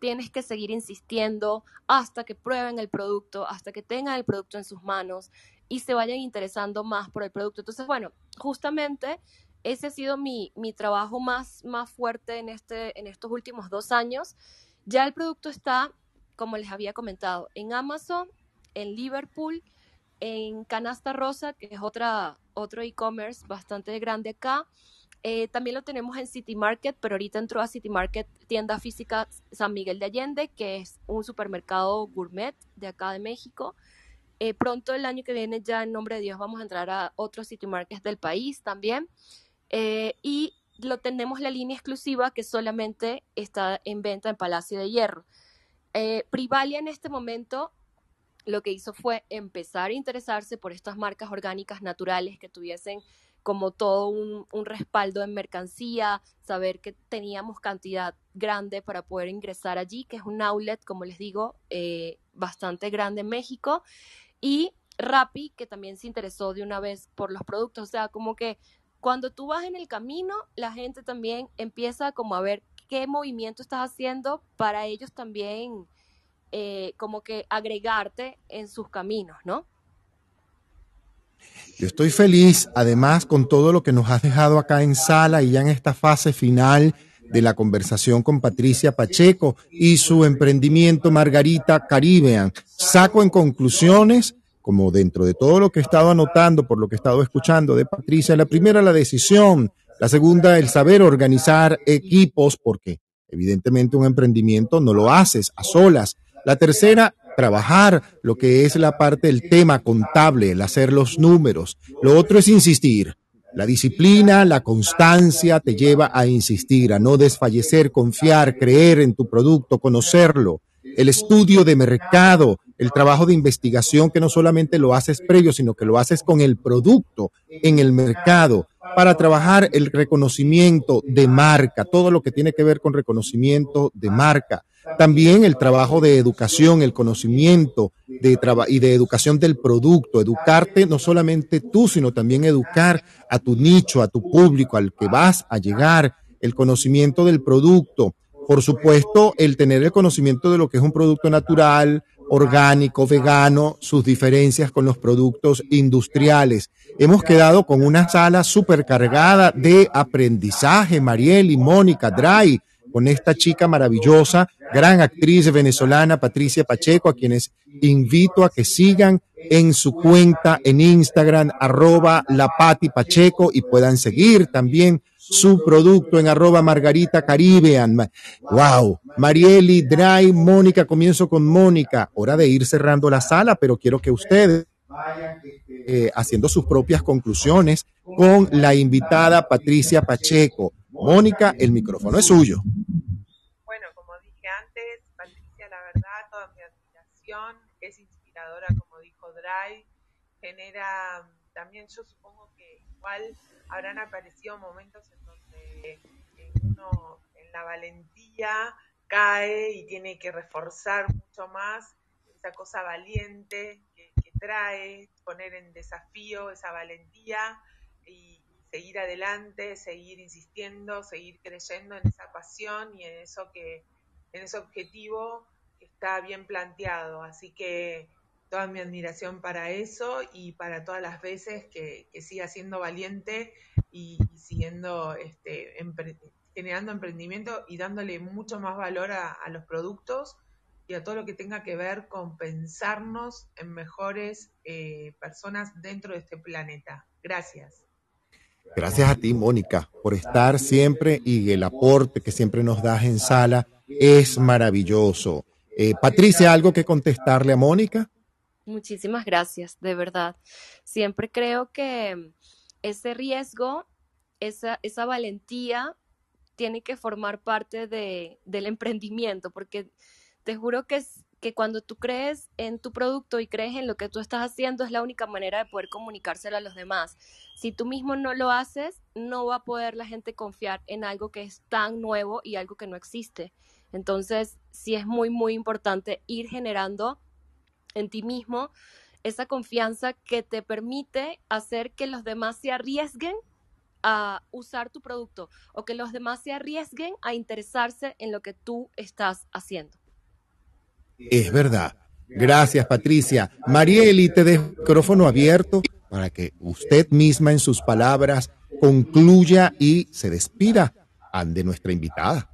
tienes que seguir insistiendo hasta que prueben el producto, hasta que tengan el producto en sus manos y se vayan interesando más por el producto. Entonces, bueno, justamente ese ha sido mi, mi trabajo más, más fuerte en, este, en estos últimos dos años. Ya el producto está, como les había comentado, en Amazon, en Liverpool, en Canasta Rosa, que es otra, otro e-commerce bastante grande acá. Eh, también lo tenemos en City Market, pero ahorita entró a City Market tienda física San Miguel de Allende, que es un supermercado gourmet de acá de México. Eh, pronto el año que viene ya en nombre de Dios vamos a entrar a otros City Markets del país también. Eh, y lo tenemos la línea exclusiva que solamente está en venta en Palacio de Hierro. Eh, Privalia en este momento lo que hizo fue empezar a interesarse por estas marcas orgánicas naturales que tuviesen como todo un, respaldo en mercancía, saber que teníamos cantidad grande para poder ingresar allí, que es un outlet, como les digo, bastante grande en México y Rappi, que también se interesó de una vez por los productos. O sea, como que cuando tú vas en el camino, la gente también empieza como a ver qué movimiento estás haciendo para ellos también eh, como que agregarte en sus caminos, ¿no? Yo estoy feliz, además, con todo lo que nos has dejado acá en sala y ya en esta fase final de la conversación con Patricia Pacheco y su emprendimiento Margarita Caribbean. Saco en conclusiones, como dentro de todo lo que he estado anotando, por lo que he estado escuchando de Patricia, la primera la decisión, la segunda el saber organizar equipos, porque evidentemente un emprendimiento no lo haces a solas. La tercera, trabajar lo que es la parte del tema contable, el hacer los números. Lo otro es insistir. La disciplina, la constancia te lleva a insistir, a no desfallecer, confiar, creer en tu producto, conocerlo. El estudio de mercado, el trabajo de investigación que no solamente lo haces previo, sino que lo haces con el producto en el mercado para trabajar el reconocimiento de marca, todo lo que tiene que ver con reconocimiento de marca. También el trabajo de educación, el conocimiento de y de educación del producto, educarte no solamente tú, sino también educar a tu nicho, a tu público, al que vas a llegar, el conocimiento del producto. Por supuesto, el tener el conocimiento de lo que es un producto natural, orgánico, vegano, sus diferencias con los productos industriales. Hemos quedado con una sala súper cargada de aprendizaje, Mariel y Mónica Dry con esta chica maravillosa, gran actriz venezolana, Patricia Pacheco, a quienes invito a que sigan en su cuenta en Instagram, arroba la Pati Pacheco, y puedan seguir también su producto en arroba Margarita Caribbean. Wow, Marieli, Dry, Mónica, comienzo con Mónica. Hora de ir cerrando la sala, pero quiero que ustedes vayan eh, haciendo sus propias conclusiones con la invitada Patricia Pacheco. Mónica, el micrófono es suyo. Bueno, como dije antes, Patricia, la verdad, toda mi admiración, es inspiradora, como dijo Dry, genera también, yo supongo que igual habrán aparecido momentos en donde uno en la valentía cae y tiene que reforzar mucho más esa cosa valiente que, que trae, poner en desafío esa valentía y seguir adelante, seguir insistiendo, seguir creyendo en esa pasión y en eso que, en ese objetivo que está bien planteado. Así que toda mi admiración para eso y para todas las veces que, siga siendo valiente y, siguiendo este, generando emprendimiento y dándole mucho más valor a, los productos y a todo lo que tenga que ver con pensarnos en mejores eh, personas dentro de este planeta. Gracias. Gracias a ti, Mónica, por estar siempre y el aporte que siempre nos das en sala es maravilloso. Eh, Patricia, ¿algo que contestarle a Mónica? Muchísimas gracias, de verdad. Siempre creo que ese riesgo, esa, valentía tiene que formar parte de, del emprendimiento, porque te juro que, que cuando tú crees en tu producto y crees en lo que tú estás haciendo, es la única manera de poder comunicárselo a los demás. Si tú mismo no lo haces, no va a poder la gente confiar en algo que es tan nuevo y algo que no existe. Entonces, sí es muy, muy importante ir generando en ti mismo esa confianza que te permite hacer que los demás se arriesguen a usar tu producto o que los demás se arriesguen a interesarse en lo que tú estás haciendo. Es verdad. Gracias, Patricia. Marieli, te dejo el micrófono abierto para que usted misma en sus palabras concluya y se despida de nuestra invitada.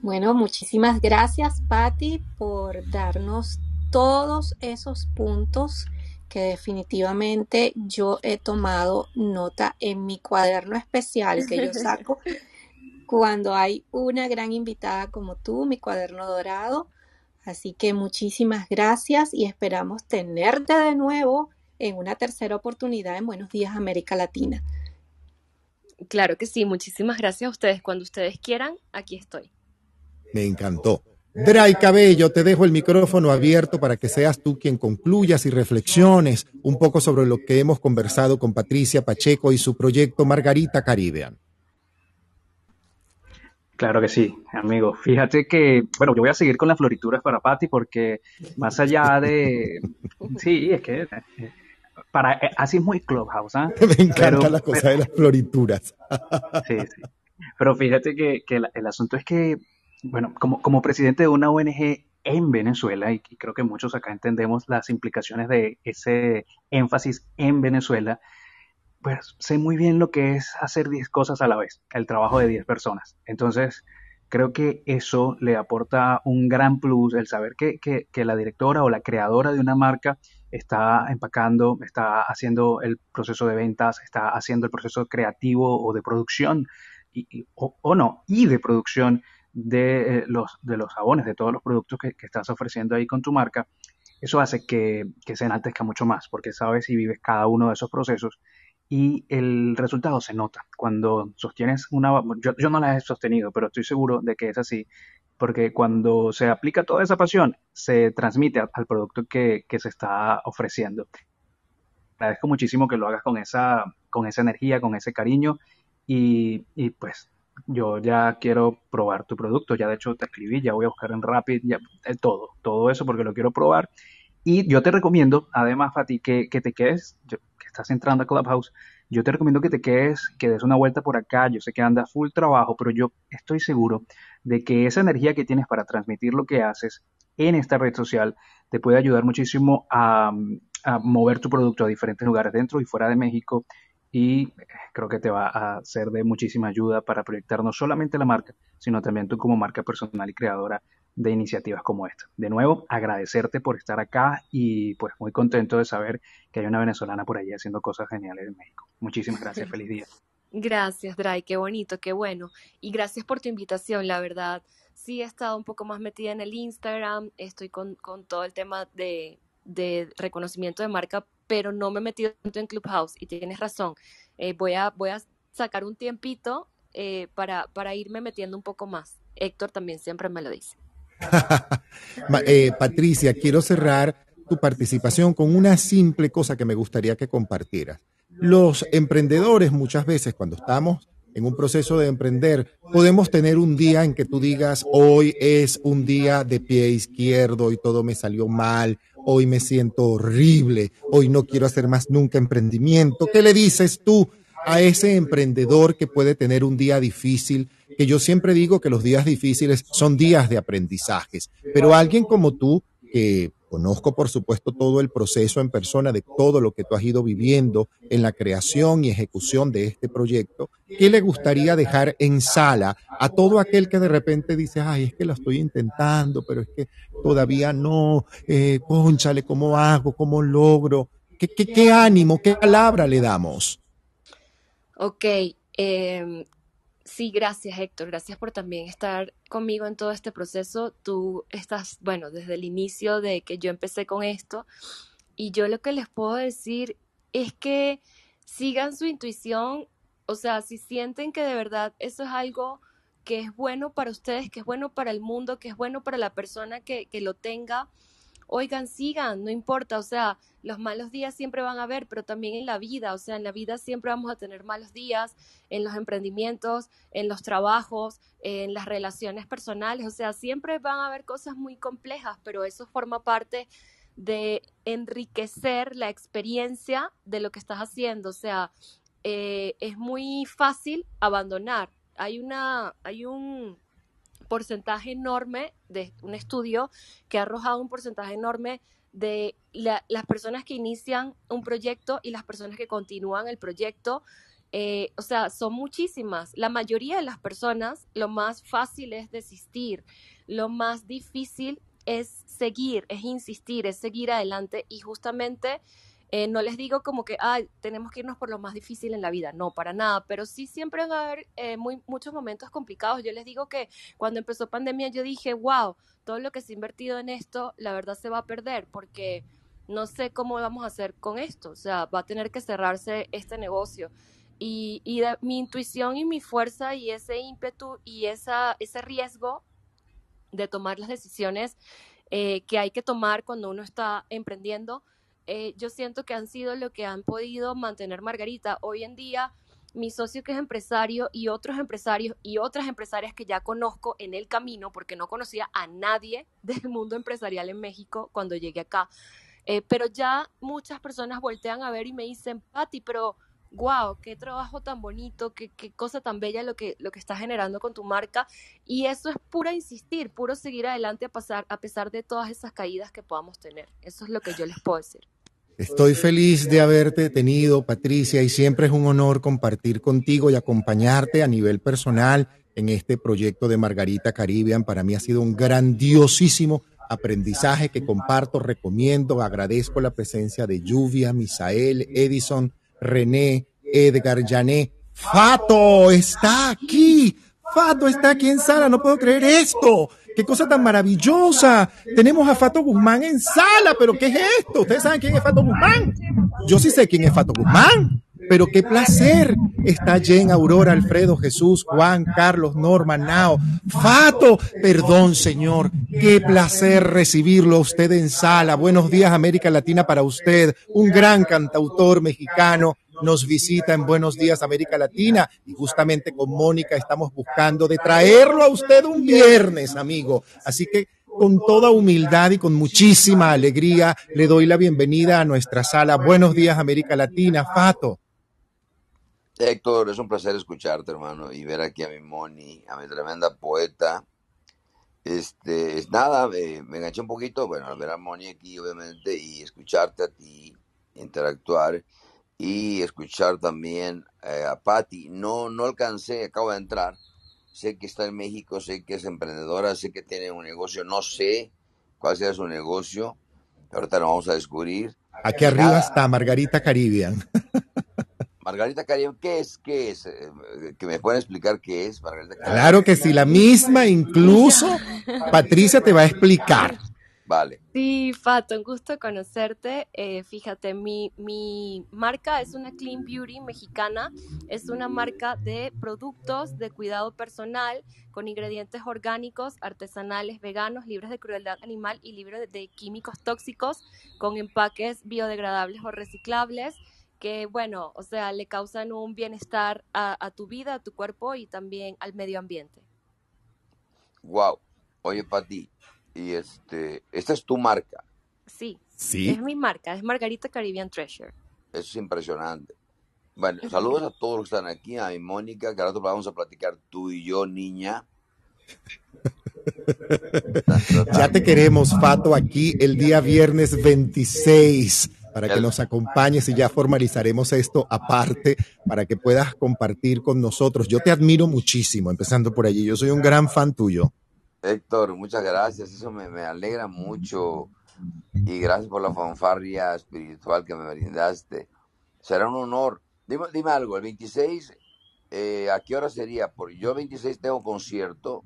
Bueno, muchísimas gracias, Patti, por darnos todos esos puntos que definitivamente yo he tomado nota en mi cuaderno especial que yo saco cuando hay una gran invitada como tú, mi cuaderno dorado. Así que muchísimas gracias y esperamos tenerte de nuevo en una tercera oportunidad en Buenos Días América Latina. Claro que sí, muchísimas gracias a ustedes. Cuando ustedes quieran, aquí estoy. Me encantó. Dray Cabello, te dejo el micrófono abierto para que seas tú quien concluyas y reflexiones un poco sobre lo que hemos conversado con Patricia Pacheco y su proyecto Margarita Caribbean. Claro que sí, amigo. Fíjate que, bueno, yo voy a seguir con las florituras para Patti porque más allá de... Sí, es que para, eh, así es muy Clubhouse, ¿ah? Me encanta la cosa de las florituras. Sí, sí. Pero fíjate que, el asunto es que bueno, como, como presidente de una ONG en Venezuela, y, creo que muchos acá entendemos las implicaciones de ese énfasis en Venezuela, pues sé muy bien lo que es hacer 10 cosas a la vez, el trabajo de 10 personas. Entonces, creo que eso le aporta un gran plus, el saber que, que, la directora o la creadora de una marca está empacando, está haciendo el proceso de ventas, está haciendo el proceso creativo o de producción, y, o, no, y de producción de, eh, los, de los jabones, de todos los productos que, estás ofreciendo ahí con tu marca, eso hace que, se enaltezca mucho más, porque sabes y vives cada uno de esos procesos y el resultado se nota. Cuando sostienes una... Yo, yo no la he sostenido, pero estoy seguro de que es así, porque cuando se aplica toda esa pasión, se transmite al, producto que, se está ofreciendo. Agradezco muchísimo que lo hagas con esa, con esa energía, con ese cariño y, y pues yo ya quiero probar tu producto, ya de hecho te escribí, ya voy a buscar en Rapid, ya, eh, todo, todo eso porque lo quiero probar. Y yo te recomiendo, además, Fati, que, que te quedes, que estás entrando a Clubhouse, yo te recomiendo que te quedes, que des una vuelta por acá. Yo sé que anda full trabajo, pero yo estoy seguro de que esa energía que tienes para transmitir lo que haces en esta red social te puede ayudar muchísimo a, a mover tu producto a diferentes lugares dentro y fuera de México y creo que te va a ser de muchísima ayuda para proyectar no solamente la marca, sino también tú como marca personal y creadora de iniciativas como esta. De nuevo, agradecerte por estar acá y pues muy contento de saber que hay una venezolana por allí haciendo cosas geniales en México. Muchísimas gracias, feliz día. Gracias, Dray, qué bonito, qué bueno. Y gracias por tu invitación, la verdad. Sí he estado un poco más metida en el Instagram, estoy con, con todo el tema de, de reconocimiento de marca pero no me he metido tanto en Clubhouse y tienes razón. Eh, voy, a, voy a sacar un tiempito eh, para, para irme metiendo un poco más. Héctor también siempre me lo dice. Eh, Patricia, quiero cerrar tu participación con una simple cosa que me gustaría que compartieras. Los emprendedores muchas veces cuando estamos en un proceso de emprender, podemos tener un día en que tú digas, hoy es un día de pie izquierdo y todo me salió mal, hoy me siento horrible, hoy no quiero hacer más nunca emprendimiento. ¿Qué le dices tú a ese emprendedor que puede tener un día difícil? Que yo siempre digo que los días difíciles son días de aprendizajes, pero alguien como tú que Conozco, por supuesto, todo el proceso en persona de todo lo que tú has ido viviendo en la creación y ejecución de este proyecto. ¿Qué le gustaría dejar en sala a todo aquel que de repente dice, ay, es que lo estoy intentando, pero es que todavía no, eh, conchale, ¿cómo hago? ¿Cómo logro? ¿Qué, qué, qué ánimo, qué palabra le damos? Ok, em, sí, gracias Héctor, gracias por también estar conmigo en todo este proceso. Tú estás, bueno, desde el inicio de que yo empecé con esto y yo lo que les puedo decir es que sigan su intuición, o sea, si sienten que de verdad eso es algo que es bueno para ustedes, que es bueno para el mundo, que es bueno para la persona que, que lo tenga, oigan, sigan, no importa, o sea, los malos días siempre van a haber, pero también en la vida, o sea, en la vida siempre vamos a tener malos días, en los emprendimientos, en los trabajos, en las relaciones personales, o sea, siempre van a haber cosas muy complejas, pero eso forma parte de enriquecer la experiencia de lo que estás haciendo, o sea, eh, es muy fácil abandonar. Hay una, hay un, porcentaje enorme de un estudio que ha arrojado un porcentaje enorme de las personas que inician un proyecto y las personas que continúan el proyecto. Eh, o sea, son muchísimas. La mayoría de las personas, lo más fácil es desistir, lo más difícil es seguir, es insistir, es seguir adelante y justamente eh, no les digo como que, ay, tenemos que irnos por lo más difícil en la vida, no, para nada, pero sí siempre van a haber eh, muchos momentos complicados. Yo les digo que cuando empezó pandemia yo dije, wow, todo lo que se ha invertido en esto, la verdad se va a perder porque no sé cómo vamos a hacer con esto, o sea, va a tener que cerrarse este negocio. Y, mi intuición y mi fuerza y ese ímpetu y ese riesgo de tomar las decisiones eh, que hay que tomar cuando uno está emprendiendo, eh, yo siento que han sido lo que han podido mantener Margarita. Hoy en día, mi socio que es empresario y otros empresarios y otras empresarias que ya conozco en el camino, porque no conocía a nadie del mundo empresarial en México cuando llegué acá. Eh, pero ya muchas personas voltean a ver y me dicen, Patti, pero wow, qué trabajo tan bonito, qué, qué, cosa tan bella lo que, lo que estás generando con tu marca. Y eso es puro insistir, puro seguir adelante a, pasar, a pesar de todas esas caídas que podamos tener. Eso es lo que yo les puedo decir. Estoy feliz de haberte tenido, Patricia, y siempre es un honor compartir contigo y acompañarte a nivel personal en este proyecto de Margarita Caribbean. Para mí ha sido un grandiosísimo aprendizaje que comparto, recomiendo, agradezco la presencia de Lluvia, Misael, Edison, René, Edgar, Jané. Fato está aquí. Fato está aquí en sala. No puedo creer esto. Qué cosa tan maravillosa. Tenemos a Fato Guzmán en sala, pero ¿qué es esto? ¿Ustedes saben quién es Fato Guzmán? Yo sí sé quién es Fato Guzmán. Pero qué placer. Está Jen, Aurora, Alfredo, Jesús, Juan, Carlos, Norma, Nao. Fato, perdón, señor. Qué placer recibirlo a usted en sala. Buenos días, América Latina, para usted. Un gran cantautor mexicano nos visita en Buenos Días América Latina y justamente con Mónica estamos buscando de traerlo a usted un viernes, amigo. Así que con toda humildad y con muchísima alegría le doy la bienvenida a nuestra sala. Buenos Días América Latina, Fato. Héctor, es un placer escucharte, hermano, y ver aquí a mi Moni, a mi tremenda poeta. Este, es nada, me, me enganché un poquito, bueno, al ver a Moni aquí, obviamente, y escucharte a ti, interactuar y escuchar también eh, a Patti. No, no alcancé, acabo de entrar. Sé que está en México, sé que es emprendedora, sé que tiene un negocio, no sé cuál sea su negocio. Ahorita lo vamos a descubrir. Aquí arriba Nada. está Margarita Caribbean. Margarita Caribbean, ¿qué es? ¿Qué es? Eh, que me pueden explicar qué es Margarita Caribbean. Claro que sí, la misma, incluso Patricia te va a explicar. Vale. Sí, Fato, un gusto conocerte. Eh, fíjate, mi, mi marca es una Clean Beauty mexicana. Es una marca de productos de cuidado personal con ingredientes orgánicos, artesanales, veganos, libres de crueldad animal y libres de, de químicos tóxicos, con empaques biodegradables o reciclables que, bueno, o sea, le causan un bienestar a, a tu vida, a tu cuerpo y también al medio ambiente. Wow. Oye, Pati, y este, esta es tu marca. Sí, Sí. es mi marca, es Margarita Caribbean Treasure. Eso es impresionante. Bueno, saludos a todos los que están aquí, a mi Mónica, que ahora vamos a platicar tú y yo, niña. ya te queremos, Fato, aquí el día viernes 26 para que nos acompañes y ya formalizaremos esto aparte para que puedas compartir con nosotros. Yo te admiro muchísimo, empezando por allí. Yo soy un gran fan tuyo. Héctor, muchas gracias. Eso me, me alegra mucho y gracias por la fanfarria espiritual que me brindaste. Será un honor. Dime, dime algo, el 26, eh, ¿a qué hora sería? Porque yo el 26 tengo concierto.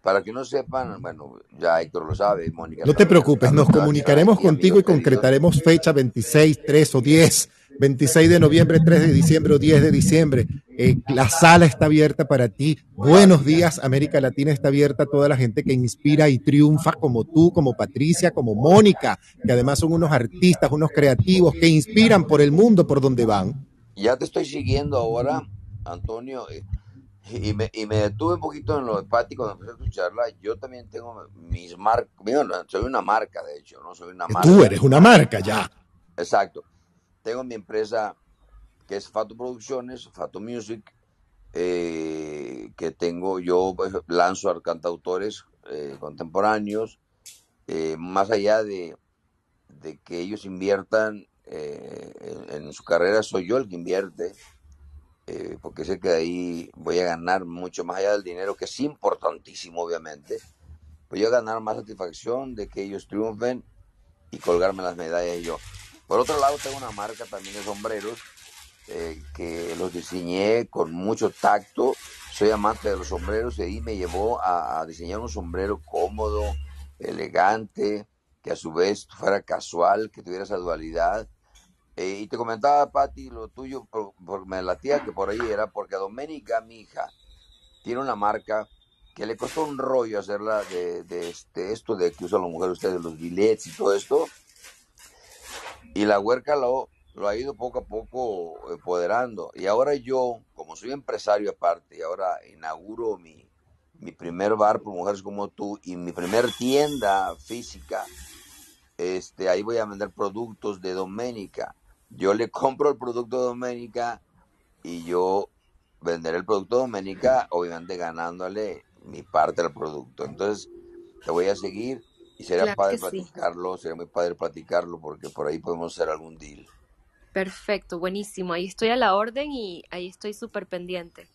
Para que no sepan, bueno, ya Héctor lo sabe, Mónica. No te preocupes, nos comunicaremos contigo y concretaremos fecha 26, 3 o 10. 26 de noviembre, 3 de diciembre o 10 de diciembre. Eh, la sala está abierta para ti. Buenos días, América Latina está abierta a toda la gente que inspira y triunfa como tú, como Patricia, como Mónica, que además son unos artistas, unos creativos que inspiran por el mundo por donde van. Ya te estoy siguiendo ahora, Antonio, eh, y me, y me detuve un poquito en lo de Pati cuando empecé a escucharla. Yo también tengo mis marcas, soy una marca, de hecho, ¿no? Soy una marca. Tú eres una marca ya. Exacto tengo mi empresa que es Fato Producciones, Fato Music, eh, que tengo, yo pues, lanzo a cantautores eh, contemporáneos, eh, más allá de, que ellos inviertan en, su carrera, soy yo el que invierte, porque sé que ahí voy a ganar mucho más allá del dinero, que es importantísimo, obviamente. Voy a ganar más satisfacción de que ellos triunfen y colgarme las medallas yo. Por otro lado, tengo una marca también de sombreros eh, que los diseñé con mucho tacto. Soy amante de los sombreros y ahí me llevó a, diseñar un sombrero cómodo, elegante, que a su vez fuera casual, que tuviera esa dualidad. Eh, y te comentaba, Patti, lo tuyo, porque me latía que por ahí era porque Doménica, mi hija, tiene una marca que le costó un rollo hacerla de, este, esto de que usan las mujeres ustedes, los billets y todo esto y la huerca lo, ha ido poco a poco empoderando. Y ahora yo, como soy empresario aparte, y ahora inauguro mi, mi primer bar por mujeres como tú y mi primer tienda física, este, ahí voy a vender productos de Doménica. Yo le compro el producto de Doménica y yo venderé el producto de Doménica, obviamente ganándole mi parte del producto. Entonces, te voy a seguir y sería padre platicarlo, sería muy padre platicarlo porque por ahí podemos hacer algún deal. Perfecto, buenísimo. Ahí estoy a la orden y ahí estoy súper pendiente.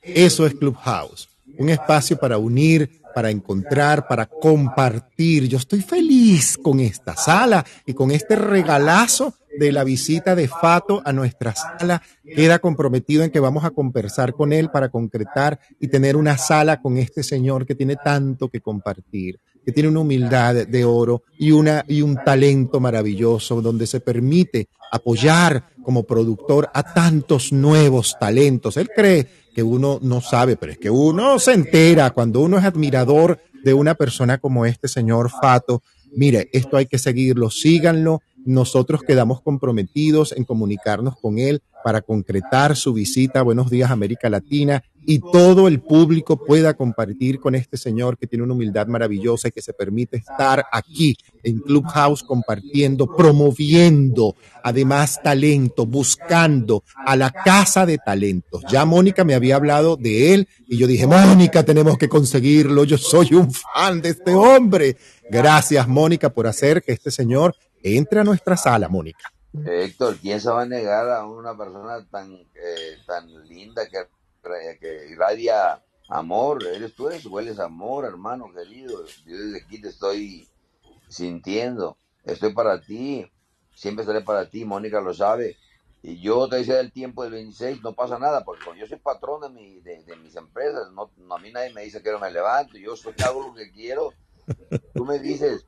Eso es Clubhouse, un espacio para unir, para encontrar, para compartir. Yo estoy feliz con esta sala y con este regalazo de la visita de Fato a nuestra sala. Queda comprometido en que vamos a conversar con él para concretar y tener una sala con este señor que tiene tanto que compartir que tiene una humildad de oro y, una, y un talento maravilloso donde se permite apoyar como productor a tantos nuevos talentos. Él cree que uno no sabe, pero es que uno se entera cuando uno es admirador de una persona como este señor Fato. Mire, esto hay que seguirlo, síganlo. Nosotros quedamos comprometidos en comunicarnos con él para concretar su visita a Buenos Días América Latina y todo el público pueda compartir con este señor que tiene una humildad maravillosa y que se permite estar aquí en Clubhouse compartiendo, promoviendo además talento, buscando a la casa de talentos. Ya Mónica me había hablado de él y yo dije, Mónica, tenemos que conseguirlo, yo soy un fan de este hombre. Gracias Mónica por hacer que este señor entre a nuestra sala, Mónica. Héctor, ¿quién se va a negar a una persona tan, eh, tan linda que, que irradia amor? Eres tú, eres, hueles amor, hermano querido. Yo desde aquí te estoy sintiendo. Estoy para ti. Siempre estaré para ti. Mónica lo sabe. Y yo te decía del tiempo del 26, no pasa nada, porque yo soy patrón de, mi, de, mis empresas, no, a mí nadie me dice que no me levanto, yo soy, hago lo que quiero. Tú me dices,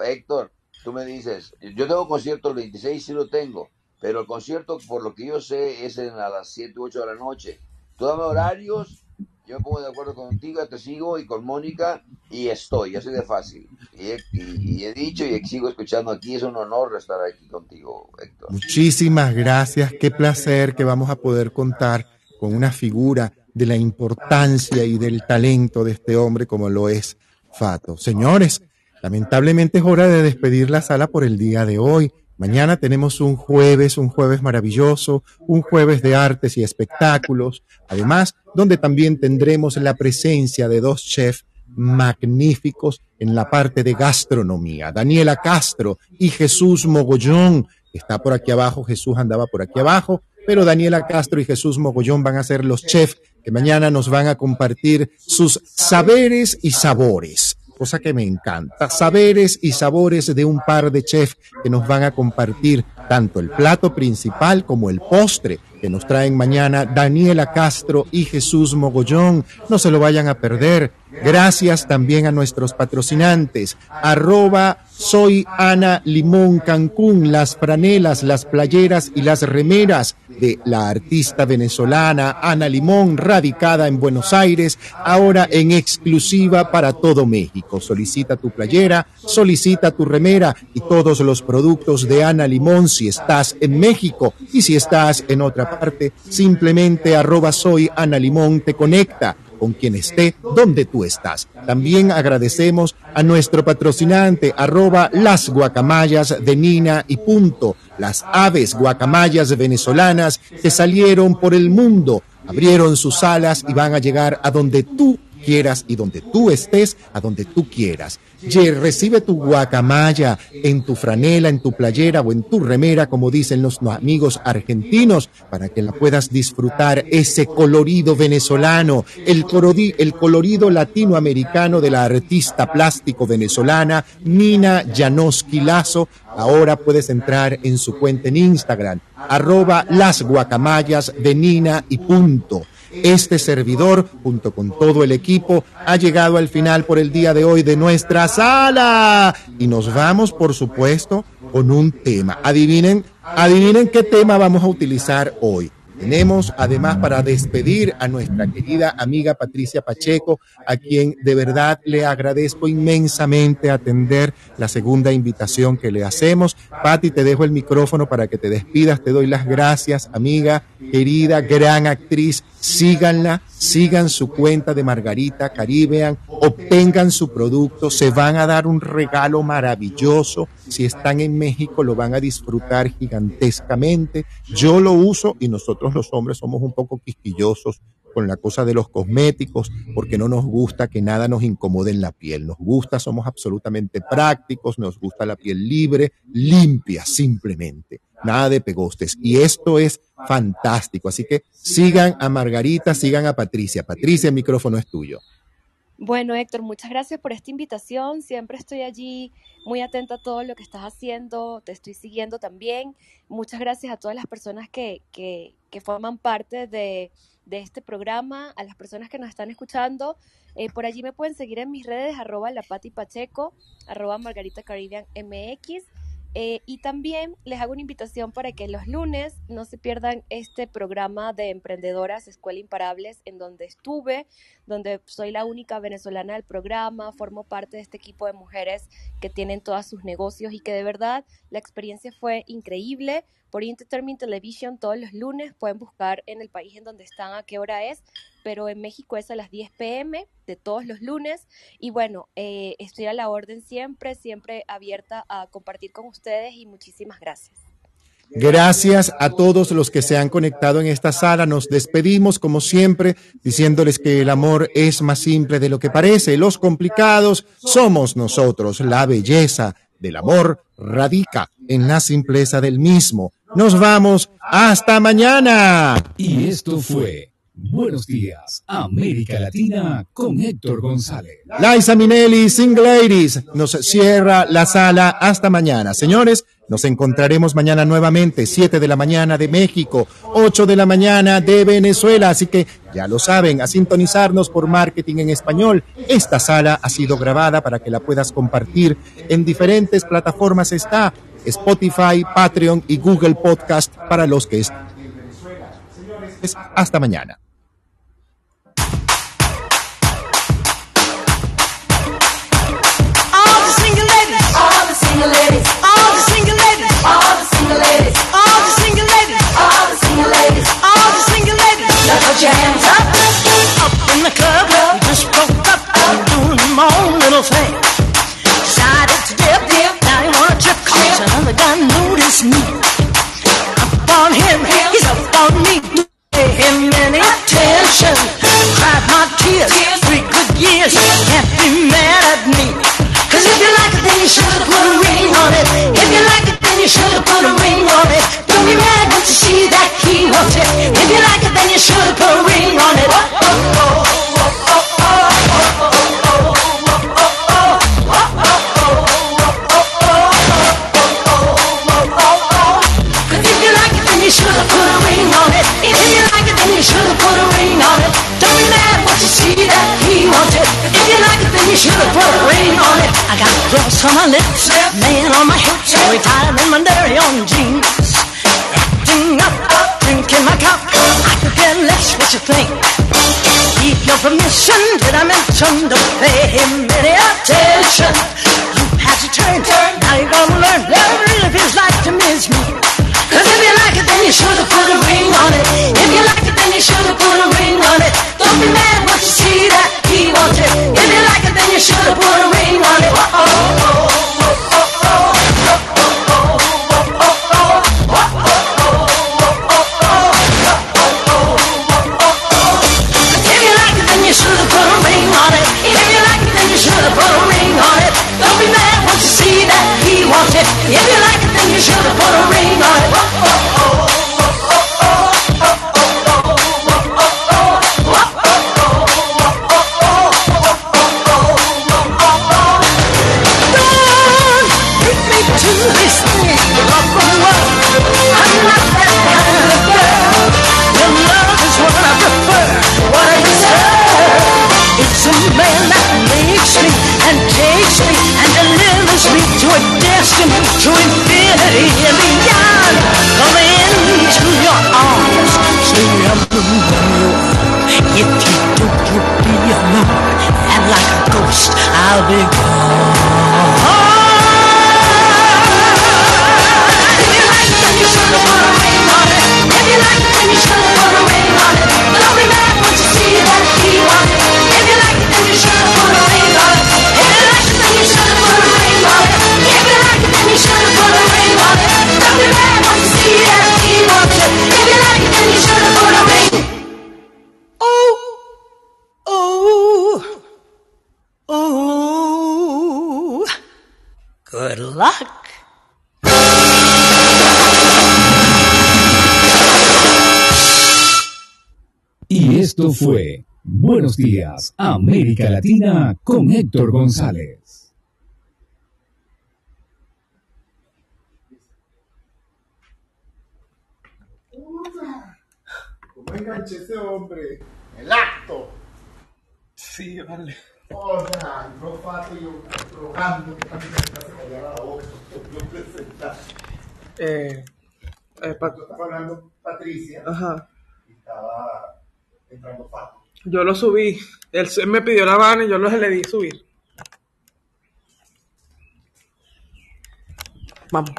Héctor, tú me dices, yo tengo concierto el 26, sí lo tengo, pero el concierto, por lo que yo sé, es en a las 7 u 8 de la noche. Tú dame horarios, yo me pongo de acuerdo contigo, te sigo y con Mónica y estoy, así de fácil. Y he, dicho y sigo escuchando aquí, es un honor estar aquí contigo, Héctor. Muchísimas gracias, qué placer que vamos a poder contar con una figura de la importancia y del talento de este hombre como lo es Fato. Señores, Lamentablemente es hora de despedir la sala por el día de hoy. Mañana tenemos un jueves, un jueves maravilloso, un jueves de artes y espectáculos, además donde también tendremos la presencia de dos chefs magníficos en la parte de gastronomía. Daniela Castro y Jesús Mogollón, está por aquí abajo, Jesús andaba por aquí abajo, pero Daniela Castro y Jesús Mogollón van a ser los chefs que mañana nos van a compartir sus saberes y sabores cosa que me encanta. Saberes y sabores de un par de chefs que nos van a compartir tanto el plato principal como el postre que nos traen mañana Daniela Castro y Jesús Mogollón. No se lo vayan a perder. Gracias también a nuestros patrocinantes. Arroba soy Ana Limón Cancún, las franelas, las playeras y las remeras de la artista venezolana Ana Limón, radicada en Buenos Aires, ahora en exclusiva para todo México. Solicita tu playera, solicita tu remera y todos los productos de Ana Limón si estás en México y si estás en otra parte, simplemente arroba soy Ana Limón te conecta con quien esté donde tú estás. También agradecemos a nuestro patrocinante, arroba las guacamayas de Nina y punto, las aves guacamayas venezolanas que salieron por el mundo, abrieron sus alas y van a llegar a donde tú quieras y donde tú estés, a donde tú quieras. Ye, recibe tu guacamaya en tu franela, en tu playera o en tu remera, como dicen los amigos argentinos, para que la puedas disfrutar ese colorido venezolano, el, colorido latinoamericano de la artista plástico venezolana Nina Janoski Lazo. Ahora puedes entrar en su cuenta en Instagram, arroba las guacamayas de Nina y punto. Este servidor, junto con todo el equipo, ha llegado al final por el día de hoy de nuestra sala. Y nos vamos, por supuesto, con un tema. Adivinen, adivinen qué tema vamos a utilizar hoy. Tenemos además para despedir a nuestra querida amiga Patricia Pacheco, a quien de verdad le agradezco inmensamente atender la segunda invitación que le hacemos. Pati, te dejo el micrófono para que te despidas. Te doy las gracias, amiga, querida, gran actriz. Síganla, sigan su cuenta de Margarita Caribbean, obtengan su producto, se van a dar un regalo maravilloso. Si están en México lo van a disfrutar gigantescamente. Yo lo uso y nosotros los hombres somos un poco quisquillosos con la cosa de los cosméticos, porque no nos gusta que nada nos incomode en la piel. Nos gusta, somos absolutamente prácticos, nos gusta la piel libre, limpia simplemente, nada de pegostes. Y esto es fantástico. Así que sigan a Margarita, sigan a Patricia. Patricia, el micrófono es tuyo. Bueno, Héctor, muchas gracias por esta invitación. Siempre estoy allí muy atenta a todo lo que estás haciendo, te estoy siguiendo también. Muchas gracias a todas las personas que, que, que forman parte de, de, este programa, a las personas que nos están escuchando. Eh, por allí me pueden seguir en mis redes, arroba la Pati Pacheco, arroba Margarita Caribbean MX. Eh, y también les hago una invitación para que los lunes no se pierdan este programa de emprendedoras Escuela Imparables, en donde estuve, donde soy la única venezolana del programa, formo parte de este equipo de mujeres que tienen todos sus negocios y que de verdad la experiencia fue increíble. Por Entertainment Television todos los lunes pueden buscar en el país en donde están a qué hora es pero en México es a las 10 pm de todos los lunes. Y bueno, eh, estoy a la orden siempre, siempre abierta a compartir con ustedes y muchísimas gracias. Gracias a todos los que se han conectado en esta sala. Nos despedimos, como siempre, diciéndoles que el amor es más simple de lo que parece. Los complicados somos nosotros. La belleza del amor radica en la simpleza del mismo. Nos vamos. Hasta mañana. Y esto fue Buenos días, América Latina con Héctor González. Liza Minelli, Single Ladies, nos cierra la sala hasta mañana. Señores, nos encontraremos mañana nuevamente, 7 de la mañana de México, 8 de la mañana de Venezuela. Así que ya lo saben, a sintonizarnos por Marketing en Español. Esta sala ha sido grabada para que la puedas compartir en diferentes plataformas. Está Spotify, Patreon y Google Podcast para los que están. Hasta mañana. single ladies, all the. But I notice me up on him, he's up on me. Pay him any attention. Cried my tears, three good years. Can't be mad at me. Cause if you like it, then you should have put a ring on it. If you like it, then you should have put a ring on it. Don't be mad once you see that he wants it. If you like it, then you should have put a ring on it. Oh, oh, oh. My lips, man on my hips, so tied in my dairy on jeans. Acting up, drinking my cup, I could care less what you think. Keep your permission, did I mention to pay him any attention? You had to turn, now you're gonna learn what it really feels like to miss me. Cause if you like it, then you should've put a ring on it. If you like it, then you should've put a ring on it. Don't be mad when you see that he wants it. If you like it, you should've put a ring on it. Oh, oh, oh, Buenos Días, América Latina con Héctor González. ¿Cómo enganché ese hombre? El acto. Sí, vale. O sea, y yo rogando que también se callara la boca. No presentar. Eh, eh, estaba hablando Patricia Ajá. y estaba entrando Fato. Yo lo subí. Él me pidió la mano y yo lo le di subir. Vamos.